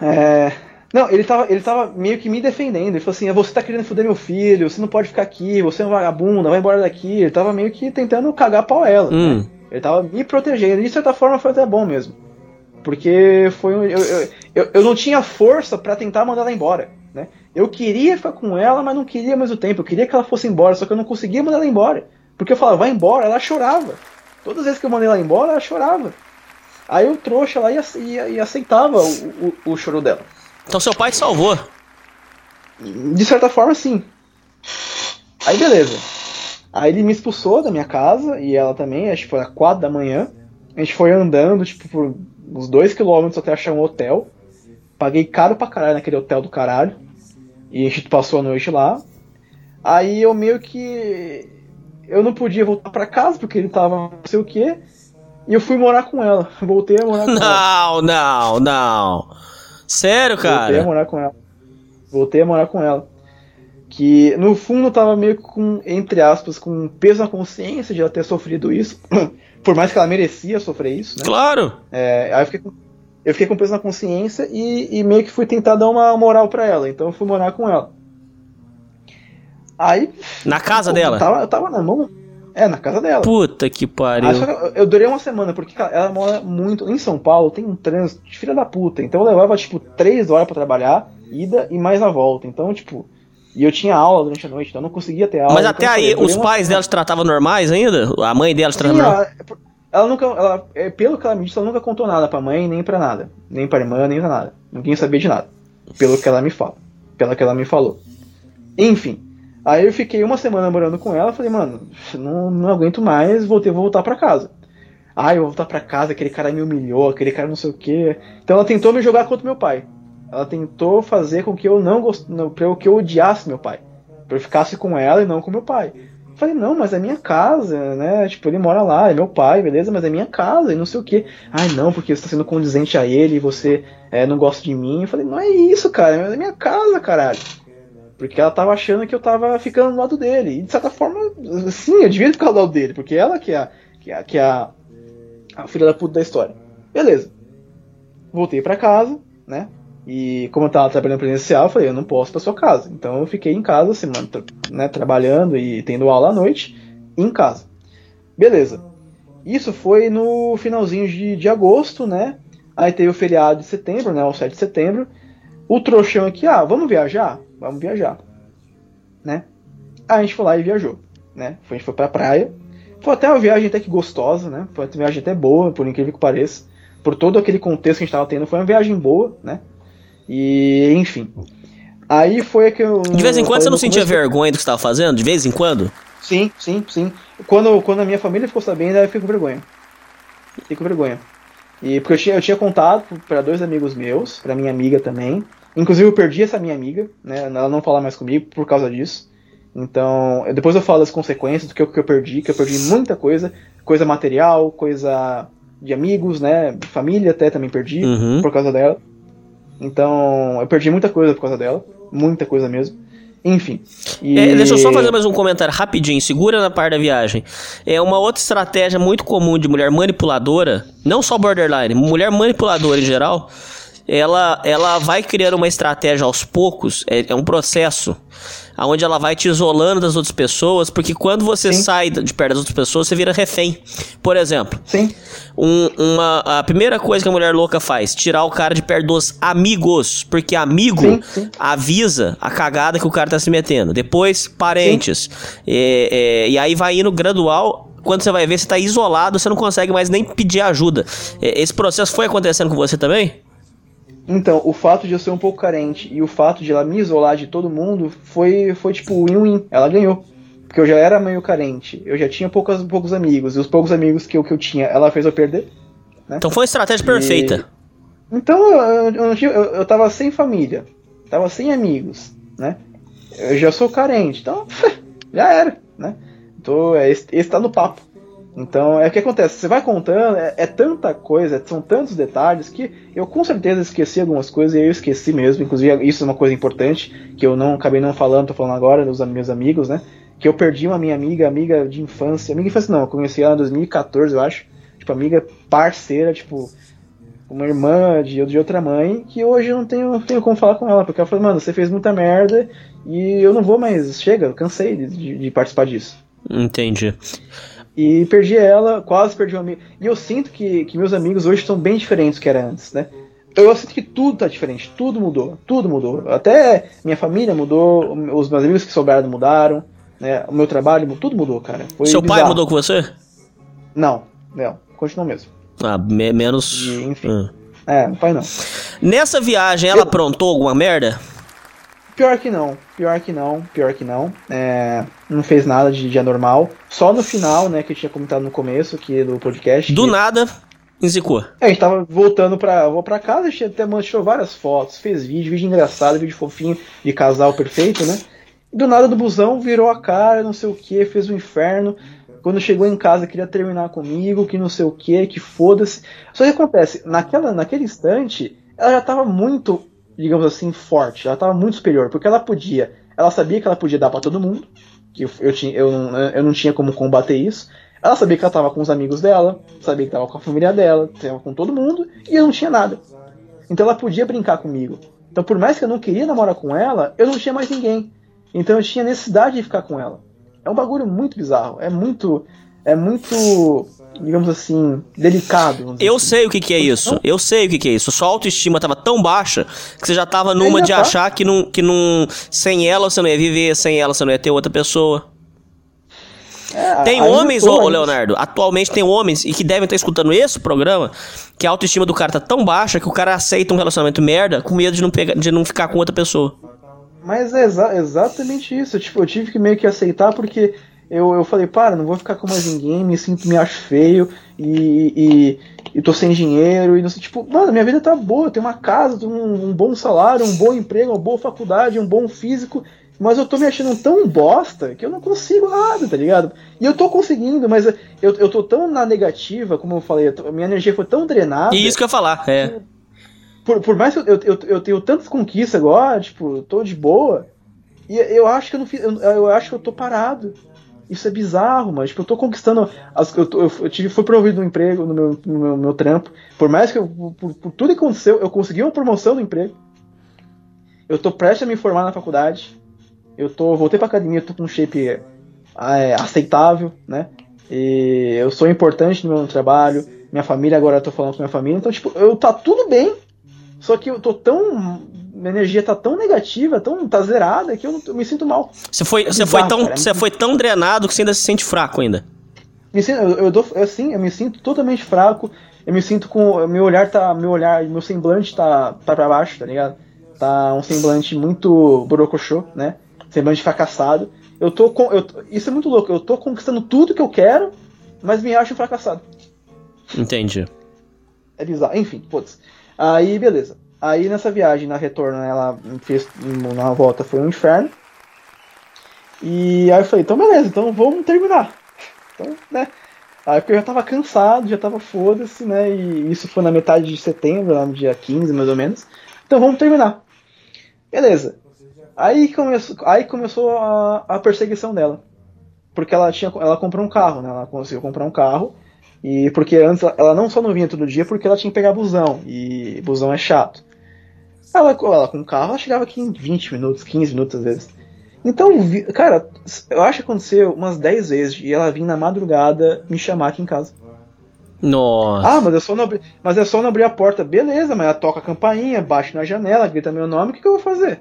É. Não, ele tava, ele tava meio que me defendendo. Ele falou assim: você tá querendo foder meu filho, você não pode ficar aqui, você é um vagabundo, vai embora daqui. Ele tava meio que tentando cagar pau a ela. Hum. né? Ele tava me protegendo. E de certa forma foi até bom mesmo. Porque foi um, eu, eu, eu, eu não tinha força pra tentar mandar ela embora. Né? Eu queria ficar com ela, mas não queria ao mesmo tempo. Eu queria que ela fosse embora, só que eu não conseguia mandar ela embora. Porque eu falava, vai embora, ela chorava. Todas as vezes que eu mandei ela embora, ela chorava. Aí o trouxa lá ia, ia, ia aceitava o, o, o choro dela. Então seu pai te salvou. De certa forma, sim. Aí beleza. Aí ele me expulsou da minha casa e ela também, acho que foi às 4 da manhã. A gente foi andando, tipo, por uns 2 km até achar um hotel. Paguei caro pra caralho naquele hotel do caralho. E a gente passou a noite lá. Aí eu meio que. Eu não podia voltar pra casa porque ele tava não sei o que. E eu fui morar com ela. [LAUGHS] Voltei a morar com ela. Não, não, não. Sério, Voltei a cara? morar com ela. Voltei a morar com ela. Que no fundo eu tava meio com, entre aspas, com um peso na consciência de ela ter sofrido isso. [CLEARS THROAT] Por mais que ela merecia sofrer isso, né? Claro. É, aí eu fiquei, com, eu fiquei com peso na consciência e, e meio que fui tentar dar uma moral pra ela. Então eu fui morar com ela. Aí. Na casa pô, dela? Eu tava, eu tava na mão. É, na casa dela. Puta que pariu. Só que eu, durei uma semana, porque ela mora muito. Em São Paulo tem um trânsito de filha da puta. Então eu levava, tipo, três horas pra trabalhar, ida e mais a volta. Então, tipo. E eu tinha aula durante a noite, então eu não conseguia ter aula. Mas então até aí, os pais semana. dela te tratavam normais ainda? A mãe dela te tratava ela, ela nunca. Ela, é, pelo que ela me disse, ela nunca contou nada pra mãe, nem pra nada. Nem pra irmã, nem pra nada. Ninguém sabia de nada. Pelo que ela me fala. Pelo que ela me falou. Enfim. Aí eu fiquei uma semana morando com ela, falei, mano, não, não aguento mais, voltei, vou voltar pra casa. Ah, eu vou voltar pra casa, aquele cara me humilhou, aquele cara não sei o quê. Então ela tentou me jogar contra meu pai. Ela tentou fazer com que eu não gost... que eu odiasse meu pai. Pra eu ficasse com ela e não com meu pai. Falei, não, mas é minha casa, né? Tipo, ele mora lá, é meu pai, beleza, mas é minha casa e não sei o quê. Ai, não, porque você tá sendo condizente a ele e você é, não gosta de mim. Eu falei, não é isso, cara, é minha casa, caralho. Porque ela tava achando que eu tava ficando do lado dele. E de certa forma, sim, eu devia ficar do lado dele, porque ela que é, a- que é, que é a, a filha da puta da história. Beleza. Voltei pra casa, né? E como eu tava trabalhando presencial, eu falei, eu não posso pra sua casa. Então eu fiquei em casa, semana, tra- né, trabalhando e tendo aula à noite, em casa. Beleza. Isso foi no finalzinho de, de agosto, né? Aí teve o feriado de setembro, né? O 7 de setembro. O trouxão aqui, ah, vamos viajar? Vamos viajar. Né? Aí a gente foi lá e viajou, né? Foi- A gente foi pra praia. Foi até uma viagem até que gostosa, né? Foi uma viagem até boa, por incrível que pareça. Por todo aquele contexto que a gente tava tendo, foi uma viagem boa, né? E, enfim. Aí foi que eu. De vez em quando você não sentia começo- vergonha do que você tava fazendo? De vez em quando? Sim, sim, sim. Quando, quando a minha família ficou sabendo, aí eu fiquei com vergonha. Fiquei com vergonha. E porque eu tinha, eu tinha contado para dois amigos meus, pra minha amiga também. Inclusive eu perdi essa minha amiga, né? Ela não fala mais comigo por causa disso. Então, eu- depois eu falo das consequências do que eu, que eu perdi, que eu perdi muita coisa, coisa material, coisa de amigos, né? Família até também perdi Uhum. por causa dela. Então, eu perdi muita coisa por causa dela, muita coisa mesmo. Enfim. E... É, deixa eu só fazer mais um comentário rapidinho, segura na parte da viagem. É uma outra estratégia muito comum de mulher manipuladora, não só borderline, mulher manipuladora em geral, ela, ela vai criando uma estratégia aos poucos, é, é um processo, onde ela vai te isolando das outras pessoas, porque quando você Sim. sai de perto das outras pessoas, você vira refém. Por exemplo, Sim, um- uma, a primeira coisa que a mulher louca faz, tirar o cara de perto dos amigos, porque amigo Sim, sim. avisa a cagada que o cara tá se metendo. Depois, parentes. É, é, e aí vai indo gradual. Quando você vai ver, você tá isolado, você não consegue mais nem pedir ajuda. É, esse processo foi acontecendo com você também? Então, o fato de eu ser um pouco carente e o fato de ela me isolar de todo mundo foi, foi tipo win-win. Ela ganhou. Porque eu já era meio carente, eu já tinha poucos, poucos amigos, e os poucos amigos que eu, que eu tinha, ela fez eu perder. Então foi uma estratégia perfeita. Então eu, eu, eu, eu tava sem família, tava sem amigos, né? Eu já sou carente, então [LAUGHS] já era, né? Então, é, esse, esse tá no papo. Então, é o que acontece, você vai contando, é, é tanta coisa, são tantos detalhes que eu com certeza esqueci algumas coisas e eu esqueci mesmo, inclusive isso é uma coisa importante que eu não acabei não falando, tô falando agora dos meus amigos, né? Que eu perdi uma minha amiga, amiga de infância, amiga de infância não, eu conheci ela em 2014, eu acho, tipo, amiga parceira, tipo, uma irmã de, de outra mãe, que hoje eu não tenho, tenho como falar com ela, porque ela falou, mano, você fez muita merda e eu não vou mais, chega, eu cansei de, de, de participar disso. Entendi. E perdi ela, quase perdi um amigo. E eu sinto que, que meus amigos hoje estão bem diferentes do que era antes, né? Eu sinto que tudo tá diferente, tudo mudou, tudo mudou. Até minha família mudou, os meus amigos que sobraram mudaram, né? O meu trabalho, tudo mudou, cara. Foi Seu pai bizarro. mudou com você? Não, não, continua mesmo. Ah, me- menos. E, enfim. Hum. É, meu pai não. Nessa viagem, ela aprontou alguma merda? Pior que não, pior que não, pior que não. É, não fez nada de, de anormal. Só no final, né, que eu tinha comentado no começo aqui do podcast. Do que- nada, enzicou. É, a gente tava voltando pra, vou pra casa, a gente até manchou várias fotos, fez vídeo, vídeo engraçado, vídeo fofinho de casal perfeito, né? Do nada do busão virou a cara, não sei o que, fez um inferno. Quando chegou em casa queria terminar comigo, que não sei o que, que foda-se. Só que acontece, naquela, naquele instante, ela já tava muito, digamos assim, forte, ela tava muito superior, porque ela podia, ela sabia que ela podia dar pra todo mundo, que eu, eu, tinha, eu, eu não tinha como combater isso. Ela sabia que ela tava com os amigos dela, sabia que tava com a família dela, tava com todo mundo, e eu não tinha nada. Então ela podia brincar comigo. Então por mais que eu não queria namorar com ela, eu não tinha mais ninguém. Então eu tinha necessidade de ficar com ela. É um bagulho muito bizarro, é muito é muito, digamos assim, delicado. Eu assim. sei o que, que é isso. Eu sei o que, que é isso. Sua autoestima tava tão baixa que você já tava numa já de tá. achar que não, que não. Sem ela você não ia viver, sem ela você não ia ter outra pessoa. É, Tem homens, ô, ainda. Leonardo, atualmente tem homens e que devem estar escutando esse programa, que a autoestima do cara tá tão baixa que o cara aceita um relacionamento merda com medo de não, pegar, de não ficar com outra pessoa. Mas é exa- exatamente isso. Tipo, eu tive que meio que aceitar porque eu, eu falei, para, não vou ficar com mais ninguém, me sinto, me acho feio e, e, e tô sem dinheiro e não sei, tipo, mano, minha vida tá boa, eu tenho uma casa, um, um bom salário, um bom emprego, uma boa faculdade, um bom físico, mas eu tô me achando tão bosta que eu não consigo nada, tá ligado? E eu tô conseguindo, mas eu, eu tô tão na negativa, como eu falei, eu tô- minha energia foi tão drenada. E isso que eu ia falar, é. Por, por mais que eu, eu, eu, eu tenho tantas conquistas agora, tipo, tô de boa, e eu acho que eu não fiz. Eu, eu acho que eu tô parado. Isso é bizarro, mas tipo, eu tô conquistando. As, eu, tô- eu, eu tive, fui promovido no emprego, no meu, no meu, meu trampo. Por mais que eu, por, por tudo que aconteceu, eu consegui uma promoção no emprego. Eu tô prestes a me formar na faculdade. Eu tô. Voltei pra academia, tô com um shape é, aceitável, né? E eu sou importante no meu trabalho. Minha família, agora eu tô falando com minha família. Então, tipo, eu tá tudo bem. Só que eu tô tão. Minha energia tá tão negativa, tão tá zerada, que eu, não- eu me sinto mal. Você foi, É você foi, tão, cara, é você foi tão drenado que você ainda se sente fraco ainda. Me sinto, eu, eu dou, assim, eu me sinto totalmente fraco. Eu me sinto com. Meu olhar tá. Meu olhar, meu semblante tá, tá pra baixo, tá ligado? Tá um semblante muito borocochô, né? Semblante fracassado. Eu tô com. Eu, isso é muito louco. Eu tô conquistando tudo que eu quero, mas me acho fracassado. Entendi. É bizarro. Enfim, putz. Aí, beleza. Aí nessa viagem, na retorno, ela fez na volta foi um inferno. E aí eu falei, então beleza, então vamos terminar. Então, né? Aí porque eu já tava cansado, já tava foda-se, né? E isso foi na metade de setembro, lá no dia 15, mais ou menos. Então vamos terminar. Beleza. Aí começou, aí começou a, a perseguição dela. Porque ela tinha ela comprou um carro, né? Ela conseguiu comprar um carro. E porque antes ela- não só não vinha todo dia porque ela tinha que pegar busão. E busão é chato. Ela, ela com o carro, ela chegava aqui em 20 minutos, 15 minutos às vezes. Então, vi- cara, eu acho que aconteceu umas 10 vezes e ela vinha na madrugada me chamar aqui em casa. Nossa. Ah, mas é só não abrir, mas é só não abrir a porta. Beleza, mas ela toca a campainha, bate na janela, grita meu nome, o que, que eu vou fazer?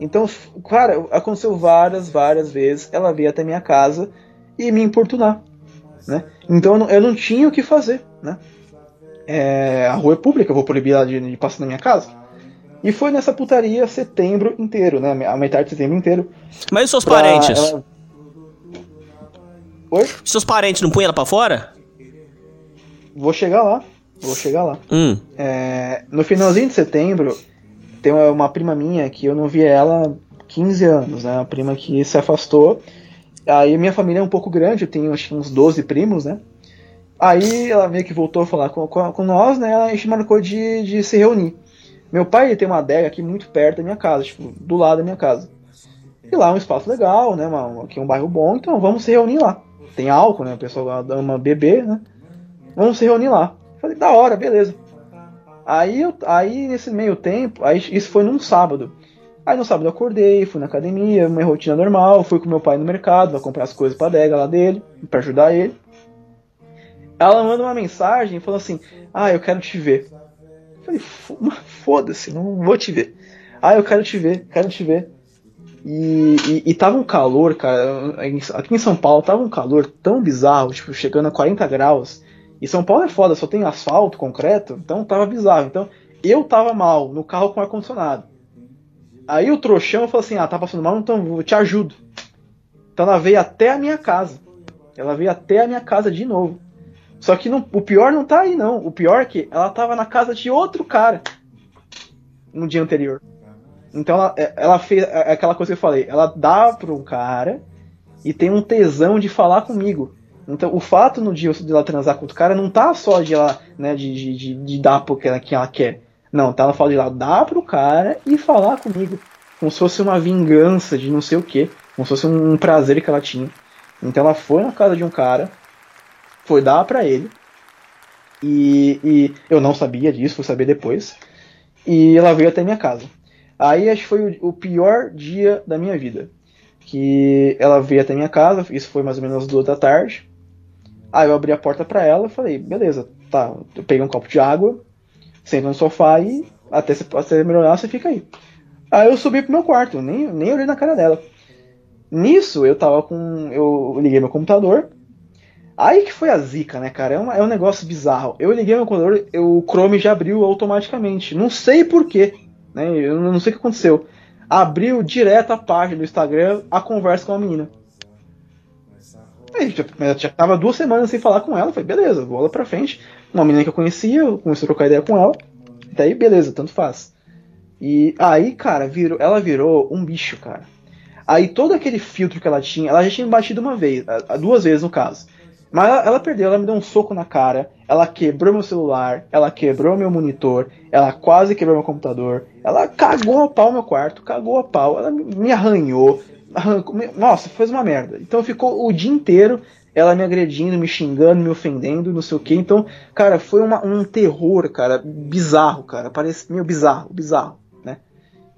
Então, cara, aconteceu várias, várias vezes ela veio até minha casa e me importunar, né? Então eu não, eu não tinha o que fazer, né? É, a rua é pública, eu vou proibir ela de, de passar na minha casa. E foi nessa putaria setembro inteiro, né? A metade de setembro inteiro. Mas e seus pra parentes? ela- Oi? Seus parentes não punham ela pra fora? Vou chegar lá. Vou chegar lá. Hum. É, no finalzinho de setembro, tem uma, uma prima minha que eu não vi ela há 15 anos, né? Uma prima que se afastou. Aí minha família é um pouco grande, eu tenho acho uns 12 primos, né? Aí ela meio que voltou a falar com, com, com nós, né? A gente marcou de, de se reunir. Meu pai ele tem uma adega aqui muito perto da minha casa, tipo, do lado da minha casa. E lá é um espaço legal, né? Uma, aqui é um bairro bom, então vamos se reunir lá. Tem álcool, né? O pessoal ama beber, né? Vamos se reunir lá. Falei, da hora, beleza. Aí, eu, aí nesse meio tempo, aí isso foi num sábado. Aí no sábado eu acordei, fui na academia, minha rotina normal, fui com meu pai no mercado, pra comprar as coisas pra adega lá dele, pra ajudar ele. Ela manda uma mensagem falando assim: Ah, eu quero te ver. Eu falei, foda-se, não vou te ver. Ah, eu quero te ver, quero te ver. E, e, e, tava um calor, cara. Aqui em São Paulo tava um calor tão bizarro, tipo, chegando a 40 graus. E São Paulo é foda, só tem asfalto, concreto, então tava bizarro. Então eu tava mal, no carro com ar-condicionado. Aí o trouxão falou assim: Ah, tá passando mal, então eu te ajudo. Então ela veio até a minha casa. Ela veio até a minha casa de novo. Só que não, o pior não tá aí, não. O pior é que ela tava na casa de outro cara no dia anterior. Então ela, é, ela fez é, é aquela coisa que eu falei. Ela dá pra um cara e tem um tesão de falar comigo. Então o fato no dia de ela transar com outro cara não tá só de ela, né, de, de, de, de dar porque ela, que ela quer. Não, tá ela fala de ela dar pro cara e falar comigo. Como se fosse uma vingança de não sei o que. Como se fosse um prazer que ela tinha. Então ela foi na casa de um cara foi dar para ele. E, e, eu não sabia disso, fui saber depois. E ela veio até minha casa. Aí acho que foi o, o, pior dia da minha vida. Que ela veio até minha casa, isso foi mais ou menos duas da tarde. Aí eu abri a porta para ela e falei, beleza, tá. Eu peguei um copo de água, sento no sofá e até você melhorar, você fica aí. Aí eu subi pro meu quarto, nem, nem olhei na cara dela. Nisso eu tava com. Eu liguei meu computador Aí que foi a zica, né, cara? É, uma, é um negócio bizarro. Eu liguei meu computador, eu, o Chrome já abriu automaticamente. Não sei porquê, né? Eu não sei o que aconteceu. Abriu direto a página do Instagram, a conversa com a menina. Aí, já, já tava duas semanas sem falar com ela. Falei, beleza, bola pra frente. Uma menina que eu conhecia, eu comecei a trocar ideia com ela. Daí, beleza, tanto faz. E aí, cara, virou, ela virou um bicho, cara. Aí todo aquele filtro que ela tinha, ela já tinha batido uma vez, duas vezes no caso. Mas ela, ela, perdeu, ela me deu um soco na cara, ela quebrou meu celular, ela quebrou meu monitor, ela quase quebrou meu computador, ela cagou a pau meu quarto, cagou a pau, ela me arranhou, arrancou, nossa, fez uma merda. Então ficou o dia inteiro ela me agredindo, me xingando, me ofendendo, não sei o que. Então, cara, foi uma, um terror, cara, bizarro, cara, parece meio bizarro, bizarro, né?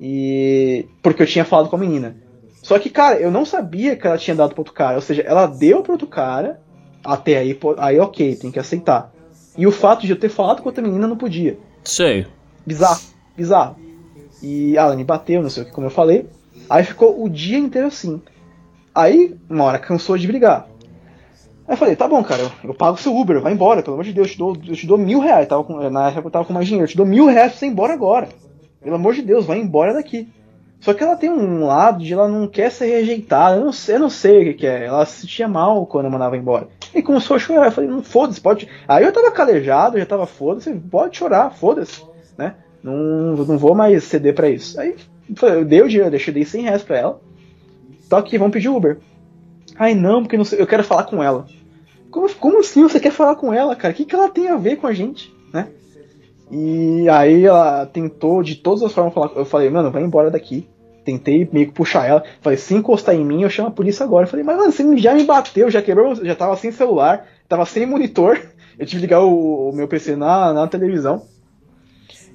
E porque eu tinha falado com a menina. Só que, cara, eu não sabia que ela tinha dado pro outro cara. Ou seja, ela deu pro outro cara até aí, aí ok, tem que aceitar. E o fato de eu ter falado com outra menina não podia. Sei. Bizarro, bizarro. E ela me bateu, não sei o que, como eu falei. Aí ficou o dia inteiro assim. Aí, uma hora cansou de brigar. Aí eu falei, tá bom, cara, eu, eu pago seu Uber, vai embora, pelo amor de Deus, eu te dou, eu te dou mil reais. Tava com, na época eu tava com mais dinheiro, eu te dou mil reais pra você ir embora agora. Pelo amor de Deus, vai embora daqui. Só que ela tem um lado de ela não quer ser rejeitada. Eu não sei, eu não sei o que, que é. Ela se sentia mal quando eu mandava embora. E começou a chorar. Eu falei, não foda-se, pode. Aí eu tava calejado, já tava foda-se, pode chorar, foda-se, né? Não, não vou mais ceder para isso. Aí eu dei o dinheiro, eu deixei, dei 100 reais pra ela. Tô aqui, vamos pedir Uber. Ai não, porque não sei, eu quero falar com ela. Como, como assim você quer falar com ela, cara? O que, que ela tem a ver com a gente, né? E aí ela tentou de todas as formas falar. Eu falei, mano, vai embora daqui tentei meio que puxar ela. Falei, se encostar em mim, eu chamo a polícia agora. Eu falei, mas mano, você já me bateu, já quebrou, já tava sem celular, tava sem monitor. [LAUGHS] Eu tive que ligar o, o meu PC na, na televisão.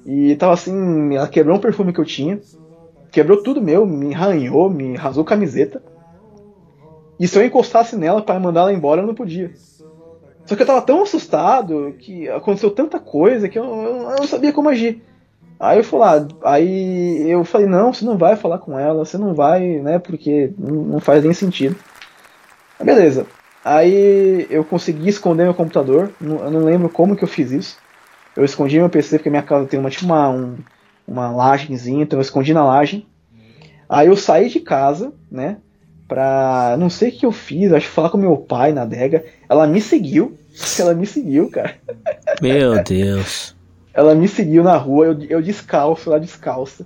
E tava assim, ela quebrou um perfume que eu tinha. Quebrou tudo meu, me arranhou, me rasou camiseta. E se eu encostasse nela para mandar ela embora, eu não podia. Só que eu tava tão assustado que aconteceu tanta coisa que eu, eu, eu não sabia como agir. Aí eu falei, ah, aí eu falei, não, você não vai falar com ela, você não vai, né, porque não faz nem sentido. Beleza. Aí eu consegui esconder meu computador, eu não lembro como que eu fiz isso. Eu escondi meu PC porque minha casa tem uma tipo uma, um, uma lagenzinha, então eu escondi na laje. Aí eu saí de casa, né, pra. Não sei o que eu fiz, acho que falar com meu pai na adega. Ela me seguiu, [LAUGHS] ela me seguiu, cara. Meu Deus. Ela me seguiu na rua, eu, eu descalço, ela descalça.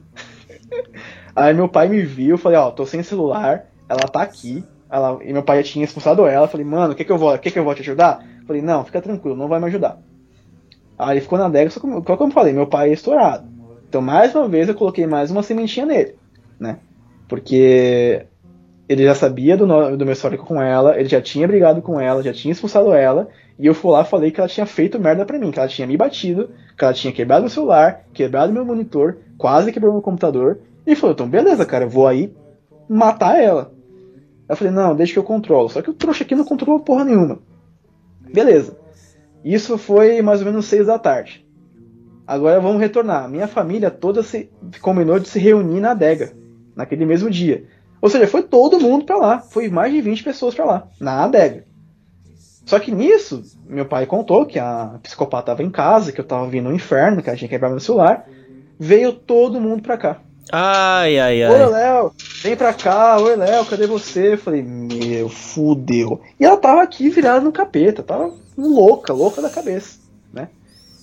Aí meu pai me viu, eu falei, ó, tô sem celular, ela tá aqui. Ela, e meu pai já tinha expulsado ela. Falei, mano, quer que eu vou, quer que eu vou te ajudar? Falei, não, fica tranquilo, não vai me ajudar. Aí ele ficou na adega, só que, como eu falei, meu pai é estourado. Então, mais uma vez, eu coloquei mais uma sementinha nele, né? Porque ele já sabia do, do meu histórico com ela, ele já tinha brigado com ela, já tinha expulsado ela, e eu fui lá e falei que ela tinha feito merda pra mim, que ela tinha me batido, que ela tinha quebrado meu celular, quebrado meu monitor, quase quebrou meu computador, e falou, então beleza, cara, eu vou aí matar ela. Eu falei, não, deixa que eu controlo. Só que o trouxa aqui não controlou porra nenhuma. Beleza. Isso foi mais ou menos seis da tarde. Agora vamos retornar. Minha família toda se combinou de se reunir na adega, naquele mesmo dia. Ou seja, foi todo mundo pra lá. Foi mais de 20 pessoas pra lá, na adega. Só que nisso, meu pai contou que a psicopata estava em casa, que eu tava vindo no inferno, que ela tinha quebrado meu celular. Veio todo mundo pra cá. Ai, ai, Oi, ai. Léo, vem pra cá, oi, Léo, cadê você? Eu falei, meu, fudeu. E ela tava aqui virada no capeta, tava louca, louca da cabeça, né?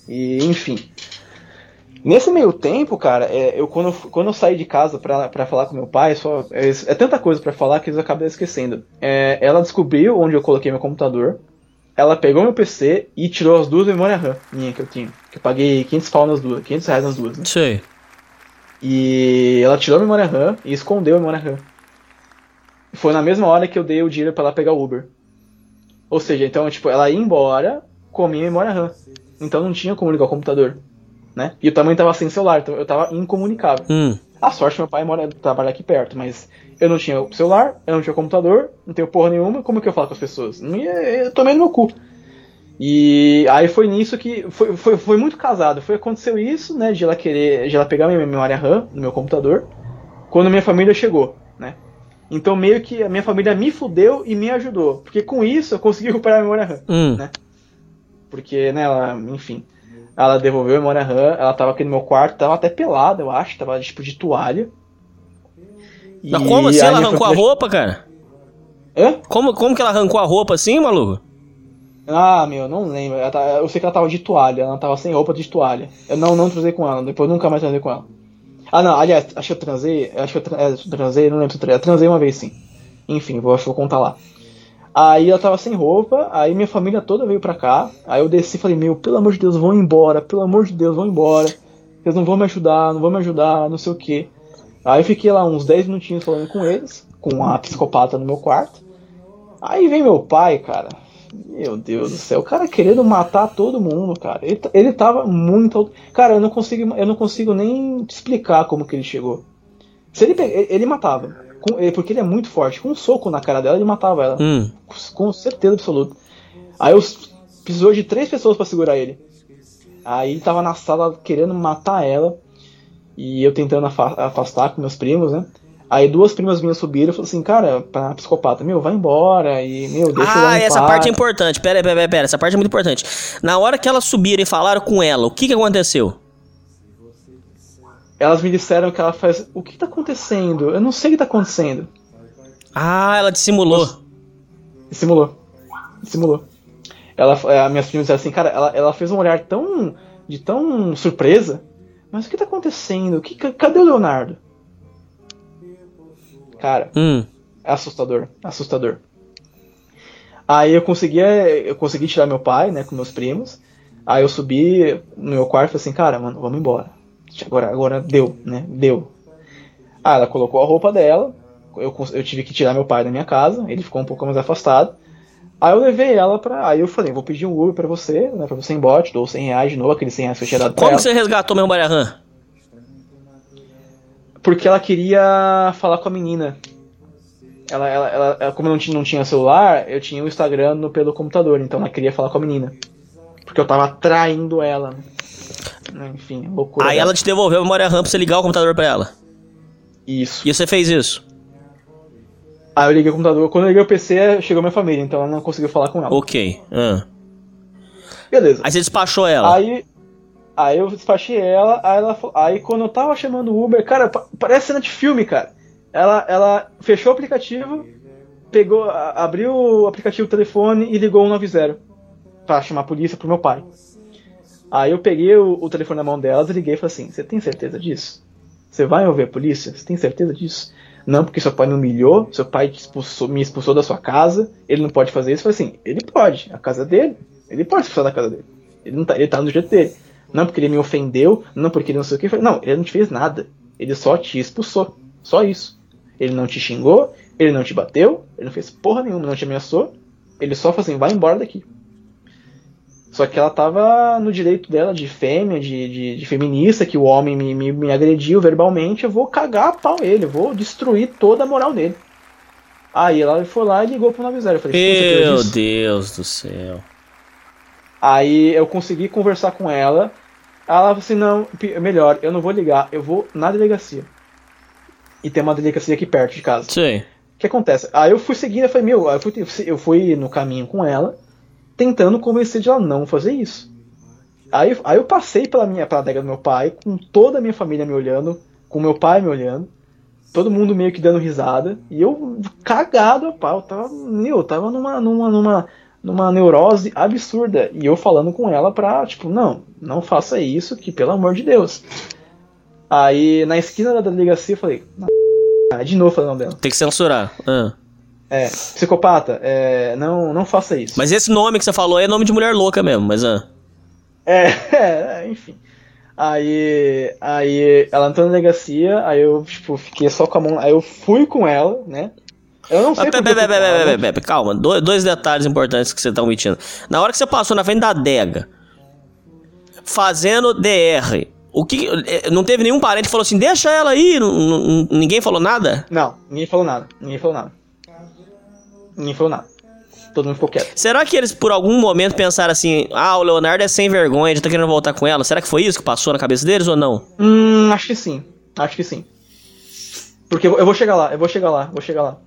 E, enfim. Nesse meio tempo, cara, é, eu quando, quando eu saí de casa pra, pra falar com meu pai, só, é, é tanta coisa pra falar que eu acabei esquecendo. É, ela descobriu onde eu coloquei meu computador, ela pegou meu PC e tirou as duas memórias RAM minha que eu tinha. Que eu paguei 500 pau nas duas, 500 reais nas duas, né? Sei. E ela tirou a memória RAM e escondeu a memória RAM. Foi na mesma hora que eu dei o dinheiro pra ela pegar o Uber. Ou seja, então, tipo, ela ia embora com a minha memória RAM. Então não tinha como ligar o computador. Né? E eu também tava sem celular, então eu tava incomunicável. Hum. A sorte meu pai mora, trabalha aqui perto, mas eu não tinha celular, eu não tinha computador, não tenho porra nenhuma, como que eu falo com as pessoas? Eu tomei no meu cu. E aí foi nisso que. Foi, foi, foi muito casado. Foi aconteceu isso, né? De ela querer. De ela pegar minha memória RAM no meu computador. Quando minha família chegou, né? Então meio que a minha família me fudeu e me ajudou. Porque com isso eu consegui recuperar a memória RAM. Hum. Né? Porque, né, ela, enfim. Ela devolveu a memória RAM, ela tava aqui no meu quarto, tava até pelada, eu acho, tava tipo de toalha. Mas como assim ela arrancou a roupa, cara? Hã? Como, como que ela arrancou a roupa assim, maluco? Ah, meu, não lembro. Tá- eu sei que ela tava de toalha, ela tava sem roupa de toalha. Eu não, não transei com ela, depois nunca mais transei com ela. Ah, não, aliás, acho que eu transei, acho que eu é, transei, não lembro se eu transei, eu transei uma vez sim. Enfim, vou, acho que vou contar lá. Aí ela tava sem roupa, aí minha família toda veio pra cá, aí eu desci e falei, meu, pelo amor de Deus, vão embora, pelo amor de Deus, vão embora. Eles não vão me ajudar, não vão me ajudar, não sei o que. Aí eu fiquei lá uns 10 minutinhos falando com eles, com a psicopata no meu quarto. Aí vem meu pai, cara. Meu Deus do céu, o cara querendo matar todo mundo, cara. Ele, ele tava muito. Cara, eu não consigo, eu não consigo nem explicar como que ele chegou. Se ele, ele matava. Com- ele- porque ele é muito forte. Com um soco na cara dela, ele matava ela. Hum. Com certeza absoluta. Aí eu precisou de três pessoas pra segurar ele. Aí tava na sala querendo matar ela. E eu tentando afa- afastar com meus primos, né? Aí duas primas minhas subiram e falaram assim, cara, pra psicopata, meu, vai embora e, meu, deixa eu Ah, essa paz. parte é importante. Pera, pera, pera, pera. Essa parte é muito importante. Na hora que elas subiram e falaram com ela, o que que aconteceu? Elas me disseram que ela faz, o que tá acontecendo? Eu não sei o que tá acontecendo. Ah, ela dissimulou. Dissimulou. Dissimulou. Ela, a minhas primas disseram assim, cara, ela, ela fez um olhar tão, de tão surpresa, mas o que tá acontecendo? O que, cadê o Leonardo? Cara, Hum. É assustador, assustador. Aí eu conseguia, eu consegui tirar meu pai, né, com meus primos. Aí eu subi no meu quarto e falei assim, cara, mano, vamos embora. Agora, agora deu, né? Deu. Ah, ela colocou a roupa dela. Eu, eu tive que tirar meu pai da minha casa. Ele ficou um pouco mais afastado. Aí eu levei ela pra. Aí eu falei, vou pedir um Uber pra você, né? Pra você ir embora, te dou 100 reais de novo, aqueles 100 reais que eu tinha dado pra Como ela. você resgatou meu RAM? Porque ela queria falar com a menina. Ela, ela, ela, ela- como não tinha, não tinha celular, eu tinha o Instagram no, pelo computador, então ela queria falar com a menina. Porque eu tava traindo ela. Né? Enfim, loucura. Aí dela. ela te devolveu a memória RAM pra você ligar o computador pra ela. Isso. E você fez isso? Aí eu liguei o computador. Quando eu liguei o PC, chegou minha família, então ela não conseguiu falar com ela. Ok. Ah. Beleza. Aí você despachou ela. Aí, aí eu despachei ela, aí ela aí quando eu tava chamando o Uber, cara, pa- parece cena de filme, cara. Ela, ela fechou o aplicativo, pegou, abriu o aplicativo do telefone e ligou o 190 pra chamar a polícia pro meu pai. Aí eu peguei o, o telefone na mão delas e liguei e falei assim: Você tem certeza disso? Você vai ouvir a polícia? Você tem certeza disso? Não, porque seu pai me humilhou, seu pai expulsou- me expulsou da sua casa, ele não pode fazer isso. Eu falei assim, ele pode, a casa é dele, ele pode expulsar da casa dele. Ele, não tá, ele tá no jeito dele. Não porque ele me ofendeu, não porque ele não sei o que. Falei, não, ele não te fez nada. Ele só te expulsou. Só isso. Ele não te xingou, ele não te bateu, ele não fez porra nenhuma, não te ameaçou. Ele só falou assim, vai embora daqui. Só que ela tava no direito dela de fêmea, de, de, de feminista, que o homem me, me, me agrediu verbalmente, eu vou cagar a pau ele, eu vou destruir toda a moral dele. Aí ela foi lá e ligou pro 90. Eu falei, "Você quer Meu disso?" Deus do céu. Aí eu consegui conversar com ela. Ela falou assim: não, melhor, eu não vou ligar, eu vou na delegacia. E tem uma delegacia aqui perto de casa. Sim. O que acontece? Aí eu fui seguindo, eu falei, meu, eu fui, eu fui no caminho com ela, tentando convencer de ela não fazer isso. Aí, aí eu passei pela minha pela do meu pai, com toda a minha família me olhando, com meu pai me olhando, todo mundo meio que dando risada, e eu cagado a pau, tava, eu tava numa, numa, numa, numa neurose absurda, e eu falando com ela pra, tipo, não, não faça isso, que pelo amor de Deus. Aí na esquina da delegacia eu falei, de novo falando dela. Tem que censurar. Ah. É, psicopata, é, não, não faça isso. Mas esse nome que você falou é nome de mulher louca mesmo, mas ah. É, [LAUGHS] é, enfim. Aí, aí ela entrou na delegacia, aí eu, tipo, fiquei só com a mão. Aí eu fui com ela, né? Eu não sei pera, ela. pera, pera, calma. Do- Dois detalhes importantes que você tá omitindo. Na hora que você passou na frente da adega, fazendo DR, o que. eh, Não teve nenhum parente que falou assim, deixa ela aí, ninguém falou nada? Não, ninguém falou nada. Ninguém falou nada. Ninguém falou nada. Todo mundo ficou quieto. Será que eles por algum momento pensaram assim, ah, o Leonardo é sem vergonha, já tá querendo voltar com ela? Será que foi isso que passou na cabeça deles ou não? Hum, acho que sim. Acho que sim. Porque eu vou chegar lá, eu vou chegar lá, vou chegar lá.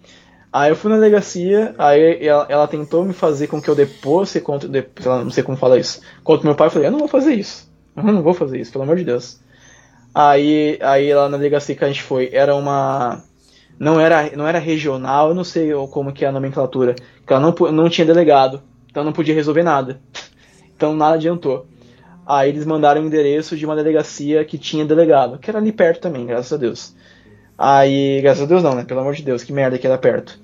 Aí eu fui na delegacia, aí ela, ela tentou me fazer com que eu deposse contra. De, não sei como falar isso. Contra meu pai, eu falei, eu não vou fazer isso. Eu não vou fazer isso, pelo amor de Deus. Aí, aí lá na delegacia que a gente foi, era uma. Não era, não era regional, eu não sei como que é a nomenclatura. Que ela não, não tinha delegado. Então não podia resolver nada. Então nada adiantou. Aí eles mandaram o endereço de uma delegacia que tinha delegado, que era ali perto também, graças a Deus. Aí, graças a Deus não, né? Pelo amor de Deus, que merda que era perto.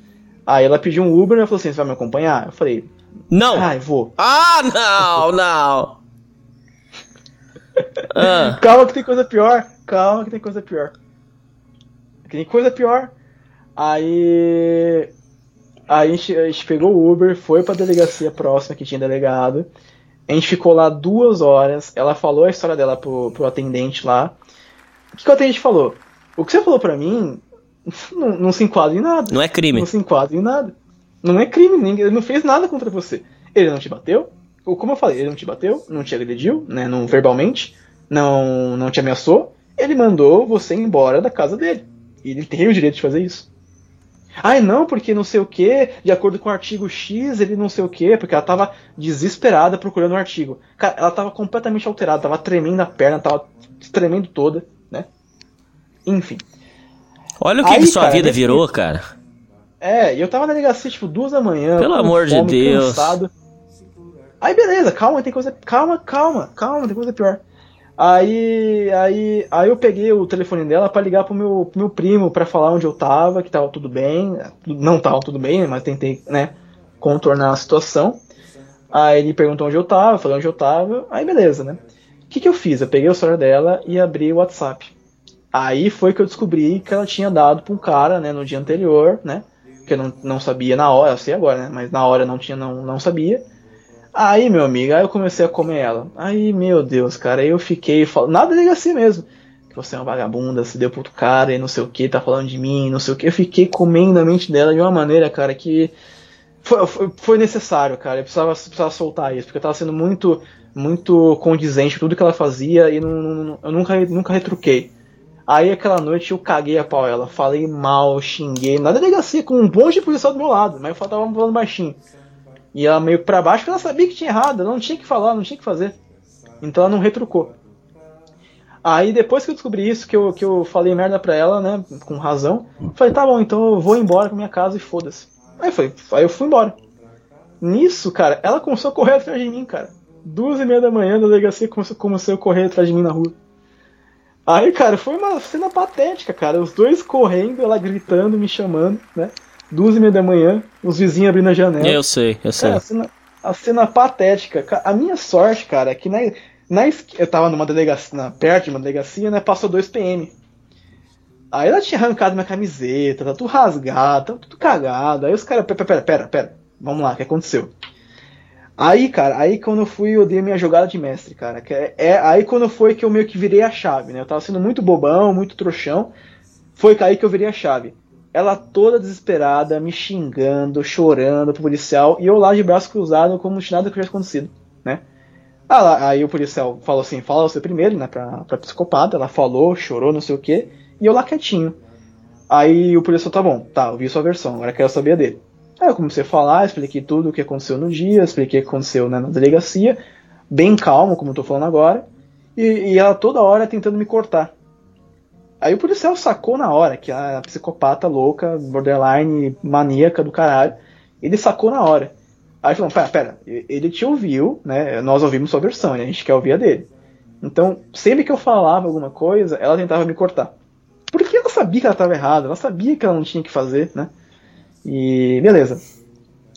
Aí ela pediu um Uber e ela falou assim: Você vai me acompanhar? Eu falei: Não! Ai, vou. Ah, não, não! Ah, [LAUGHS] Calma que tem coisa pior. Calma que tem coisa pior. Tem coisa pior. Aí. Aí a gente, a gente pegou o Uber, foi pra delegacia próxima que tinha delegado. A gente ficou lá duas horas. Ela falou a história dela pro, pro atendente lá. O que, que o atendente falou? O que você falou pra mim [LAUGHS] não, não se enquadra em nada. não é crime. Não se enquadra em nada. Não é crime, ninguém, ele não fez nada contra você. Ele não te bateu, ou como eu falei, ele não te bateu, não te agrediu, né, não verbalmente, não, não te ameaçou. Ele mandou você embora da casa dele. E ele tem o direito de fazer isso. Ai, não, porque não sei o que, de acordo com o artigo X, ele não sei o que, porque ela tava desesperada procurando o artigo. Cara, ela tava completamente alterada, tava tremendo a perna, tava tremendo toda, né? Enfim. Olha o que, Aí, que sua cara, vida virou, cara. É, eu tava na delegacia, tipo, duas da manhã. Pelo amor de fome, Deus. Cansado. Aí, beleza, calma, tem coisa. Calma, calma, calma, tem coisa pior. Aí, aí, aí eu peguei o telefone dela pra ligar pro meu, pro meu primo pra falar onde eu tava, que tava tudo bem. Não tava tudo bem, mas tentei, né, contornar a situação. Aí ele perguntou onde eu tava, falei onde eu tava. Aí, beleza, né? O que, que eu fiz? Eu peguei o celular dela e abri o WhatsApp. Aí foi que eu descobri que ela tinha dado pra um cara, né, no dia anterior, né? Que eu não, não sabia na hora, eu sei agora, né? Mas na hora não tinha, não, não sabia. Aí, meu amigo, aí eu comecei a comer ela. Aí, meu Deus, cara, aí eu fiquei falando, na delegacia mesmo. Que você é uma vagabunda, se deu pro outro cara e não sei o que, tá falando de mim, não sei o que. Eu fiquei comendo a mente dela de uma maneira, cara, que foi, foi, foi necessário, cara. Eu precisava, precisava soltar isso, porque eu tava sendo muito, muito condizente tudo que ela fazia e não, não- eu nunca, nunca retruquei. Aí aquela noite eu caguei a pau ela, falei mal, xinguei, na delegacia, com um monte de policial do meu lado, mas eu tava falando baixinho. E ela meio pra baixo porque ela sabia que tinha errado, ela não tinha que falar, não tinha que fazer. Então ela não retrucou. Aí depois que eu descobri isso, que eu, que eu falei merda pra ela, né, com razão, falei, tá bom, então eu vou embora pra minha casa e foda-se. Aí, foi, aí eu fui embora. Nisso, cara, ela começou a correr atrás de mim, cara. Duas e meia da manhã, na delegacia começou, começou a correr atrás de mim na rua. Aí, cara, foi uma cena patética, cara. Os dois correndo, ela gritando, me chamando, né? Duas e meia da manhã, os vizinhos abrindo a janela. Eu sei, eu sei. Cara, a cena, a cena patética. Ca- A minha sorte, cara, é que na, na eu tava numa delegacia, na, perto de uma delegacia, né? Passou dois PM. Aí ela tinha arrancado minha camiseta, tá tudo rasgado, tá tudo cagado. Aí os caras, pera, pera, pera, pera, vamos lá, o que aconteceu? Aí, cara, aí quando eu fui, eu dei a minha jogada de mestre, cara. Que é, é- aí quando foi que eu meio que virei a chave, né? Eu tava sendo muito bobão, muito trouxão. Foi aí que eu virei a chave. Ela toda desesperada, me xingando, chorando pro policial, e eu lá de braço cruzado, como se nada tivesse acontecido, né? Ah, aí o policial falou assim, fala você primeiro, né, pra, pra psicopata, ela falou, chorou, não sei o que, e eu lá quietinho. Aí o policial, tá bom, tá, eu vi sua versão, agora quero saber dele. Aí eu comecei a falar, expliquei tudo o que aconteceu no dia, expliquei o que aconteceu né, na delegacia, bem calmo, como eu tô falando agora, e, e ela toda hora tentando me cortar. Aí o policial sacou na hora que a psicopata louca, borderline, maníaca do caralho, ele sacou na hora. Aí falou, pera, pera, ele te ouviu, né? Nós ouvimos sua versão, e a gente quer ouvir a dele. Então, sempre que eu falava alguma coisa, ela tentava me cortar. Porque ela sabia que ela estava errada, ela sabia que ela não tinha que fazer, né? E beleza.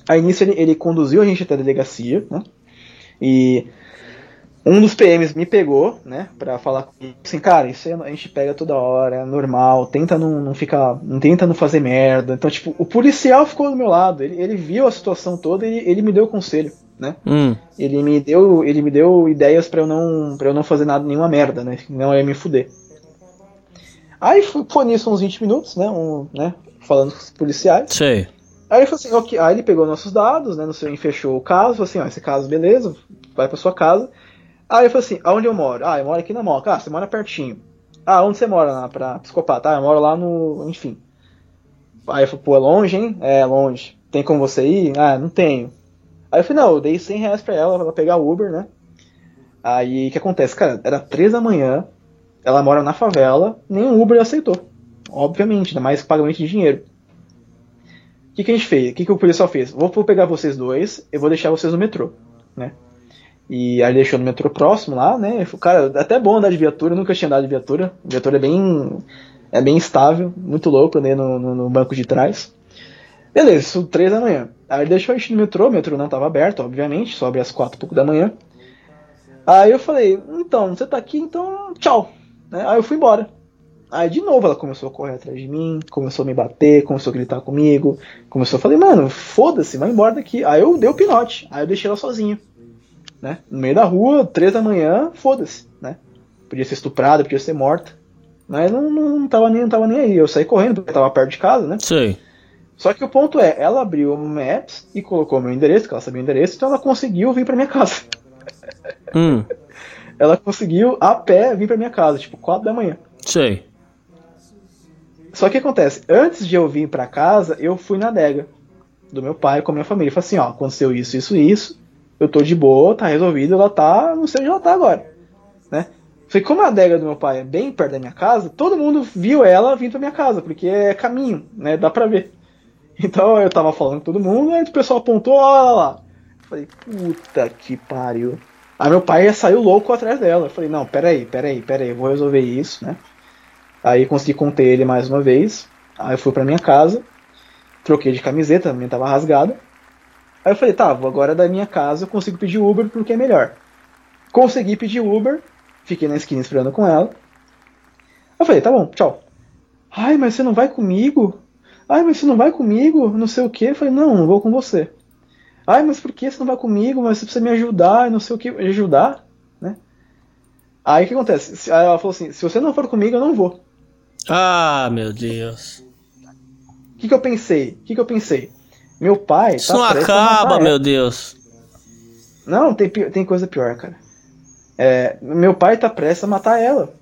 Aí nisso ele, ele conduziu a gente até a delegacia, né? E um dos PMs me pegou, né, pra falar comigo, assim, cara, isso a gente pega toda hora, é normal, tenta não, não ficar, não tenta não fazer merda. Então, tipo, o policial ficou do meu lado, ele, ele viu a situação toda e ele, ele me deu conselho, né? Hum, Ele me deu, ele me deu ideias pra eu não, para eu não fazer nada nenhuma merda, né? Não ia me fuder. Aí foi, nisso uns 20 minutos, né, um, né, falando com os policiais. sei. Aí ele falou assim, ok, aí ele pegou nossos dados, né, no seu, fechou o caso, falou assim, ó, esse caso, beleza, vai pra sua casa. Aí ele falou assim, aonde eu moro? Ah, eu moro aqui na Moca. Ah, você mora pertinho. Ah, onde você mora lá pra psicopata? Ah, eu moro lá no, enfim. Aí eu falei, pô, é longe, hein? É, longe. Tem como você ir? Ah, não tenho. Aí eu falei, não, eu dei 100 reais pra ela, pra ela pegar o Uber, né? Aí, o que acontece? Cara, era 3 da manhã, ela mora na favela, nenhum Uber aceitou. Obviamente, ainda mais pagamento de dinheiro. O que, que a gente fez? O que, que o policial fez? Vou pegar vocês dois, eu vou deixar vocês no metrô, né? E aí deixou no metrô próximo lá, né? Falei, Cara, é até bom andar de viatura, nunca tinha andado de viatura. Viatura é bem. é bem estável, muito louco, né? No, no, no banco de trás. Beleza, isso três da manhã. Aí deixou a gente no metrô, o metrô não estava aberto, obviamente, só abria às quatro e pouco da manhã. Aí eu falei, então, você tá aqui, então tchau. Né? Aí eu fui embora. Aí de novo ela começou a correr atrás de mim, começou a me bater, começou a gritar comigo, começou a falar, mano, foda-se, vai embora daqui. Aí eu dei o pinote, aí eu deixei ela sozinha. Né? No meio da rua, três da manhã, foda-se, né? Podia ser estuprada, podia ser morta. Mas não, não, não, tava nem, não tava nem aí. Eu saí correndo porque tava perto de casa, né? Sei. Só que o ponto é, ela abriu o Maps e colocou meu endereço, que ela sabia o endereço, então ela conseguiu vir pra minha casa. [LAUGHS] Hum, Ela conseguiu a pé vir pra minha casa, tipo, 4 da manhã. sei. Só que acontece, antes de eu vir pra casa, eu fui na adega do meu pai com a minha família. Falei assim, ó, aconteceu isso, isso, isso. Eu tô de boa, tá resolvido, ela tá, não sei onde ela tá agora, né? Só como a adega do meu pai é bem perto da minha casa, todo mundo viu ela vindo pra minha casa, porque é caminho, né? Dá pra ver. Então eu tava falando com todo mundo, aí o pessoal apontou, olha lá. Falei, puta que pariu. Aí meu pai saiu louco atrás dela. Eu falei, não, peraí, peraí, peraí, eu vou resolver isso, né? Aí consegui conter ele mais uma vez. Aí eu fui pra minha casa, troquei de camiseta, a minha tava rasgada. Aí eu falei, tá, vou agora da minha casa eu consigo pedir Uber porque é melhor. Consegui pedir Uber, fiquei na esquina esperando com ela. Eu falei, tá bom, tchau. Ai, mas você não vai comigo? Ai, mas você não vai comigo? Não sei o que. Eu falei, não, não vou com você. Ai, mas por que você não vai comigo? Mas você precisa me ajudar, não sei o que. Ajudar? Né? Aí o que acontece? Aí ela falou assim: se você não for comigo, eu não vou. Ah, meu Deus. O que, que eu pensei? O que, que eu pensei? Meu pai. Isso tá não acaba, meu Deus. Não, tem, tem coisa pior, cara. É, meu pai tá prestes a matar ela.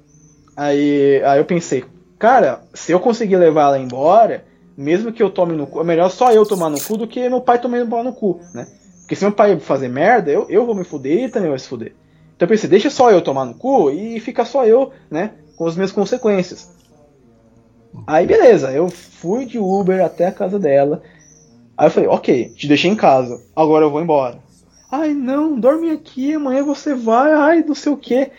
Aí, aí eu pensei, cara, se eu conseguir levar ela embora, mesmo que eu tome no cu, é melhor só eu tomar no cu do que meu pai tomar no cu, né? Porque se meu pai fazer merda, eu, eu vou me fuder e ele também vai se fuder. Então eu pensei, deixa só eu tomar no cu e fica só eu, né? Com as minhas consequências. Aí beleza, eu fui de Uber até a casa dela. Aí eu falei, ok, te deixei em casa, agora eu vou embora. Ai não, dorme aqui, amanhã você vai, ai não sei o que.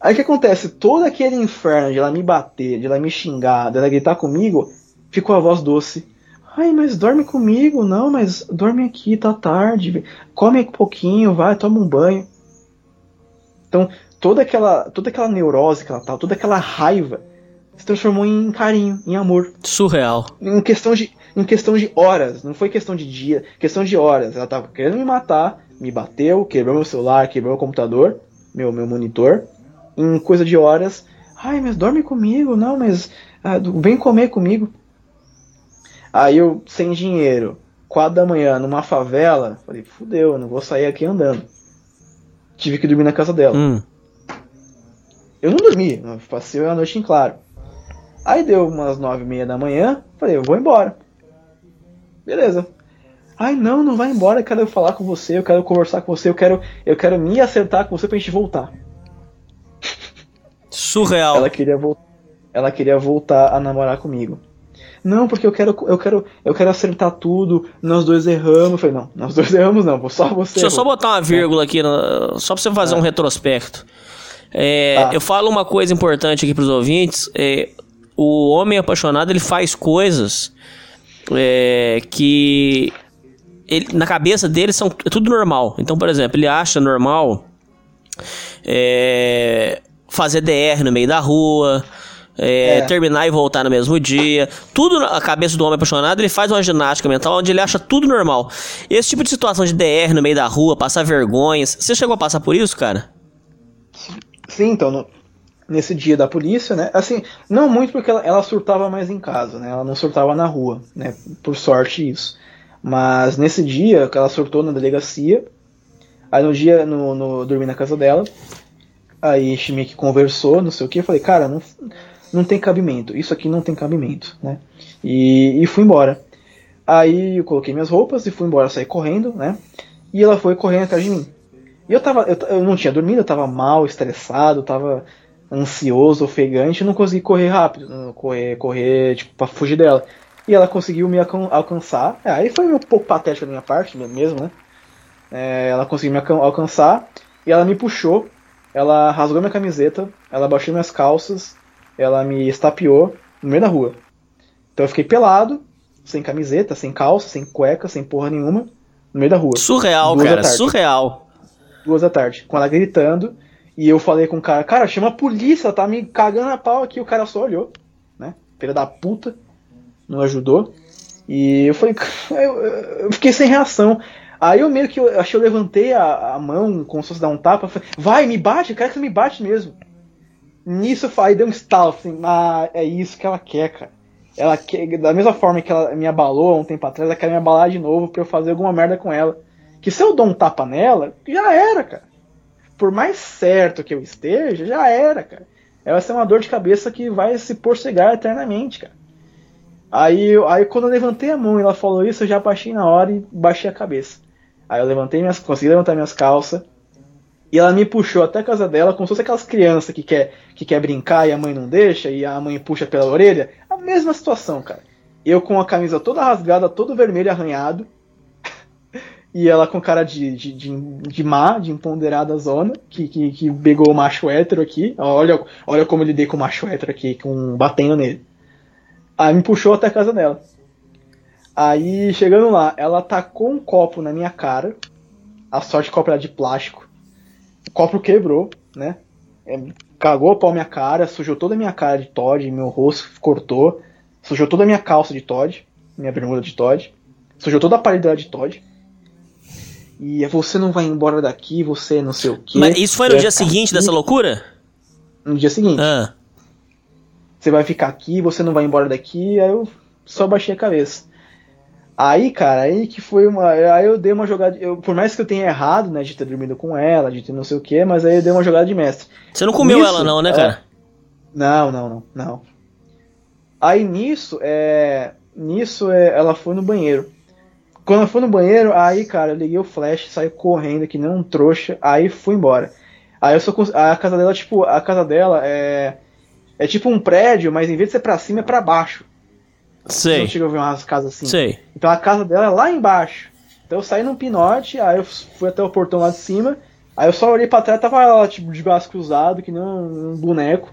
Aí o que acontece? Todo aquele inferno de ela me bater, de ela me xingar, de ela gritar comigo, ficou a voz doce. Ai, mas dorme comigo, não, mas dorme aqui, tá tarde. Come um pouquinho, vai, toma um banho. Então, toda aquela, toda aquela neurose que ela tava, toda aquela raiva se transformou em carinho, em amor. Surreal. Em questão de, em questão de horas, não foi questão de dia, questão de horas. Ela tava querendo me matar, me bateu, quebrou meu celular, quebrou meu computador, meu, meu monitor. Em coisa de horas, ai, mas dorme comigo, não, mas ah, vem comer comigo. Aí eu, sem dinheiro, quatro da manhã, numa favela, falei, fudeu, não vou sair aqui andando. Tive que dormir na casa dela. Hum. Eu não dormi, passei a noite em claro. Aí deu umas nove e meia da manhã, falei, eu vou embora. Beleza. Ai não, não vai embora, eu quero falar com você, eu quero conversar com você, eu quero, eu quero me acertar com você pra gente voltar. Surreal. Ela queria, vol ela queria voltar a namorar comigo. Não, porque eu quero, eu quero, eu quero acertar tudo, nós dois erramos. Eu falei, não, nós dois erramos não, só você. Deixa eu só botar uma vírgula aqui, só pra você fazer um retrospecto. É, Tá. Eu falo uma coisa importante aqui pros ouvintes. é, o homem apaixonado, ele faz coisas é, que ele- na cabeça dele são é tudo normal. Então, por exemplo, ele acha normal é, fazer DR no meio da rua, é, É. terminar e voltar no mesmo dia. Tudo na cabeça do homem apaixonado, ele faz uma ginástica mental onde ele acha tudo normal. Esse tipo de situação de DR no meio da rua, passar vergonhas. Você chegou a passar por isso, cara? Sim, então, nesse dia da polícia, né? Assim, não muito porque ela, ela surtava mais em casa, né? Ela não surtava na rua, né? Por sorte isso. Mas nesse dia que ela surtou na delegacia, aí no dia, no, no dormi na casa dela, aí Schmick conversou, não sei o que, eu falei, cara, não, não tem cabimento, isso aqui não tem cabimento, né? E, e fui embora. Aí eu coloquei minhas roupas e fui embora, saí correndo, né? E ela foi correndo atrás de mim. E eu tava, eu, eu não tinha dormido, eu tava mal, estressado, tava ansioso, ofegante, não consegui correr rápido, não correr, correr, tipo, pra fugir dela. E ela conseguiu me alcan- alcançar, aí foi um pouco patético da minha parte mesmo, né? É, ela conseguiu me alcan- alcançar e ela me puxou, ela rasgou minha camiseta, ela baixou minhas calças, ela me estapeou no meio da rua. Então eu fiquei pelado, sem camiseta, sem calça, sem cueca, sem porra nenhuma, no meio da rua. Surreal, Duas cara, surreal. Duas da tarde, com ela gritando, e eu falei com o cara, cara, chama a polícia, tá me cagando a pau aqui, o cara só olhou, né? Filha da puta, não ajudou. E eu falei, eu, eu fiquei sem reação. Aí eu meio que, eu acho que eu levantei a, a mão, como se fosse dar um tapa, falei, vai, me bate, quero que você me bate mesmo. Nisso falei, deu um estalo, assim, ah, é isso que ela quer, cara. Ela quer, da mesma forma que ela me abalou há um tempo atrás, ela quer me abalar de novo pra eu fazer alguma merda com ela. Que se eu dou um tapa nela, já era, cara. Por mais certo que eu esteja, já era, cara. Ela ser uma dor de cabeça que vai se porcegar eternamente, cara. Aí, aí quando eu levantei a mão e ela falou isso, eu já baixei na hora e baixei a cabeça. Aí eu levantei minhas, consegui levantar minhas calças. E ela me puxou até a casa dela, como se fosse aquelas crianças que quer, que quer brincar e a mãe não deixa, e a mãe puxa pela orelha. A mesma situação, cara. Eu com a camisa toda rasgada, todo vermelho, arranhado. E ela com cara de, de, de, de má, de empoderada zona, que, que, que pegou o macho hétero aqui. Olha, olha como eu lidei com o macho hétero aqui, com, batendo nele. Aí me puxou até a casa dela. Aí, chegando lá, ela tacou um copo na minha cara. A sorte copo era de plástico. O copo quebrou, né? É, Cagou a pau minha cara, sujou toda a minha cara de Todd, meu rosto cortou. Sujou toda a minha calça de Todd, minha bermuda de Todd. Sujou toda a parede dela de Todd. E você não vai embora daqui, você não sei o quê. Mas isso foi no Você dia seguinte aqui. dessa loucura? No dia seguinte. Ah, Você vai ficar aqui, você não vai embora daqui. Aí eu só baixei a cabeça. Aí, cara, aí que foi uma. Aí eu dei uma jogada. Eu, por mais que eu tenha errado, né, de ter dormido com ela, de ter não sei o que, mas aí eu dei uma jogada de mestre. você não comeu Nisso, ela não, né, é, cara? Não, não, não, não. Aí nisso, é. Nisso é, ela foi no banheiro. Quando ela foi no banheiro, aí, cara, eu liguei o flash, saí correndo que nem um trouxa, aí fui embora. Aí eu só cons- a casa dela, tipo, a casa dela é é tipo um prédio, mas em vez de ser pra cima é pra baixo. Sei, não chega a ver umas casas assim. sei. Então a casa dela é lá embaixo. Então eu saí num pinote, aí eu fui até o portão lá de cima Aí eu só olhei pra trás, tava ela, tipo, de braço cruzado, que nem um, um boneco.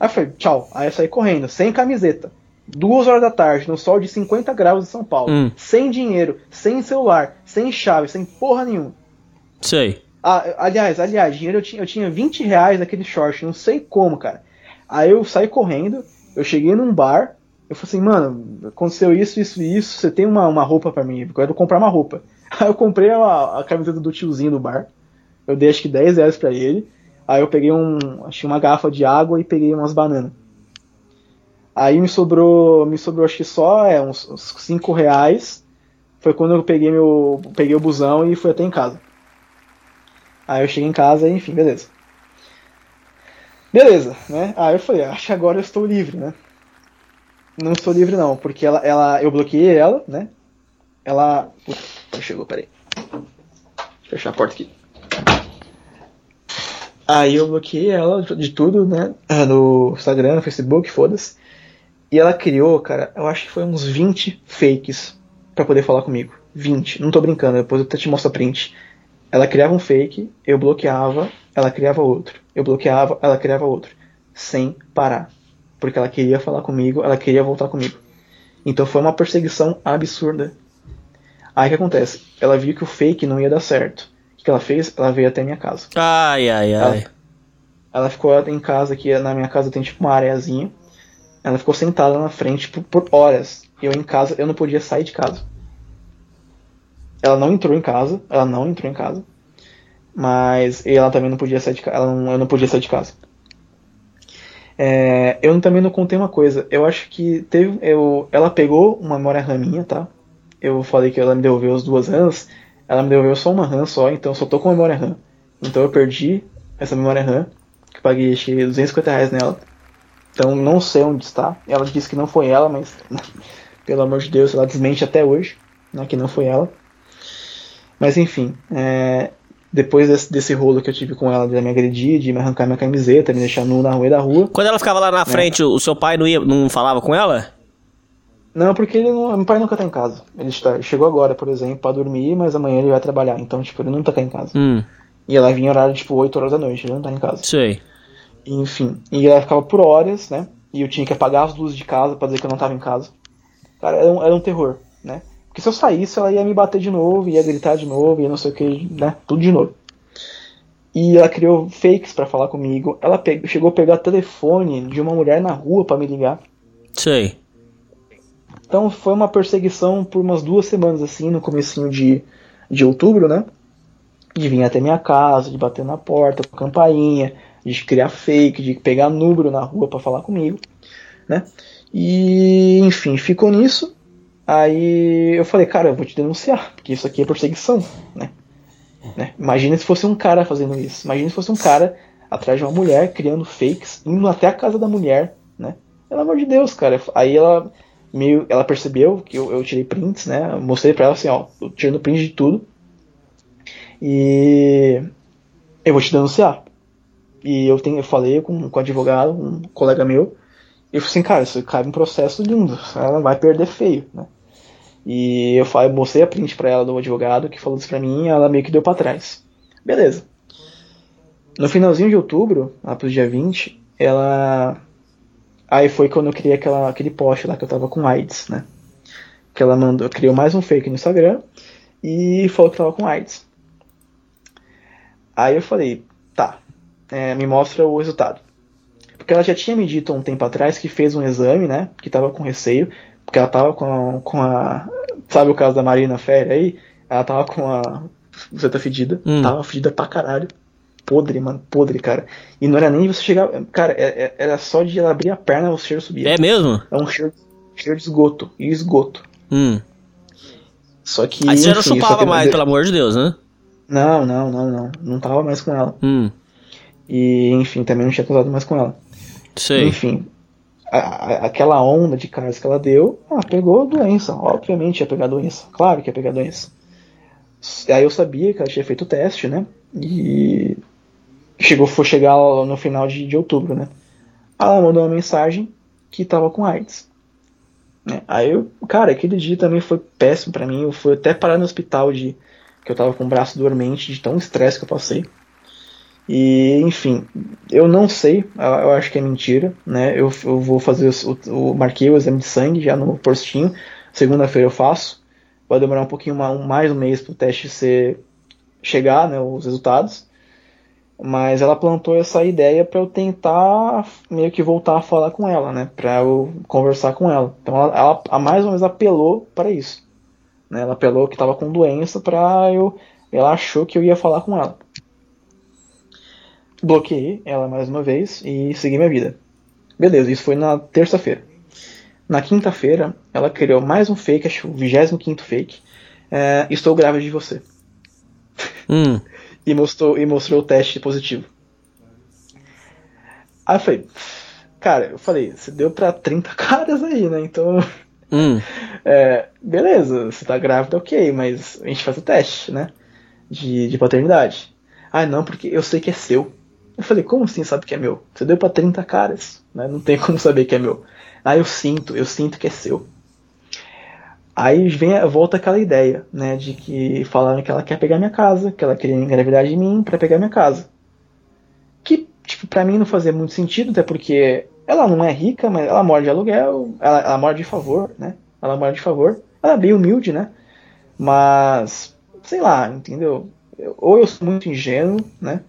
Aí eu falei, tchau. Aí eu saí correndo, sem camiseta. Duas horas da tarde, no sol de 50 graus em São Paulo. Hum. Sem dinheiro, sem celular, sem chave, sem porra nenhuma. Sei. Ah, aliás, aliás, dinheiro eu tinha, eu tinha 20 reais naquele short, não sei como, cara. Aí eu saí correndo, eu cheguei num bar, eu falei assim, mano, aconteceu isso, isso e isso, você tem uma, uma roupa pra mim? Eu quero comprar uma roupa. [LAUGHS] Aí eu comprei a, a camiseta do tiozinho do bar, eu dei acho que 10 reais pra ele, aí eu peguei um, que uma garrafa de água e peguei umas bananas. Aí me sobrou, me sobrou acho que só é, uns, uns 5 reais, foi quando eu peguei, meu, peguei o busão e fui até em casa. Aí eu cheguei em casa e enfim, beleza. Beleza, né? Aí eu falei, acho que agora eu estou livre, né? Não estou livre não, porque ela, ela eu bloqueei ela, né? Ela. Puta, chegou, peraí. Fechar a porta aqui. Aí eu bloqueei ela de tudo, né? No Instagram, no Facebook, foda-se. E ela criou, cara, eu acho que foi uns 20 fakes pra poder falar comigo. 20, não tô brincando, depois eu até te mostro a print. Ela criava um fake, eu bloqueava, ela criava outro. Eu bloqueava, ela criava outro. Sem parar. Porque ela queria falar comigo, ela queria voltar comigo. Então foi uma perseguição absurda. Aí o que acontece? Ela viu que o fake não ia dar certo. O que ela fez? Ela veio até minha casa. Ai, ai, ai. Ela, ela ficou em casa, que na minha casa tem tipo uma areazinha. Ela ficou sentada na frente por, por horas. Eu em casa, eu não podia sair de casa. Ela não entrou em casa, ela não entrou em casa. Mas ela também não podia sair de casa. Eu não podia sair de casa. É, eu também não contei uma coisa. Eu acho que teve. Eu, ela pegou uma memória RAM minha, tá? Eu falei que ela me devolveu as duas RAMs. Ela me devolveu só uma RAM só, então só tô com memória RAM. Então eu perdi essa memória RAM, que paguei acho que 250 reais nela. Então não sei onde está. Ela disse que não foi ela, mas [LAUGHS] pelo amor de Deus, ela desmente até hoje, né, que não foi ela. Mas enfim, é, depois desse, desse rolo que eu tive com ela de me agredir, de me arrancar minha camiseta, me deixar nu na rua da rua. Quando ela ficava lá na frente, o seu pai não, ia, não falava com ela? Não, porque ele não, meu pai nunca tá em casa. Ele está, chegou agora, por exemplo, pra dormir, mas amanhã ele vai trabalhar. Então, tipo, ele não tá em casa. Hum. E ela vinha horário, tipo, 8 horas da noite, ele não tá em casa. Sei. Enfim, e ela ficava por horas, né? E eu tinha que apagar as luzes de casa pra dizer que eu não tava em casa. Cara, era um, era um terror, né? Porque se eu saísse, ela ia me bater de novo, ia gritar de novo, ia não sei o que, né? Tudo de novo. E ela criou fakes para falar comigo. Ela pegou, chegou a pegar telefone de uma mulher na rua para me ligar. Sei. Então foi uma perseguição por umas duas semanas assim, no comecinho de, de outubro, né? De vir até minha casa, de bater na porta com campainha, de criar fake, de pegar número na rua para falar comigo, né? E enfim, ficou nisso. Aí eu falei, cara, eu vou te denunciar, porque isso aqui é perseguição, né? né? Imagina se fosse um cara fazendo isso. Imagina se fosse um cara atrás de uma mulher, criando fakes, indo até a casa da mulher, né? Pelo amor de Deus, cara. Aí ela meio, ela percebeu que eu, eu tirei prints, né? Eu mostrei pra ela assim, ó, eu tirando print de tudo. E eu vou te denunciar. E eu, tenho, eu falei com, com um advogado, um colega meu, e eu falei assim, cara, isso cabe um processo lindo, ela vai perder feio, né? E eu, falei, mostrei a print pra ela do advogado que falou isso pra mim e ela meio que deu pra trás. Beleza. No finalzinho de outubro, lá pro dia 20, ela. Aí foi quando eu criei aquela, aquele post lá que eu tava com AIDS, né? Que ela mandou, criou mais um fake no Instagram e falou que tava com AIDS. Aí eu falei, é, me mostra o resultado. Porque ela já tinha me dito há um tempo atrás que fez um exame, né? Que tava com receio, porque ela tava com a, com a. Sabe o caso da Marina Féria aí? Ela tava com a. Você tá fedida. Hum. Tava fedida pra caralho. Podre, mano. Podre, cara. E não era nem você chegar. Cara, é- é- era só de ela abrir a perna o cheiro subia. É mesmo? É um cheiro, cheiro de esgoto. E esgoto. Hum. Só que. Aí você não enfim, só chupava mais, pelo amor de Deus, né? Não, não, não, não. Não tava mais com ela. Hum. E, enfim, também não tinha casado mais com ela. Sei. Enfim, a- a- aquela onda de caras que ela deu, ah, pegou doença. Obviamente ia pegar doença. Claro que ia pegar doença. S- Aí eu sabia que ela tinha feito o teste, né? E chegou, foi chegar lá no final de, de outubro, né? Ela mandou uma mensagem que tava com AIDS. né? Aí eu, cara, aquele dia também foi péssimo pra mim. Eu fui até parar no hospital de que eu tava com o braço dormente de tão estresse que eu passei. E, enfim, eu não sei, eu, acho que é mentira, né? Eu, eu vou fazer, o, o, marquei o exame de sangue já no postinho, segunda-feira eu faço. Vai demorar um pouquinho mais, um mês para o teste ser, chegar, né, os resultados. Mas ela plantou essa ideia para eu tentar meio que voltar a falar com ela, né? Para eu conversar com ela. Então ela, ela, ela mais ou menos apelou para isso. Né? Ela apelou que estava com doença para eu. Ela achou que eu ia falar com ela. Bloqueei ela mais uma vez e segui minha vida. Beleza, isso foi na terça-feira. Na quinta-feira, ela criou mais um fake, acho o 25 fake. É, estou grávida de você. Hum. [LAUGHS] e, mostrou, e mostrou o teste positivo. Aí eu falei, cara, eu falei, você deu pra 30 [LAUGHS] caras aí, né? Então. Hum. [LAUGHS] É, beleza, você tá grávida, ok, mas a gente faz o teste, né? De, de paternidade. Ah, não, porque eu sei que é seu. Eu falei, como assim sabe que é meu? Você deu pra 30 caras, né? Não tem [LAUGHS] como saber que é meu. Ah, eu sinto, eu sinto que é seu. Aí vem, volta aquela ideia, né, de que falaram que ela quer pegar minha casa, que ela queria engravidar de mim para pegar minha casa. Que, tipo, pra mim não fazia muito sentido, até porque ela não é rica, mas ela mora de aluguel, ela, ela mora de favor, né? Ela mora de favor. Ela é bem humilde, né? Mas, sei lá, entendeu? Ou eu sou muito ingênuo, né?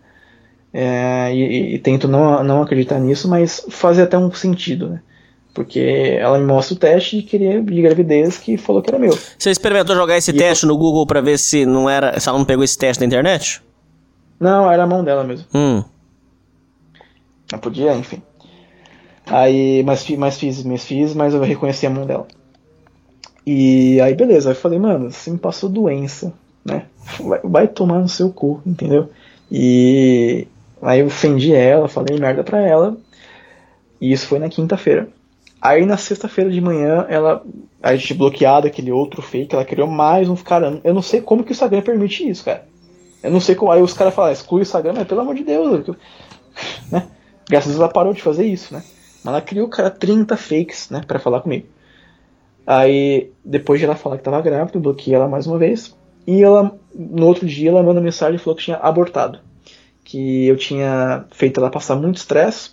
É, e, e, tento não, não acreditar nisso, mas faz até um sentido, né? Porque ela me mostra o teste de, querer, de gravidez que falou que era meu. Você experimentou jogar esse E teste no Google pra ver se não era. Se ela não pegou esse teste na internet? Não, era a mão dela mesmo. Hum. Não podia, enfim. Aí, mas, mas fiz, mas fiz, mas eu reconheci a mão dela. E aí, beleza. Eu falei, mano, você me passou doença, né? Vai, vai tomar no seu cu, entendeu? E aí eu ofendi ela, falei merda pra ela. E isso foi na quinta-feira. Aí na sexta-feira de manhã, ela. A gente bloqueado aquele outro fake, ela criou mais um cara. Eu não sei como que o Instagram permite isso, cara. Eu não sei como. Aí os caras falam, "Ah, exclui o Instagram, mas pelo amor de Deus, eu- [LAUGHS] né? Graças a Deus ela parou de fazer isso, né? Mas ela criou, cara, 30 fakes, né, pra falar comigo. Aí, depois de ela falar que tava grávida, eu bloqueei ela mais uma vez. E ela, no outro dia, ela manda mensagem e falou que tinha abortado. Que eu tinha feito ela passar muito estresse.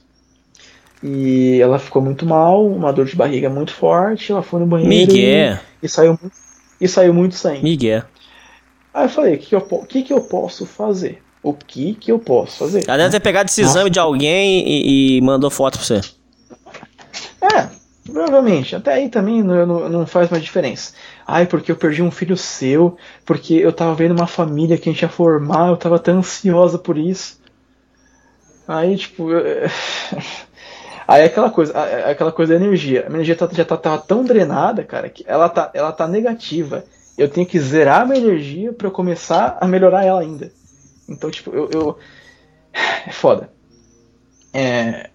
E ela ficou muito mal, uma dor de barriga muito forte. Ela foi no banheiro e, e saiu muito, e saiu muito sangue. Miguel. Aí eu falei, o que, que eu, que, que eu posso fazer? O que, que eu posso fazer? Ela deve ter pegado esse Nossa. exame de alguém e, e mandou foto pra você. É, provavelmente. Até aí também não, não faz mais diferença. Ai, porque eu perdi um filho seu, porque eu tava vendo uma família que a gente ia formar, eu tava tão ansiosa por isso. Aí, tipo. eu- [LAUGHS] Aí é aquela coisa, a- aquela coisa da energia. A minha energia tá- já tá, tava tão drenada, cara, que ela tá, ela tá negativa. Eu tenho que zerar a minha energia pra eu começar a melhorar ela ainda. Então, tipo, eu. eu- [SIGHS] É foda. É,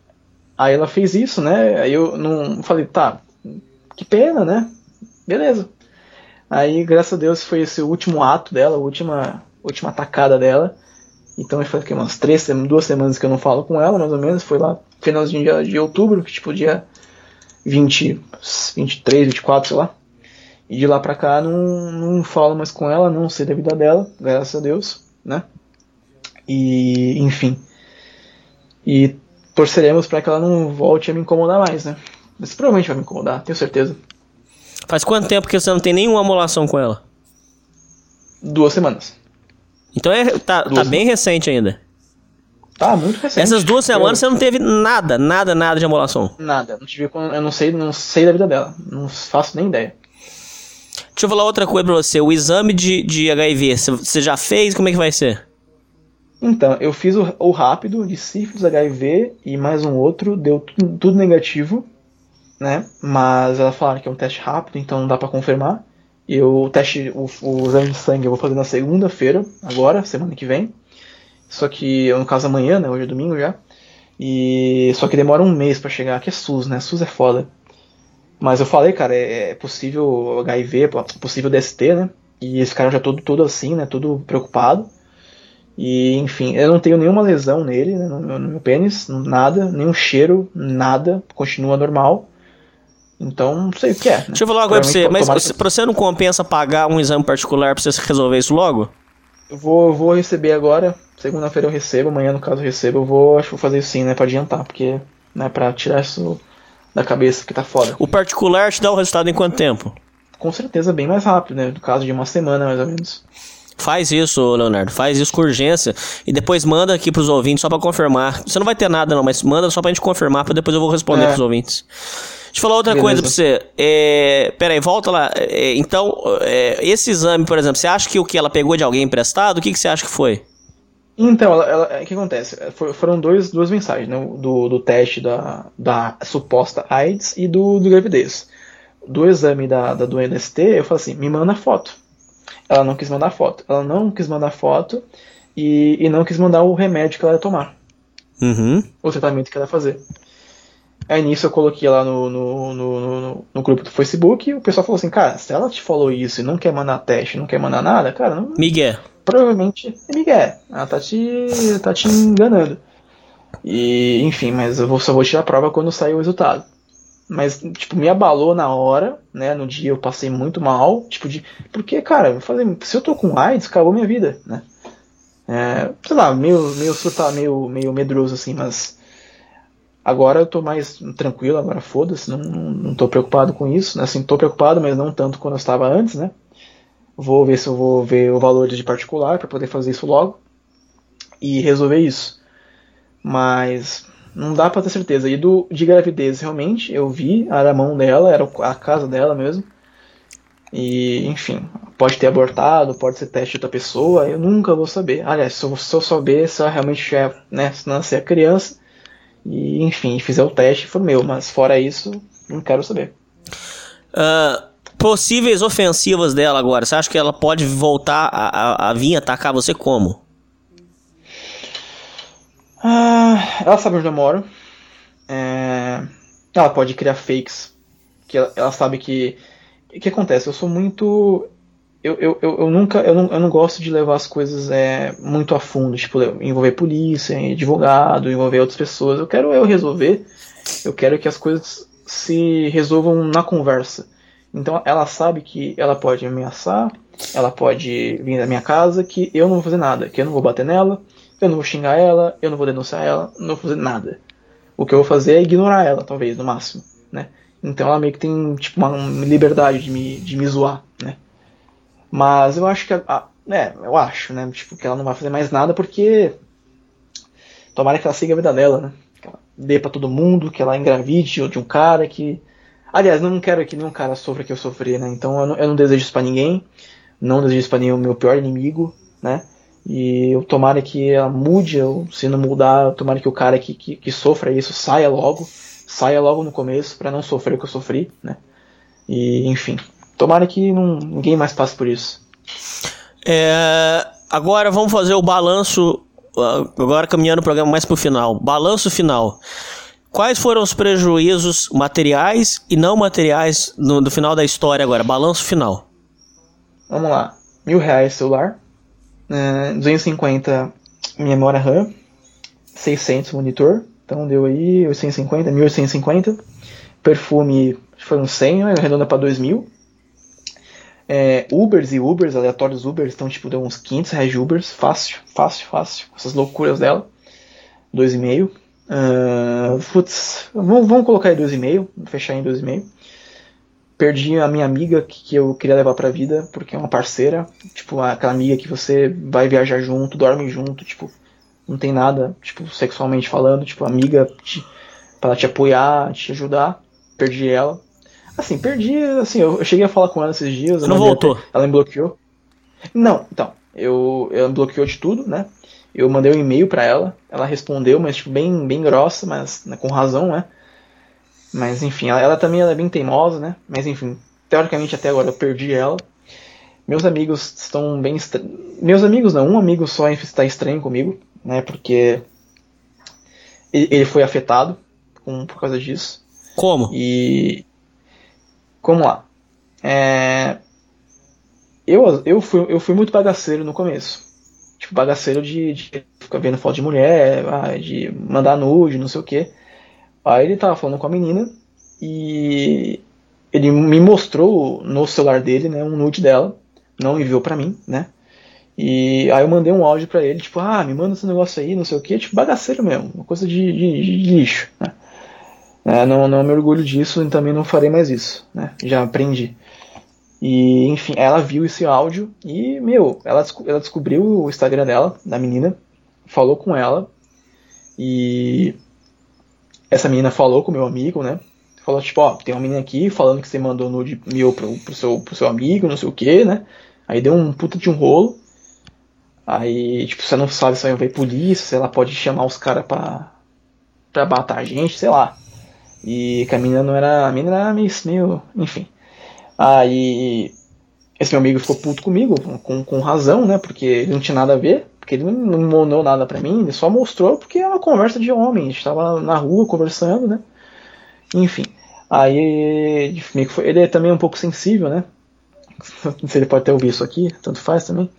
Aí ela fez isso, né? Aí eu não falei, tá, que pena, né? Beleza. Aí, graças a Deus, foi esse o último ato dela, a última, última atacada dela. Então faz que umas três, duas semanas que eu não falo com ela, mais ou menos. Foi lá finalzinho de, de outubro, que tipo dia 20, 23, 24, sei lá. E de lá pra cá não, não falo mais com ela, não sei da vida dela, graças a Deus, né? E, enfim. E torceremos pra que ela não volte a me incomodar mais, né? Mas provavelmente vai me incomodar, tenho certeza. Faz quanto tempo que você não tem nenhuma amolação com ela? Duas semanas. Então é, tá, tá bem recente ainda. Tá, muito recente. Essas duas semanas você Eu- não teve nada, nada, nada de amolação. Nada, não tive, eu não sei, não sei da vida dela, não faço nem ideia. Deixa eu falar outra coisa pra você. O exame de, de HIV, você- você já fez? Como é que vai ser? Então, eu fiz o, o rápido de sífilis, HIV e mais um outro, deu tu- tudo negativo, né? Mas ela falaram que é um teste rápido, então não dá pra confirmar. E o teste, o, o exame de sangue eu vou fazer na segunda-feira, agora, semana que vem. Só que, no caso amanhã, né? Hoje é domingo já. E só que demora um mês pra chegar, que é SUS, né? SUS é foda. Mas eu falei, cara, é, é possível HIV, é possível DST, né? E esse cara já todo, todo assim, né? Todo preocupado. E, enfim, eu não tenho nenhuma lesão nele, né, no, meu, no meu pênis, nada, nenhum cheiro, nada, continua normal. Então, não sei o que é. Né? Deixa eu falar uma coisa pra você. Mas tomara você- pra você não compensa pagar um exame particular pra você resolver isso logo? Eu vou, vou receber agora. Segunda-feira eu recebo, amanhã no caso eu recebo. Eu vou, acho que vou fazer isso sim, né? Pra adiantar, porque, né, pra tirar isso da cabeça, que tá foda. O particular te dá o resultado em quanto tempo? Com certeza bem mais rápido, né? No caso de uma semana, mais ou menos. Faz isso, Leonardo. Faz isso com urgência. E depois manda aqui pros ouvintes só pra confirmar. Você não vai ter nada, não, mas manda só pra gente confirmar, pra depois eu vou responder É. pros ouvintes. Deixa eu falar outra Beleza. coisa pra você. É, peraí, volta lá. É, então, é, esse exame, por exemplo, você acha que o que ela pegou de alguém emprestado? O que, que você acha que foi? Então, ela, ela- o que acontece? For- Foram dois, duas mensagens, né? Do, do teste da, da suposta AIDS e do, do gravidez. Do exame da, da do NST, eu falei assim, me manda foto. Ela não quis mandar foto. Ela não quis mandar foto e, e não quis mandar o remédio que ela ia tomar. Uhum. O tratamento que ela ia fazer. Aí nisso eu coloquei lá no, no, no, no, no grupo do Facebook e o pessoal falou assim, cara, se ela te falou isso e não quer mandar teste, não quer mandar nada, cara, não, Miguel. provavelmente é Miguel. Ela tá te, tá te enganando. E, enfim, mas eu vou, só vou tirar a prova quando sair o resultado. Mas, tipo, me abalou na hora, né? No dia eu passei muito mal. Tipo, de. Porque, cara, eu falei, se eu tô com AIDS, acabou minha vida, né? É, sei lá, meio, meio surtar, meio, meio medroso assim, mas. Agora eu tô mais tranquilo, agora foda-se, não, não, tô preocupado com isso, né? Assim, tô preocupado, mas não tanto quando eu estava antes, né? Vou ver se eu vou ver o valor de particular para poder fazer isso logo e resolver isso. Mas não dá para ter certeza. E do de gravidez, realmente, eu vi, era a mão dela, era a casa dela mesmo. E, enfim, pode ter abortado, pode ser teste de outra pessoa, eu nunca vou saber. Aliás, se eu, se eu souber se ela realmente é, né, se nascer a criança, e, enfim, fizer o teste, for meu. Mas fora isso, não quero saber. Ah, possíveis ofensivas dela agora. Você acha que ela pode voltar a, a, a vir atacar você como? Ah, ela sabe onde eu moro. É, ela pode criar fakes. Que ela, ela sabe que. O que acontece? Eu sou muito. Eu, eu, eu, nunca. Eu não, eu não gosto de levar as coisas é, muito a fundo. Tipo, envolver polícia, advogado, envolver outras pessoas. Eu quero eu resolver. Eu quero que as coisas se resolvam na conversa. Então ela sabe que ela pode me ameaçar, ela pode vir na minha casa, que eu não vou fazer nada, que eu não vou bater nela, eu não vou xingar ela, eu não vou denunciar ela, não vou fazer nada. O que eu vou fazer é ignorar ela, talvez, no máximo, né? Então ela meio que tem, tipo, uma liberdade de me, de me zoar, né? Mas eu acho que, a, a, é, eu acho, né? Tipo, que ela não vai fazer mais nada porque tomara que ela siga a vida dela, né? Que ela dê pra todo mundo, que ela engravide de um cara que... Aliás, não quero que nenhum cara sofra o que eu sofri, né? Então eu não, eu não desejo isso pra ninguém, não desejo isso pra nenhum meu pior inimigo, né? E eu tomara que ela mude, ou se não mudar, tomara que o cara que, que, que sofra isso saia logo, saia logo no começo, para não sofrer o que eu sofri, né? E, enfim, tomara que não, ninguém mais passe por isso. É, agora vamos fazer o balanço. ah, Agora caminhando o programa mais pro final. Balanço final. Quais foram os prejuízos materiais e não materiais no, do final da história agora? Balanço final. Vamos lá, mil reais celular, é, 250 memória RAM, 600 monitor, então deu aí 850, 1850. Perfume acho que foi uns 100, né, arredonda para 2000. É, Ubers e Ubers, aleatórios Ubers, então tipo deu uns 500 reais de Ubers, fácil, fácil, fácil, essas loucuras dela. 2,5. Uh, putz, vamos, vamos colocar aí 2,5, vou fechar em 2,5. Perdi a minha amiga que, que eu queria levar pra vida, porque é uma parceira, tipo, aquela amiga que você vai viajar junto, dorme junto, tipo, não tem nada, tipo, sexualmente falando, tipo, amiga te, pra ela te apoiar, te ajudar. Perdi ela. Assim, perdi, assim, eu, cheguei a falar com ela esses dias. Não voltou? até- ela me bloqueou. Não, então, eu, ela me bloqueou de tudo, né? Eu mandei um e-mail pra ela, ela respondeu, mas tipo, bem, bem grossa, mas né, com razão, né? Mas enfim, ela, ela também ela é bem teimosa, né? Mas enfim, teoricamente até agora eu perdi ela. Meus amigos estão bem estra... Meus amigos não, um amigo só está estranho comigo, né? Porque ele, ele foi afetado com, por causa disso. Como? E. Como lá? É, eu, eu, fui, eu fui muito bagaceiro no começo. Tipo, bagaceiro de, de ficar vendo foto de mulher, ah, de mandar nude, não sei o que. Aí ele tava falando com a menina e ele me mostrou no celular dele, né, um nude dela, não enviou pra mim, né? E aí eu mandei um áudio pra ele, tipo, ah, me manda esse negócio aí, não sei o que, tipo, bagaceiro mesmo, uma coisa de, de, de lixo, né? É, não, não me orgulho disso e também não farei mais isso, né? Já aprendi. E, enfim, ela viu esse áudio e, meu, ela, ela descobriu o Instagram dela, da menina, falou com ela e essa menina falou com o meu amigo, né? Falou, tipo, ó, tem uma menina aqui falando que você mandou nude meu pro, pro, seu, pro seu amigo, não sei o que, né? Aí deu um puta de um rolo. Aí, tipo, você não sabe se vai haver polícia, se ela pode chamar os caras pra, pra matar a gente, sei lá. E que a menina não era. A menina era meio. meio enfim. Aí. Esse meu amigo ficou puto comigo, com, com razão, né? Porque ele não tinha nada a ver. Porque ele não, não mandou nada pra mim, ele só mostrou porque é uma conversa de homem. A gente tava na rua conversando, né? Enfim. Aí. Ele é também um pouco sensível, né? Não [LAUGHS] sei se ele pode até ouvir isso aqui, tanto faz também.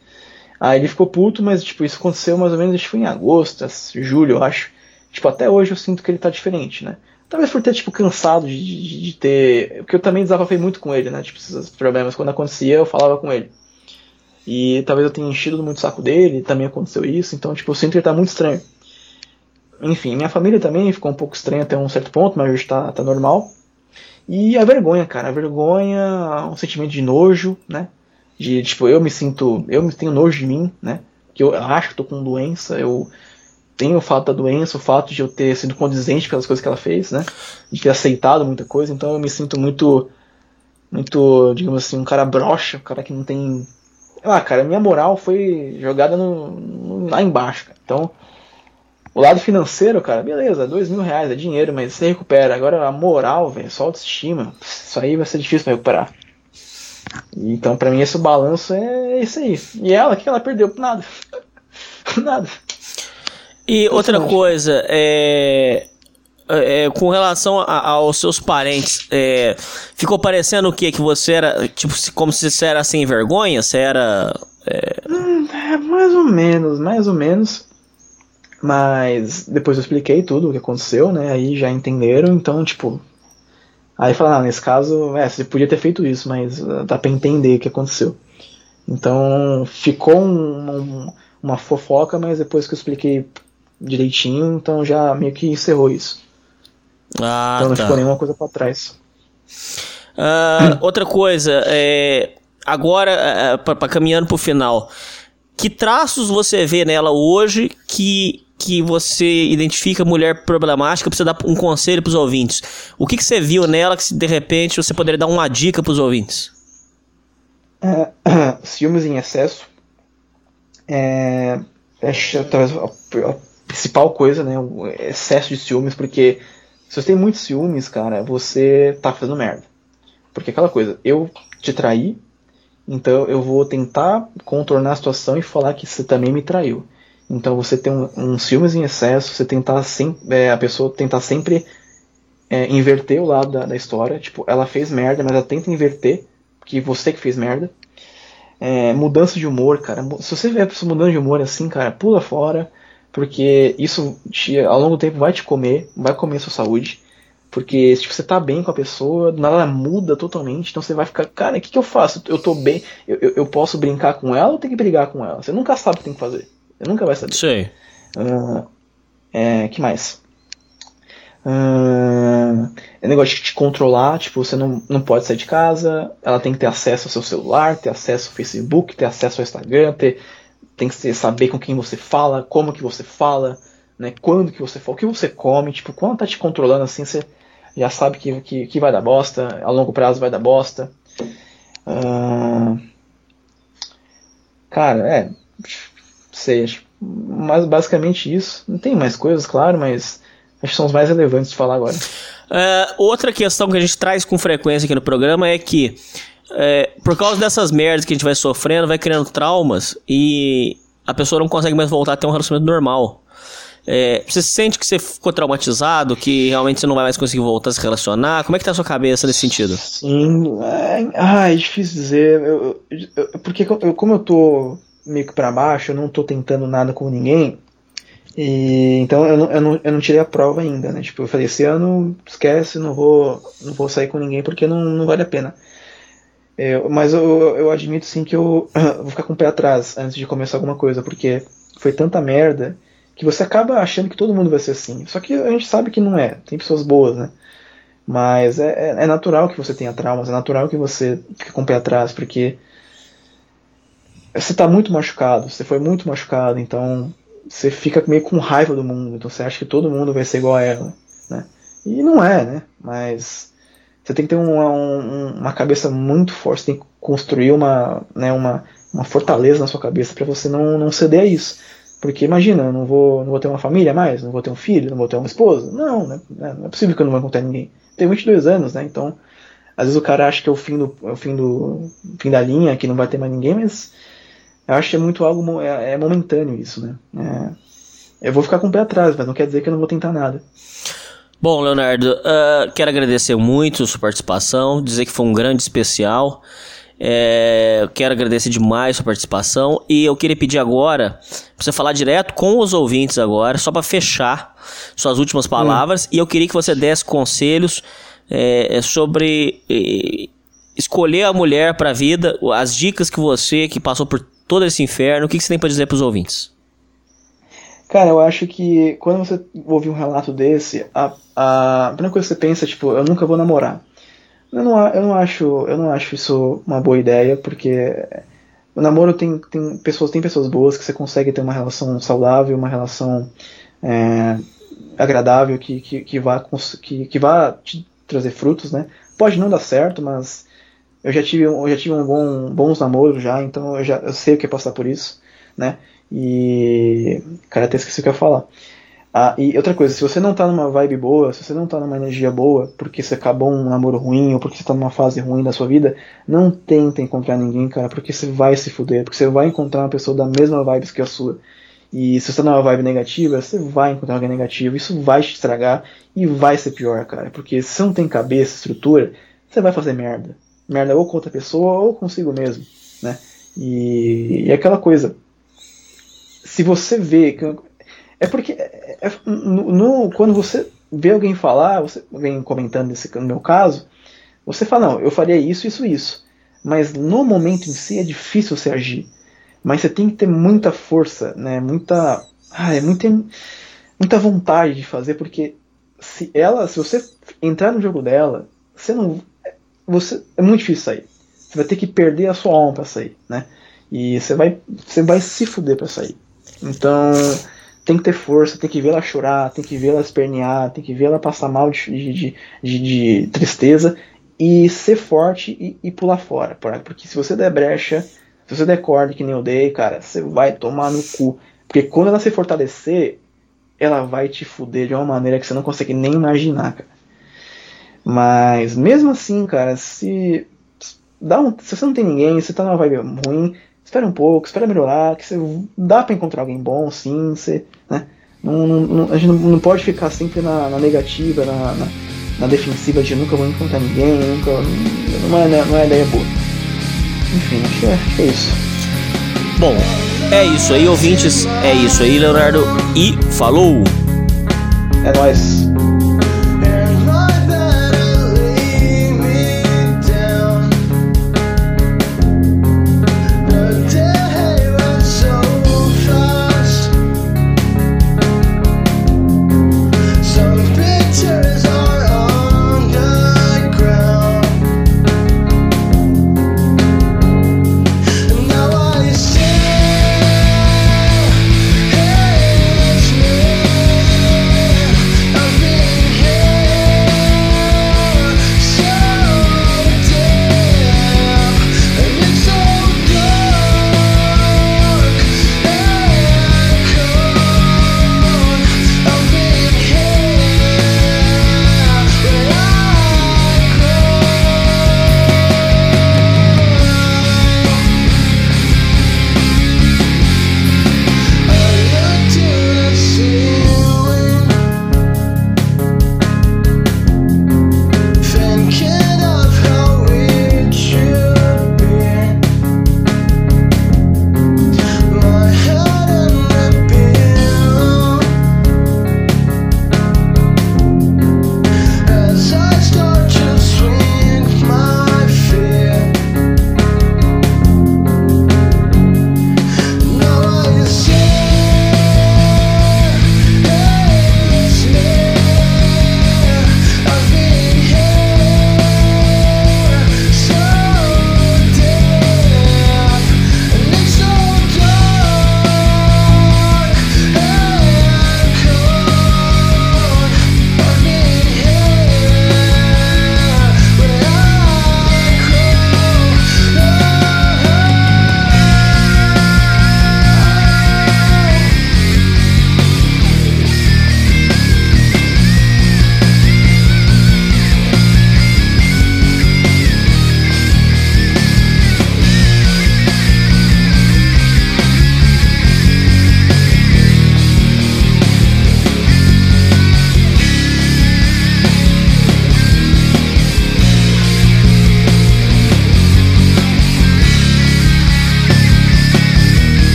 Aí ele ficou puto, mas tipo, isso aconteceu mais ou menos acho em agosto, julho, eu acho. Tipo, até hoje eu sinto que ele tá diferente, né? Talvez por ter, tipo, cansado de, de, de ter. Porque eu também desabafei muito com ele, né? Tipo, esses problemas. Quando acontecia, eu falava com ele. E talvez eu tenha enchido muito o saco dele, também aconteceu isso, então, tipo, eu sinto que ele tá muito estranho. Enfim, minha família também ficou um pouco estranha até um certo ponto, mas hoje tá, tá normal. E a vergonha, cara, a vergonha, um sentimento de nojo, né? De, tipo, eu me sinto, eu me tenho nojo de mim, né? Que eu acho que tô com doença, eu tenho o fato da doença, o fato de eu ter sido condizente pelas coisas que ela fez, né? De ter aceitado muita coisa, então eu me sinto muito, muito, digamos assim, um cara broxa, um cara que não tem. Ah, cara, minha moral foi jogada no, no- lá embaixo, cara. Então, o lado financeiro, cara, beleza, dois mil reais é dinheiro, mas você recupera. Agora a moral, velho, só autoestima, isso aí vai ser difícil pra recuperar. Então, pra mim, esse balanço é isso aí. E ela, o que ela perdeu? Nada. [LAUGHS] Nada. E outra Impressionante. coisa, é, é, com relação a- aos seus parentes, é, ficou parecendo o quê? Que você era, tipo, como se você era sem vergonha? Você era... é, É, mais ou menos, mais ou menos. Mas depois eu expliquei tudo o que aconteceu, né? Aí já entenderam, então, tipo. Aí falaram, ah, nesse caso, é, você podia ter feito isso, mas uh, dá pra entender o que aconteceu. Então ficou um- um- uma fofoca, mas depois que eu expliquei direitinho, então já meio que encerrou isso. Ah, então não tá. ficou nenhuma coisa pra trás. Ah, [CLEARS THROAT] outra coisa, é, agora, é, pra, pra caminhando pro final, que traços você vê nela hoje que, que você identifica mulher problemática você dar um conselho pros ouvintes? O que, que você viu nela que se, de repente você poderia dar uma dica pros ouvintes? É, [CLEARS THROAT] ciúmes em excesso é, é talvez a, a principal coisa, né? O excesso de ciúmes, porque se você tem muitos ciúmes, cara, você tá fazendo merda. Porque aquela coisa, eu te traí, então eu vou tentar contornar a situação e falar que você também me traiu. Então você tem um, um ciúmes em excesso, você tentar sempre, é, a pessoa tentar sempre é, inverter o lado da, da história. Tipo, ela fez merda, mas ela tenta inverter que você que fez merda. É, mudança de humor, cara. Se você vê a pessoa mudando de humor assim, cara, pula fora, porque isso te- ao longo do tempo vai te comer, vai comer a sua saúde. Porque se você tá bem com a pessoa, nada muda totalmente, então você vai ficar, cara, o que, que eu faço? Eu tô bem, eu, eu, eu posso brincar com ela ou tenho que brigar com ela? Você nunca sabe o que tem que fazer. Você nunca vai saber. Sei. Ah, é, que mais? Ah, é negócio de te controlar, tipo, você não, não pode sair de casa, ela tem que ter acesso ao seu celular, ter acesso ao Facebook, ter acesso ao Instagram, ter, tem que saber com quem você fala, como que você fala, né, quando que você fala, o que você come, tipo, quando tá te controlando assim, você já sabe que, que, que vai dar bosta, a longo prazo vai dar bosta. Ah, cara, é, sei, mas basicamente isso. Não tem mais coisas, claro, mas acho que são os mais relevantes de falar agora. É, outra questão que a gente traz com frequência aqui no programa é que, é, por causa dessas merdas que a gente vai sofrendo, vai criando traumas e a pessoa não consegue mais voltar a ter um relacionamento normal. É, você sente que você ficou traumatizado, que realmente você não vai mais conseguir voltar a se relacionar? Como é que tá a sua cabeça nesse sentido? Sim, é, ah, é difícil dizer. Eu, eu- porque eu- como eu tô meio que pra baixo, eu não tô tentando nada com ninguém. E, então eu não, eu, não, eu não tirei a prova ainda, né? Tipo, eu falei, esse ano esquece, não vou, não vou sair com ninguém porque não, não vale a pena. Eu- mas eu, eu admito sim que eu [CLEARS THROAT] vou ficar com o pé atrás antes de começar alguma coisa, porque foi tanta merda que você acaba achando que todo mundo vai ser assim. Só que a gente sabe que não é. Tem pessoas boas, né? Mas é, é- é natural que você tenha traumas, é natural que você fique com o pé atrás, porque você tá muito machucado, você foi muito machucado, então você fica meio com raiva do mundo, então você acha que todo mundo vai ser igual a ela, né? E não é, né? Mas você tem que ter uma, um- uma cabeça muito forte, você tem que construir uma, né, uma, uma fortaleza na sua cabeça para você não, não ceder a isso. Porque imagina, eu não vou, não vou ter uma família mais, não vou ter um filho, não vou ter uma esposa. Não, né? não é possível que eu não vou encontrar ninguém. Tenho 22 anos, né? Então, às vezes o cara acha que é o fim do, é o fim do fim da linha, que não vai ter mais ninguém, mas eu acho que é muito algo é, é momentâneo isso, né? É, eu vou ficar com o pé atrás, mas não quer dizer que eu não vou tentar nada. Bom, Leonardo, ah, quero agradecer muito a sua participação, dizer que foi um grande especial. É, quero agradecer demais a sua participação e eu queria pedir agora pra você falar direto com os ouvintes agora, só pra fechar suas últimas palavras. E eu queria que você desse conselhos é, sobre eh, escolher a mulher pra vida, as dicas que você, que passou por todo esse inferno, o que, que você tem pra dizer pros ouvintes? Cara, eu acho que quando você ouvir um relato desse, a, a primeira coisa que você pensa tipo, eu nunca vou namorar. Eu não, eu não acho, eu não acho isso uma boa ideia, porque o namoro tem, tem pessoas, tem pessoas boas que você consegue ter uma relação saudável, uma relação é, agradável que, que, que, vá, que, que vá te trazer frutos, né? Pode não dar certo, mas eu já tive, eu já tive um bom, bons namoros já, então eu já eu sei o que é passar por isso, né? E. Cara, até esqueci o que eu ia falar. Ah, e outra coisa, se você não tá numa vibe boa, se você não tá numa energia boa, porque você acabou um namoro ruim ou porque você tá numa fase ruim da sua vida, não tenta encontrar ninguém, cara, porque você vai se fuder, porque você vai encontrar uma pessoa da mesma vibe que a sua. E se você tá numa vibe negativa, você vai encontrar alguém negativo, isso vai te estragar e vai ser pior, cara, porque se você não tem cabeça, estrutura, você vai fazer merda. Merda ou com outra pessoa ou consigo mesmo, né? E, e aquela coisa, se você vê que é porque é- é- no, no- quando você vê alguém falar, você alguém comentando nesse no meu caso, você fala não, eu faria isso, isso, isso. Mas no momento em si é difícil você agir. Mas você tem que ter muita força, né? Muita, ah, é muita, muita vontade de fazer, porque se ela, se você entrar no jogo dela, você não, você é muito difícil sair. Você vai ter que perder a sua alma para sair, né? E você vai, você vai se fuder para sair. Então, tem que ter força, tem que ver ela chorar, tem que ver ela espernear, tem que ver ela passar mal de, de, de, de- tristeza e ser forte e, e pular fora. por- Porque se você der brecha, se você der corda que nem eu dei, cara, você vai tomar no cu. Porque quando ela se fortalecer, ela vai te fuder de uma maneira que você não consegue nem imaginar, cara. Mas mesmo assim, cara, se dá um, se você não tem ninguém, se tá numa vibe ruim, espera um pouco, espera melhorar, que você dá pra encontrar alguém bom, sim, você, né? Não, não- não- a gente não, não pode ficar sempre na, na negativa, na, na, na defensiva de nunca vou encontrar ninguém, nunca, não é, não é ideia boa. Enfim, acho que é, acho que é isso. Bom, é isso aí, ouvintes. É isso aí, Leonardo. E falou! É nóis.